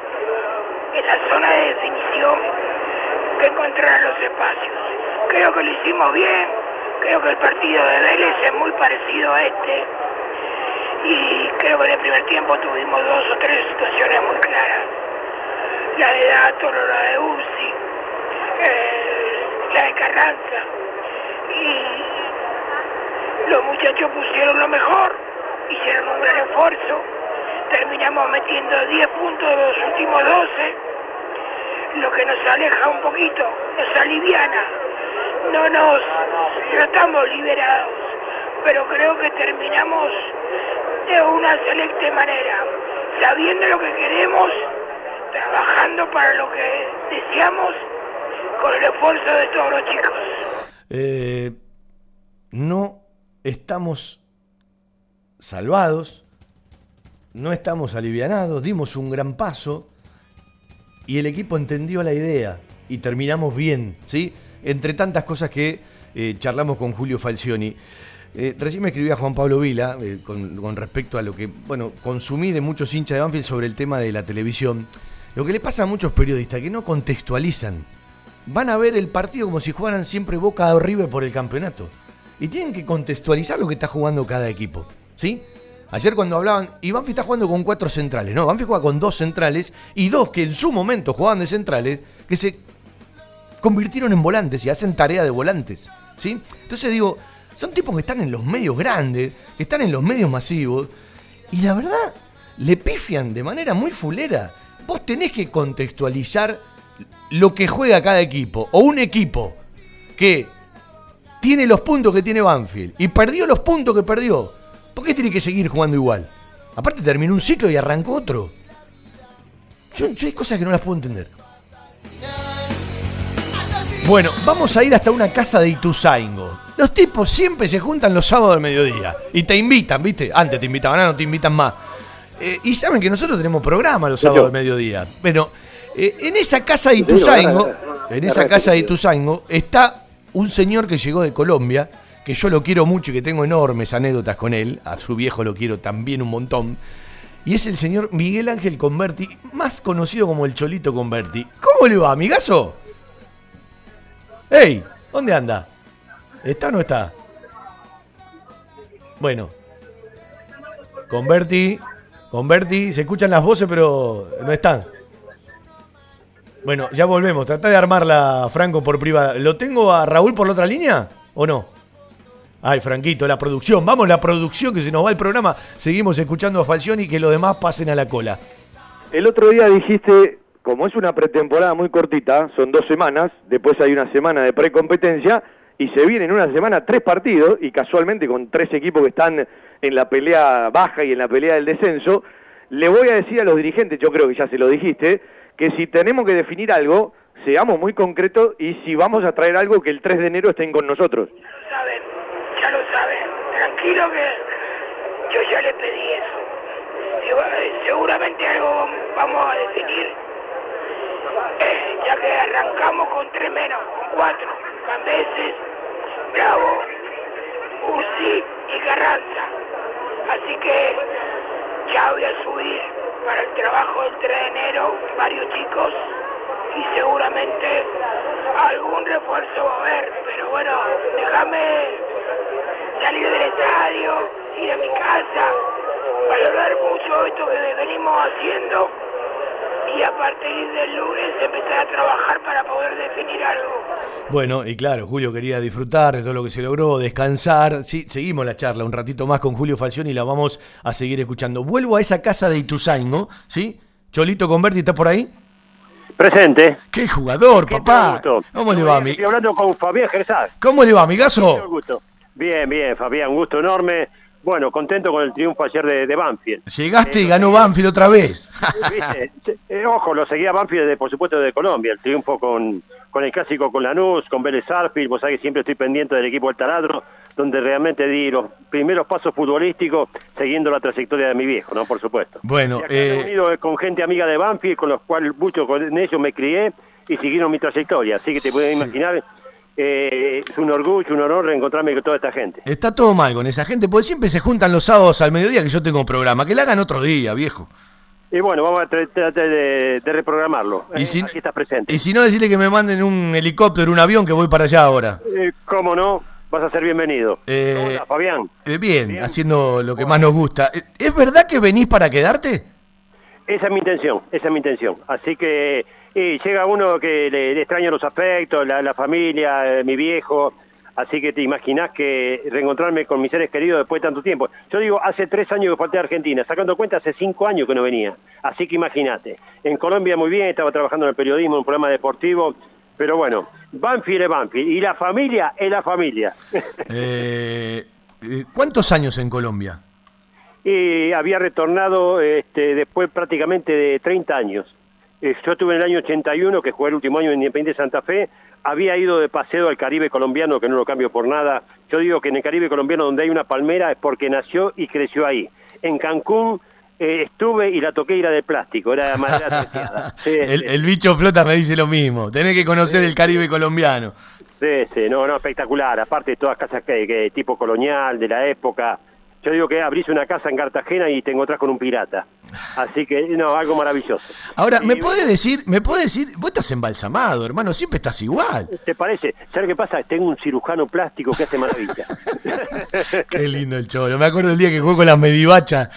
Speaker 17: en la zona de definición que encontrar los espacios. Creo que lo hicimos bien, creo que el partido de Vélez es muy parecido a este y creo que en el primer tiempo tuvimos dos o tres situaciones muy claras. La de Dato, la de Ursi, eh, la de Carranza. Y los muchachos pusieron lo mejor, hicieron un gran esfuerzo, terminamos metiendo 10 puntos de los últimos 12, lo que nos aleja un poquito, nos aliviana, no nos, no estamos liberados, pero creo que terminamos de una selecta manera, sabiendo lo que queremos, trabajando para lo que deseamos, con el esfuerzo de todos los chicos.
Speaker 5: Eh, no estamos salvados, no estamos alivianados, dimos un gran paso y el equipo entendió la idea y terminamos bien, ¿sí? Entre tantas cosas que eh, charlamos con Julio Falcioni. Eh, recién me escribía Juan Pablo Vila eh, con, respecto a lo que, bueno, consumí de muchos hinchas de Banfield sobre el tema de la televisión. Lo que le pasa a muchos periodistas, que no contextualizan. Van a ver el partido como si jugaran siempre Boca o River por el campeonato. Y tienen que contextualizar lo que está jugando cada equipo. ¿Sí? Ayer cuando hablaban, y Banfield está jugando con cuatro centrales, no, Banfield juega con dos centrales y dos que en su momento jugaban de centrales, que se convirtieron en volantes y hacen tarea de volantes. ¿Sí? Entonces digo, son tipos que están en los medios grandes, que están en los medios masivos, y la verdad, le pifian de manera muy fulera. Vos tenés que contextualizar lo que juega cada equipo, o un equipo que tiene los puntos que tiene Banfield y perdió los puntos que perdió. ¿Por qué tiene que seguir jugando igual? Aparte terminó un ciclo y arrancó otro. Yo, hay cosas que no las puedo entender. Bueno, vamos a ir hasta una casa de Ituzaingo. Los tipos siempre se juntan los sábados al mediodía y te invitan, ¿viste? Antes te invitaban, ahora no te invitan más. Eh, y saben que nosotros tenemos programa los sábados al mediodía. Bueno, eh, en esa casa de Ituzaingo, en esa casa de Ituzaingo, está un señor que llegó de Colombia, que yo lo quiero mucho y que tengo enormes anécdotas con él. A su viejo lo quiero también un montón. Y es el señor Miguel Ángel Converti, más conocido como el Cholito Converti. ¿Cómo le va, amigazo? ¡Ey! ¿Dónde anda? ¿Está o no está? Bueno. Converti. Converti. Se escuchan las voces, pero no están. Bueno, ya volvemos. Trata de armarla, Franco, por privada. ¿Lo tengo a Raúl por la otra línea? ¿O no? Ay, Franquito, la producción. Vamos, la producción, que se nos va el programa. Seguimos escuchando a Falcioni y que los demás pasen a la cola.
Speaker 3: El otro día dijiste como es una pretemporada muy cortita, son dos semanas, después hay una semana de precompetencia y se vienen una semana tres partidos y casualmente con tres equipos que están en la pelea baja y en la pelea del descenso, le voy a decir a los dirigentes, yo creo que ya se lo dijiste, que si tenemos que definir algo, seamos muy concretos y si vamos a traer algo que el 3 de enero estén con nosotros.
Speaker 17: saben, ya lo saben. Tranquilo que yo ya le pedí eso. Seguramente algo vamos a definir. Ya que arrancamos con tres menos, con cuatro. Cambeses, Bravo, Ursi y Carranza. Así que ya voy a subir para el trabajo del 3 de enero varios chicos y seguramente algún refuerzo va a haber, pero bueno, déjame salir del estadio, ir a mi casa, valorar mucho esto que venimos haciendo y a partir del lunes empezar a trabajar para poder definir algo.
Speaker 5: Bueno, y claro, Julio quería disfrutar de todo lo que se logró, descansar. Sí, seguimos la charla un ratito más con Julio Falcioni y la vamos a seguir escuchando. Vuelvo a esa casa de Ituzaingo, ¿sí? Cholito Converti, ¿está por ahí?
Speaker 18: Presente.
Speaker 5: ¡Qué jugador, papá! ¿Cómo le va, ami-
Speaker 18: Estoy hablando con Fabián Gersaz.
Speaker 5: ¿Cómo le va,
Speaker 18: Mucho
Speaker 5: amigazo?
Speaker 18: gusto. Bien, bien, Fabián, un gusto enorme. Bueno, contento con el triunfo ayer de, de Banfield.
Speaker 5: Llegaste y ganó Banfield otra vez.
Speaker 18: ¿Viste? Eh, ojo, lo seguía Banfield, de, por supuesto, de Colombia. El triunfo con, con el clásico con Lanús, con Vélez Arfield. Vos sabés que siempre estoy pendiente del equipo del Taladro, donde realmente di los primeros pasos futbolísticos siguiendo la trayectoria de mi viejo, ¿no? Por supuesto.
Speaker 5: Bueno,
Speaker 18: he
Speaker 5: eh,
Speaker 18: unido con gente amiga de Banfield, con los cuales mucho con ellos me crié y siguieron mi trayectoria. Así que te puedes imaginar, eh, es un orgullo, un honor reencontrarme con toda esta gente.
Speaker 5: está todo mal con esa gente, porque siempre se juntan los sábados al mediodía que yo tengo programa. Que la hagan otro día, viejo.
Speaker 18: Y bueno, vamos a tra- tratar de, de reprogramarlo.
Speaker 5: Y
Speaker 18: Eh,
Speaker 5: si-
Speaker 18: Aquí estás presente.
Speaker 5: Y si no, decirle que me manden un helicóptero, un avión, que voy para allá ahora.
Speaker 18: Eh, ¿Cómo no? Vas a ser bienvenido.
Speaker 5: Eh,
Speaker 18: ¿Cómo estás, Fabián?
Speaker 5: Eh, bien, haciendo lo que más nos gusta. Eh, ¿Es verdad que venís para quedarte?
Speaker 18: Esa es mi intención, esa es mi intención. Así que y llega uno que le, le extraña los afectos, la, familia, eh, mi viejo. Así que te imaginás que reencontrarme con mis seres queridos después de tanto tiempo. Yo digo, hace tres años que falté a Argentina, sacando cuenta hace cinco años que no venía. Así que imagínate. En Colombia muy bien, estaba trabajando en el periodismo, en un programa deportivo. Pero bueno, Banfield es Banfield. Y la familia es la familia. <laughs>
Speaker 5: Eh, ¿Cuántos años en Colombia?
Speaker 18: Y había retornado este, después prácticamente de 30 años. Eh, yo estuve en el año 81, que jugué el último año en Independiente Santa Fe, había ido de paseo al Caribe colombiano, que no lo cambio por nada. Yo digo que en el Caribe colombiano donde hay una palmera es porque nació y creció ahí. En Cancún eh, estuve y la toqué y era de plástico, era de madera. <laughs> Sí,
Speaker 5: El,
Speaker 18: sí.
Speaker 5: el bicho flota me dice lo mismo. Tenés que conocer el Caribe colombiano.
Speaker 18: Sí, sí, no, no, espectacular. Aparte, todas casas que, que tipo colonial, de la época. Yo digo que abrís una casa en Cartagena y te encontrás con un pirata. Así que, no, algo maravilloso.
Speaker 5: Ahora, ¿me puede decir, me puede decir, vos estás embalsamado, hermano, siempre estás igual.
Speaker 18: ¿Te parece? ¿Sabes qué pasa? Tengo un cirujano plástico que hace maravilla. <laughs>
Speaker 5: Qué lindo el cholo. Me acuerdo el día que jugó con las medivachas,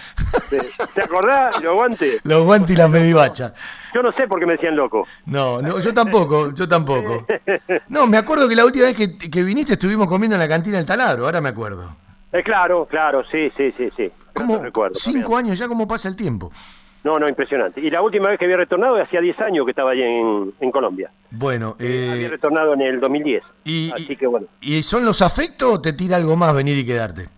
Speaker 18: ¿Te acordás? Los guantes.
Speaker 5: los guantes y las medivachas.
Speaker 18: Yo no sé por qué me decían loco.
Speaker 5: No, no, yo tampoco, yo tampoco. <laughs> No, me acuerdo que la última vez que, que viniste estuvimos comiendo en la cantina del taladro, ahora me acuerdo.
Speaker 18: Eh, claro, claro, sí, sí, sí, sí.
Speaker 5: ¿Cómo?
Speaker 18: recuerdo,
Speaker 5: Cinco años ya, ¿cómo pasa el tiempo?
Speaker 18: No, no, impresionante. Y la última vez que había retornado hacía 10 años que estaba allí en, en Colombia.
Speaker 5: Bueno,
Speaker 18: Había
Speaker 5: eh,
Speaker 18: retornado en el 2010.
Speaker 5: y,
Speaker 18: Así que bueno.
Speaker 5: ¿y son los afectos o te tira algo más venir y quedarte?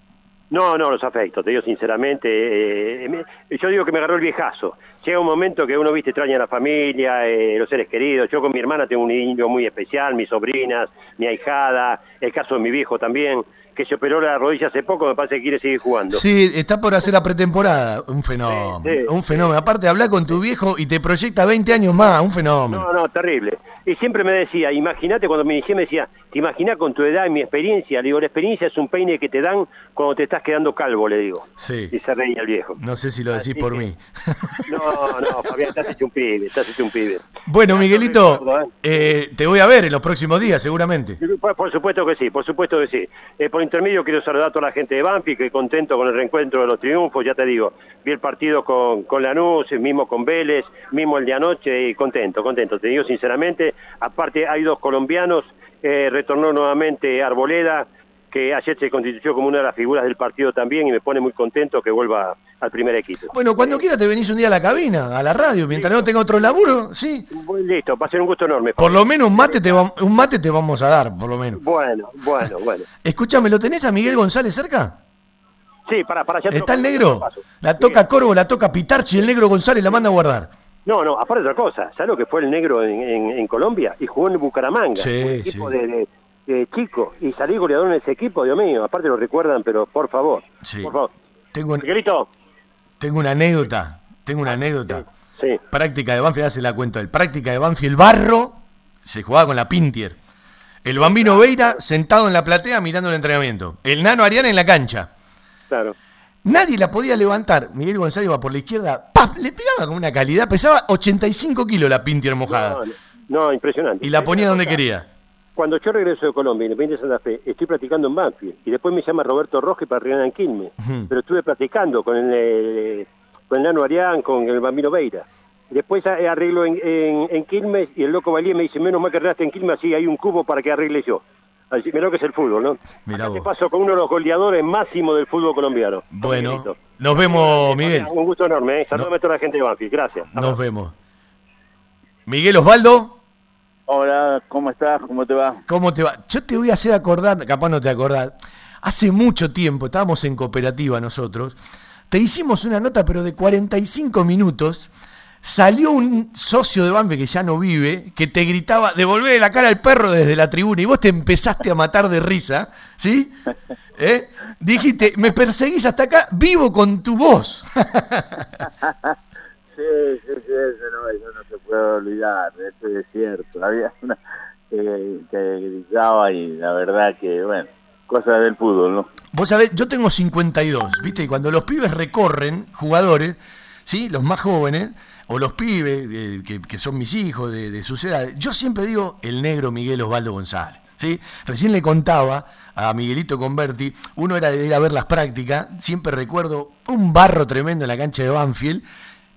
Speaker 18: No, no, los afecto, te digo sinceramente. eh, me- yo digo que me agarró el viejazo. Llega un momento que uno, viste, extraña a la familia, eh, los seres queridos. Yo con mi hermana tengo un niño muy especial, mis sobrinas, mi ahijada, el caso de mi viejo también, que se operó la rodilla hace poco, me parece que quiere seguir jugando.
Speaker 5: Sí, está por hacer la pretemporada. Un fenómeno.
Speaker 18: Sí, sí,
Speaker 5: un fenómeno. Aparte, hablar con tu viejo y te proyecta 20 años más. Un fenómeno.
Speaker 18: No, no, terrible. Y siempre me decía, imagínate, cuando me inicié me decía, te imaginas con tu edad y mi experiencia. Le digo, la experiencia es un peine que te dan cuando te estás quedando calvo, le digo.
Speaker 5: Sí.
Speaker 18: Y se reía el viejo.
Speaker 5: No sé si lo decís
Speaker 18: Así
Speaker 5: por
Speaker 18: que-
Speaker 5: mí. <laughs>
Speaker 18: No, no, Fabián, estás hecho un pibe, estás hecho un pibe.
Speaker 5: Bueno, Miguelito,
Speaker 18: ¿eh?
Speaker 5: eh, te voy a ver en los próximos días, seguramente.
Speaker 18: Por, por supuesto que sí, por supuesto que sí. Eh, por intermedio quiero saludar a toda la gente de Banfi, que contento con el reencuentro de los triunfos, ya te digo, vi el partido con, con Lanús, mismo con Vélez, mismo el de anoche, y contento, contento, te digo sinceramente. Aparte hay dos colombianos, eh, retornó nuevamente Arboleda, que ayer se constituyó como una de las figuras del partido también, y me pone muy contento que vuelva al primer equipo.
Speaker 5: Bueno, cuando quiera te venís un día a la cabina, a la radio, mientras no tenga otro laburo, sí.
Speaker 18: Listo, va a ser un gusto enorme.
Speaker 5: Por lo menos un mate te, va- un mate te vamos a dar, por lo menos.
Speaker 18: Bueno, bueno, bueno. <laughs>
Speaker 5: Escúchame, ¿lo tenés a Miguel González cerca?
Speaker 18: Sí, para, para allá.
Speaker 5: ¿Está el negro? La toca Corvo, la toca Pitarchi, el negro González la manda a guardar.
Speaker 18: No, no, aparte de otra cosa, ¿sabes lo que fue el negro en, en- en Colombia? Y jugó en Bucaramanga,
Speaker 5: Sí,
Speaker 18: un equipo
Speaker 5: sí.
Speaker 18: de, de- de chico, y salí goleador en ese equipo, Dios mío, aparte lo recuerdan, pero por favor,
Speaker 5: Sí.
Speaker 18: por favor.
Speaker 5: Tengo, un-
Speaker 18: Miguelito,
Speaker 5: tengo una anécdota. Tengo una anécdota.
Speaker 18: Sí.
Speaker 5: Práctica de Banfield, ya se la cuento. El práctica de Banfield Barro se jugaba con la Pintier. El bambino Veira sentado en la platea mirando el entrenamiento. El nano Ariana en la cancha.
Speaker 18: claro.
Speaker 5: Nadie la podía levantar. Miguel González iba por la izquierda. ¡pap! Le pegaba con una calidad. Pesaba 85 kilos la Pintier mojada.
Speaker 18: No, no, impresionante.
Speaker 5: Y la ponía donde quería.
Speaker 18: Cuando yo regreso de Colombia, Independiente de Santa Fe, estoy practicando en Banfield, y después me llama Roberto Roque para arribar en Quilmes, pero estuve practicando con el, eh, con el Nano Arián, con el Bambino Veira. Después eh, arreglo en, en, en Quilmes y el loco Valía me dice, menos mal que arreglaste en Quilmes, así hay un cubo para que arregle yo. Así, mirá lo que es el fútbol, ¿no?
Speaker 5: Mirá
Speaker 18: Acá te paso con uno de los goleadores máximos del fútbol colombiano.
Speaker 5: Bueno, nos vemos, Miguel.
Speaker 18: Un gusto enorme, ¿eh? Saludame a toda la gente de Banfield, gracias.
Speaker 5: Nos vemos. Miguel Osvaldo,
Speaker 19: Hola, ¿cómo estás? ¿Cómo te va?
Speaker 5: ¿cómo te va? Yo te voy a hacer acordar, capaz no te acordás. Hace mucho tiempo, estábamos en cooperativa nosotros, te hicimos una nota, pero de 45 minutos. Salió un socio de Banfield que ya no vive, que te gritaba, devolverle la cara al perro desde la tribuna, y vos te empezaste a matar de risa, ¿sí? ¿Eh? Dijiste, me perseguís hasta acá, vivo con tu voz. <laughs>
Speaker 19: Sí, sí, sí, eso no, eso no se puede olvidar, eso es cierto. <laughs> Había una que, gritaba y la verdad que, bueno, cosas del fútbol, ¿no?
Speaker 5: Vos sabés, yo tengo 52, ¿viste? Y cuando los pibes recorren, jugadores, ¿sí? Los más jóvenes, o los pibes, eh, que, que son mis hijos, de, de sus edades, yo siempre digo el negro Miguel Osvaldo González, ¿sí? Recién le contaba a Miguelito Converti, uno era de ir a ver las prácticas, siempre recuerdo un barro tremendo en la cancha de Banfield,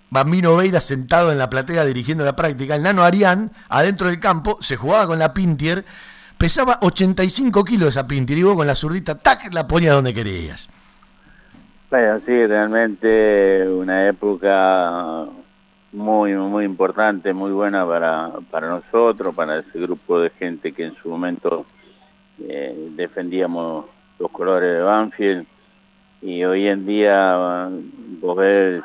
Speaker 5: Bambino Veira sentado en la platea dirigiendo la práctica, el nano Arián, adentro del campo, se jugaba con la Pintier, pesaba 85 kilos esa Pintier, y vos con la zurdita, tac, la ponías donde querías.
Speaker 19: Bueno, sí, realmente una época muy, muy importante, muy buena para, para nosotros, para ese grupo de gente que en su momento eh, defendíamos los colores de Banfield. Y hoy en día vos ves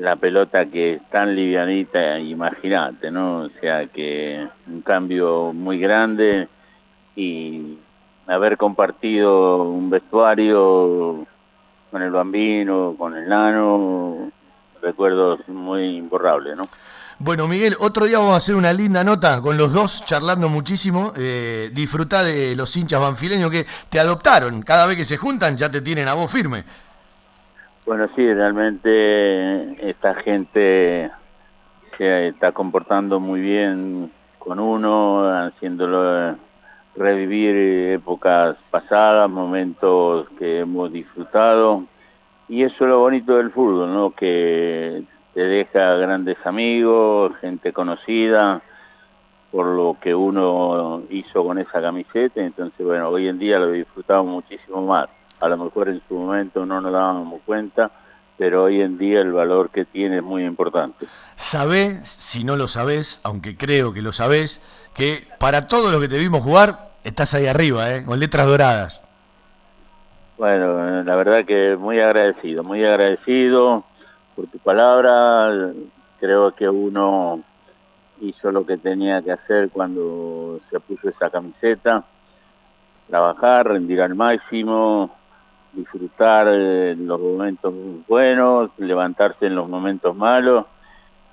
Speaker 19: la pelota que es tan livianita, imagínate, ¿no? O sea que un cambio muy grande y haber compartido un vestuario con el bambino, con el nano, recuerdos muy imborrables, ¿no?
Speaker 5: Bueno, Miguel, otro día vamos a hacer una linda nota con los dos, charlando muchísimo. Eh, disfrutá de los hinchas banfileños que te adoptaron. Cada vez que se juntan ya te tienen a vos firme.
Speaker 19: Bueno, sí, realmente esta gente se está comportando muy bien con uno, haciéndolo revivir épocas pasadas, momentos que hemos disfrutado. Y eso es lo bonito del fútbol, ¿no? Que te deja grandes amigos, gente conocida, por lo que uno hizo con esa camiseta. Entonces, bueno, hoy en día lo disfrutamos muchísimo más. A lo mejor en su momento no nos dábamos cuenta, pero hoy en día el valor que tiene es muy importante.
Speaker 5: Sabés, si no lo sabés, aunque creo que lo sabés, que para todo lo que te vimos jugar, estás ahí arriba, ¿eh? con letras doradas.
Speaker 19: Bueno, la verdad que muy agradecido, muy agradecido por tu palabra. Creo que uno hizo lo que tenía que hacer cuando se puso esa camiseta. Trabajar, rendir al máximo, disfrutar eh, los momentos buenos, levantarse en los momentos malos.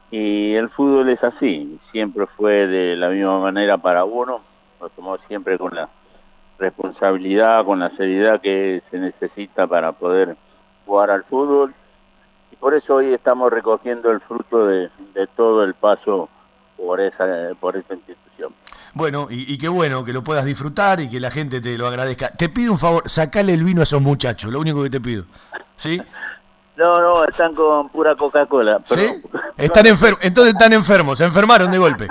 Speaker 19: Y el fútbol es así, siempre fue de la misma manera para uno, lo tomó siempre con la responsabilidad, con la seriedad que se necesita para poder jugar al fútbol. Y por eso hoy estamos recogiendo el fruto de, de todo el paso por esa, por esa institución.
Speaker 5: Bueno, y, y qué bueno que lo puedas disfrutar y que la gente te lo agradezca. Te pido un favor, sacale el vino a esos muchachos, lo único que te pido. ¿Sí?
Speaker 19: No, no, están con pura Coca-Cola. pero-
Speaker 5: ¿Sí? Están enfermos, entonces están enfermos, se enfermaron de golpe.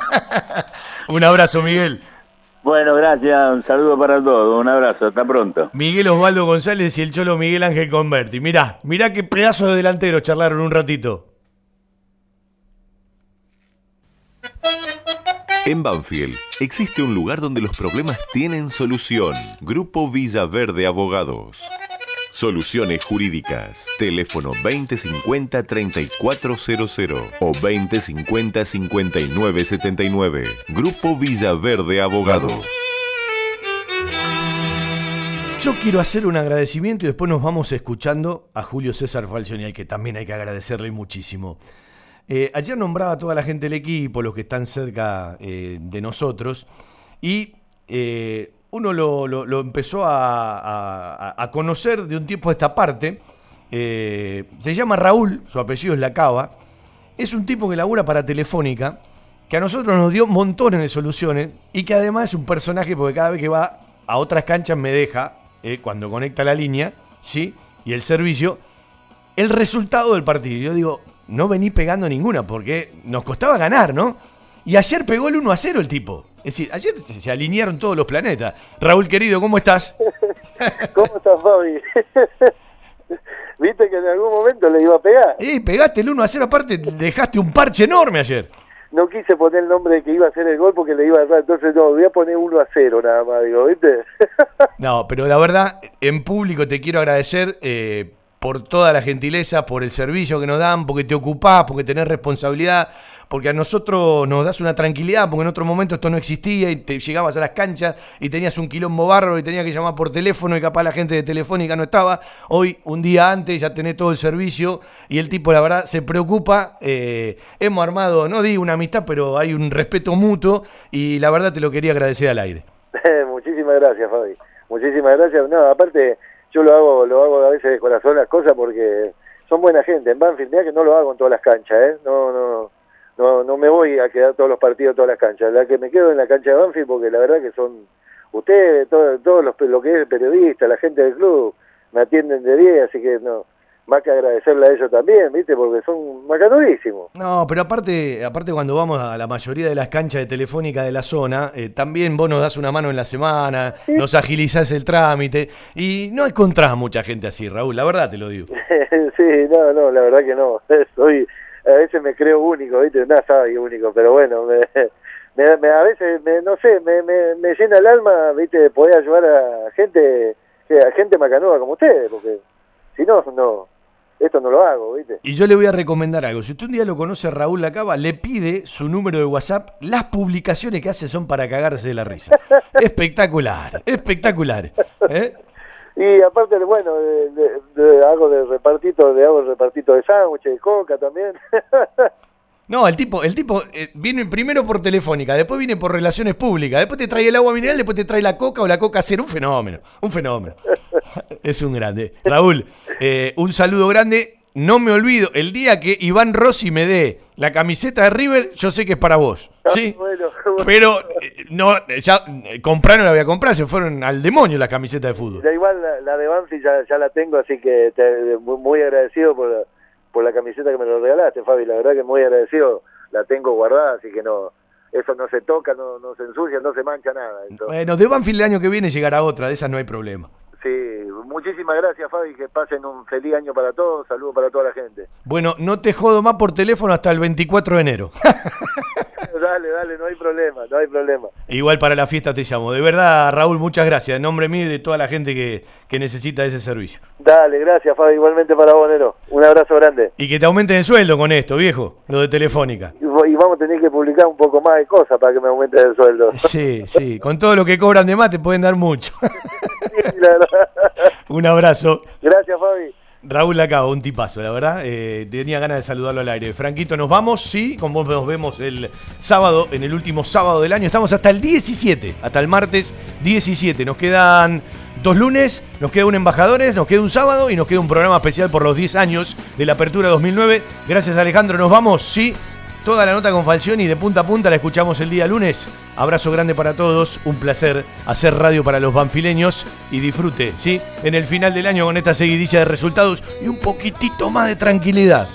Speaker 5: <laughs> un abrazo, Miguel.
Speaker 19: Bueno, gracias, un saludo para todos, un abrazo, hasta pronto.
Speaker 5: Miguel Osvaldo González y el cholo Miguel Ángel Converti. Mirá, mirá qué pedazo de delantero charlaron un ratito.
Speaker 6: En Banfield existe un lugar donde los problemas tienen solución. Grupo Villaverde Abogados. Soluciones Jurídicas. Teléfono 2050-3400 o 2050-5979. Grupo Villaverde Abogados.
Speaker 5: Yo quiero hacer un agradecimiento y después nos vamos escuchando a Julio César Falcioni, al que también hay que agradecerle muchísimo. Eh, ayer nombraba a toda la gente del equipo, los que están cerca eh, de nosotros, y eh, uno lo, empezó a, conocer de un tiempo a esta parte. Eh, se llama Raúl, su apellido es Lacaba. Es un tipo que labura para Telefónica, que a nosotros nos dio montones de soluciones y que además es un personaje porque cada vez que va a otras canchas me deja, cuando conecta la línea, ¿sí? Y el servicio, el resultado del partido. Yo digo, no vení pegando ninguna porque nos costaba ganar, ¿no? Y ayer pegó el 1 a 0 el tipo. Es decir, ayer se alinearon todos los planetas. Raúl querido, ¿cómo estás? <laughs>
Speaker 20: ¿Cómo estás, Fabi? <laughs> Viste que en algún momento le iba a pegar.
Speaker 5: Eh, pegaste el 1 a 0, aparte dejaste un parche enorme ayer.
Speaker 20: No quise poner el nombre de que iba a hacer el gol porque le iba a errar. Entonces, no, voy a poner 1 a 0 nada más, digo, ¿viste? <laughs>
Speaker 5: No, pero la verdad, en público te quiero agradecer eh, por toda la gentileza, por el servicio que nos dan, porque te ocupás, porque tenés responsabilidad, porque a nosotros nos das una tranquilidad, porque en otro momento esto no existía y te llegabas a las canchas y tenías un quilombo barro y tenías que llamar por teléfono y capaz la gente de Telefónica no estaba. Hoy, un día antes, ya tenés todo el servicio y el tipo, la verdad, se preocupa. Eh, hemos armado, no digo una amistad, pero hay un respeto mutuo y la verdad te lo quería agradecer al aire. <laughs>
Speaker 20: Muchísimas gracias, Fabi. Muchísimas gracias. No, aparte, yo lo hago lo hago a veces de corazón las cosas porque son buena gente. En Banfield, mirá que no lo hago en todas las canchas, ¿eh? No, no, no, no me voy a quedar todos los partidos, todas las canchas. La que me quedo en la cancha de Banfield porque la verdad que son ustedes, todo- todos los lo que es periodista, la gente del club, me atienden de 10, así que no, más que agradecerle a ellos también, ¿viste? Porque son macanudísimos.
Speaker 5: No, pero aparte, aparte cuando vamos a la mayoría de las canchas de Telefónica de la zona, eh, también vos nos das una mano en la semana, nos agilizás el trámite y no encontrás mucha gente así, Raúl, la verdad te lo digo. <laughs>
Speaker 20: sí, no, no, la verdad que no. <laughs> Soy, a veces me creo único, ¿viste? Nada sabe único, pero bueno, me, <laughs> me- me- a veces, me, no sé, me, llena el alma, ¿viste? De poder ayudar a gente, a gente macanuda como ustedes, porque si no, no, esto no lo hago, ¿viste?
Speaker 5: Y yo le voy a recomendar algo. Si usted un día lo conoce a Raúl Lacaba, le pide su número de WhatsApp. Las publicaciones que hace son para cagarse de la risa. <laughs> espectacular, espectacular. ¿eh?
Speaker 20: Y aparte, bueno, de, de- de- hago de repartito, de hago repartito de sándwiches, de coca también. <laughs>
Speaker 5: No, el tipo, el tipo eh, viene primero por telefónica, después viene por relaciones públicas, después te trae el agua mineral, después te trae la coca o la coca cero. Un fenómeno, un fenómeno. <laughs> Es un grande. Raúl, eh, un saludo grande. No me olvido, el día que Iván Rossi me dé la camiseta de River, yo sé que es para vos. ¿Sí? <laughs>
Speaker 20: bueno,
Speaker 5: Pero eh, no, eh, ya eh, comprar no la voy a comprar, se fueron al demonio las camisetas de fútbol.
Speaker 20: Da igual, la, la de Banfield ya, ya la tengo, así que te- muy, muy agradecido por la, por la camiseta que me lo regalaste, Fabi. La verdad que muy agradecido, la tengo guardada, así que no eso no se toca, no, no se ensucia, no se mancha nada. Entonces,
Speaker 5: Bueno, de Banfield el año que viene llegará otra, de esas no hay problema.
Speaker 20: sí, muchísimas gracias, Fabi, que pasen un feliz año para todos, saludos para toda la gente.
Speaker 5: Bueno, no te jodo más por teléfono hasta el 24 de enero. <laughs>
Speaker 20: dale, dale, no hay problema, no hay problema.
Speaker 5: Igual para la fiesta te llamo. De verdad, Raúl, muchas gracias. En nombre mío y de toda la gente que, que necesita ese servicio.
Speaker 20: Dale, gracias, Fabi, igualmente para vos, Nero. Un abrazo grande.
Speaker 5: Y que te aumenten el sueldo con esto, viejo, lo de Telefónica.
Speaker 20: Y, y vamos a tener que publicar un poco más de cosas para que me aumente el sueldo. <laughs>
Speaker 5: Sí, sí, con todo lo que cobran de más te pueden dar mucho.
Speaker 20: Sí, la verdad. <laughs>
Speaker 5: Un abrazo.
Speaker 20: Gracias, Fabi.
Speaker 5: Raúl Lacabo, un tipazo, la verdad. eh, tenía ganas de saludarlo al aire. Franquito, nos vamos, sí, con vos nos vemos el sábado, en el último sábado del año. Estamos hasta el 17, hasta el martes 17. Nos quedan dos lunes, nos queda un embajadores, nos queda un sábado y nos queda un programa especial por los 10 años de la apertura 2009. Gracias, Alejandro. Nos vamos, sí. Toda la nota con Falcioni de punta a punta la escuchamos el día lunes. Abrazo grande para todos, un placer hacer radio para los banfileños y disfrute, ¿sí? En el final del año con esta seguidilla de resultados y un poquitito más de tranquilidad.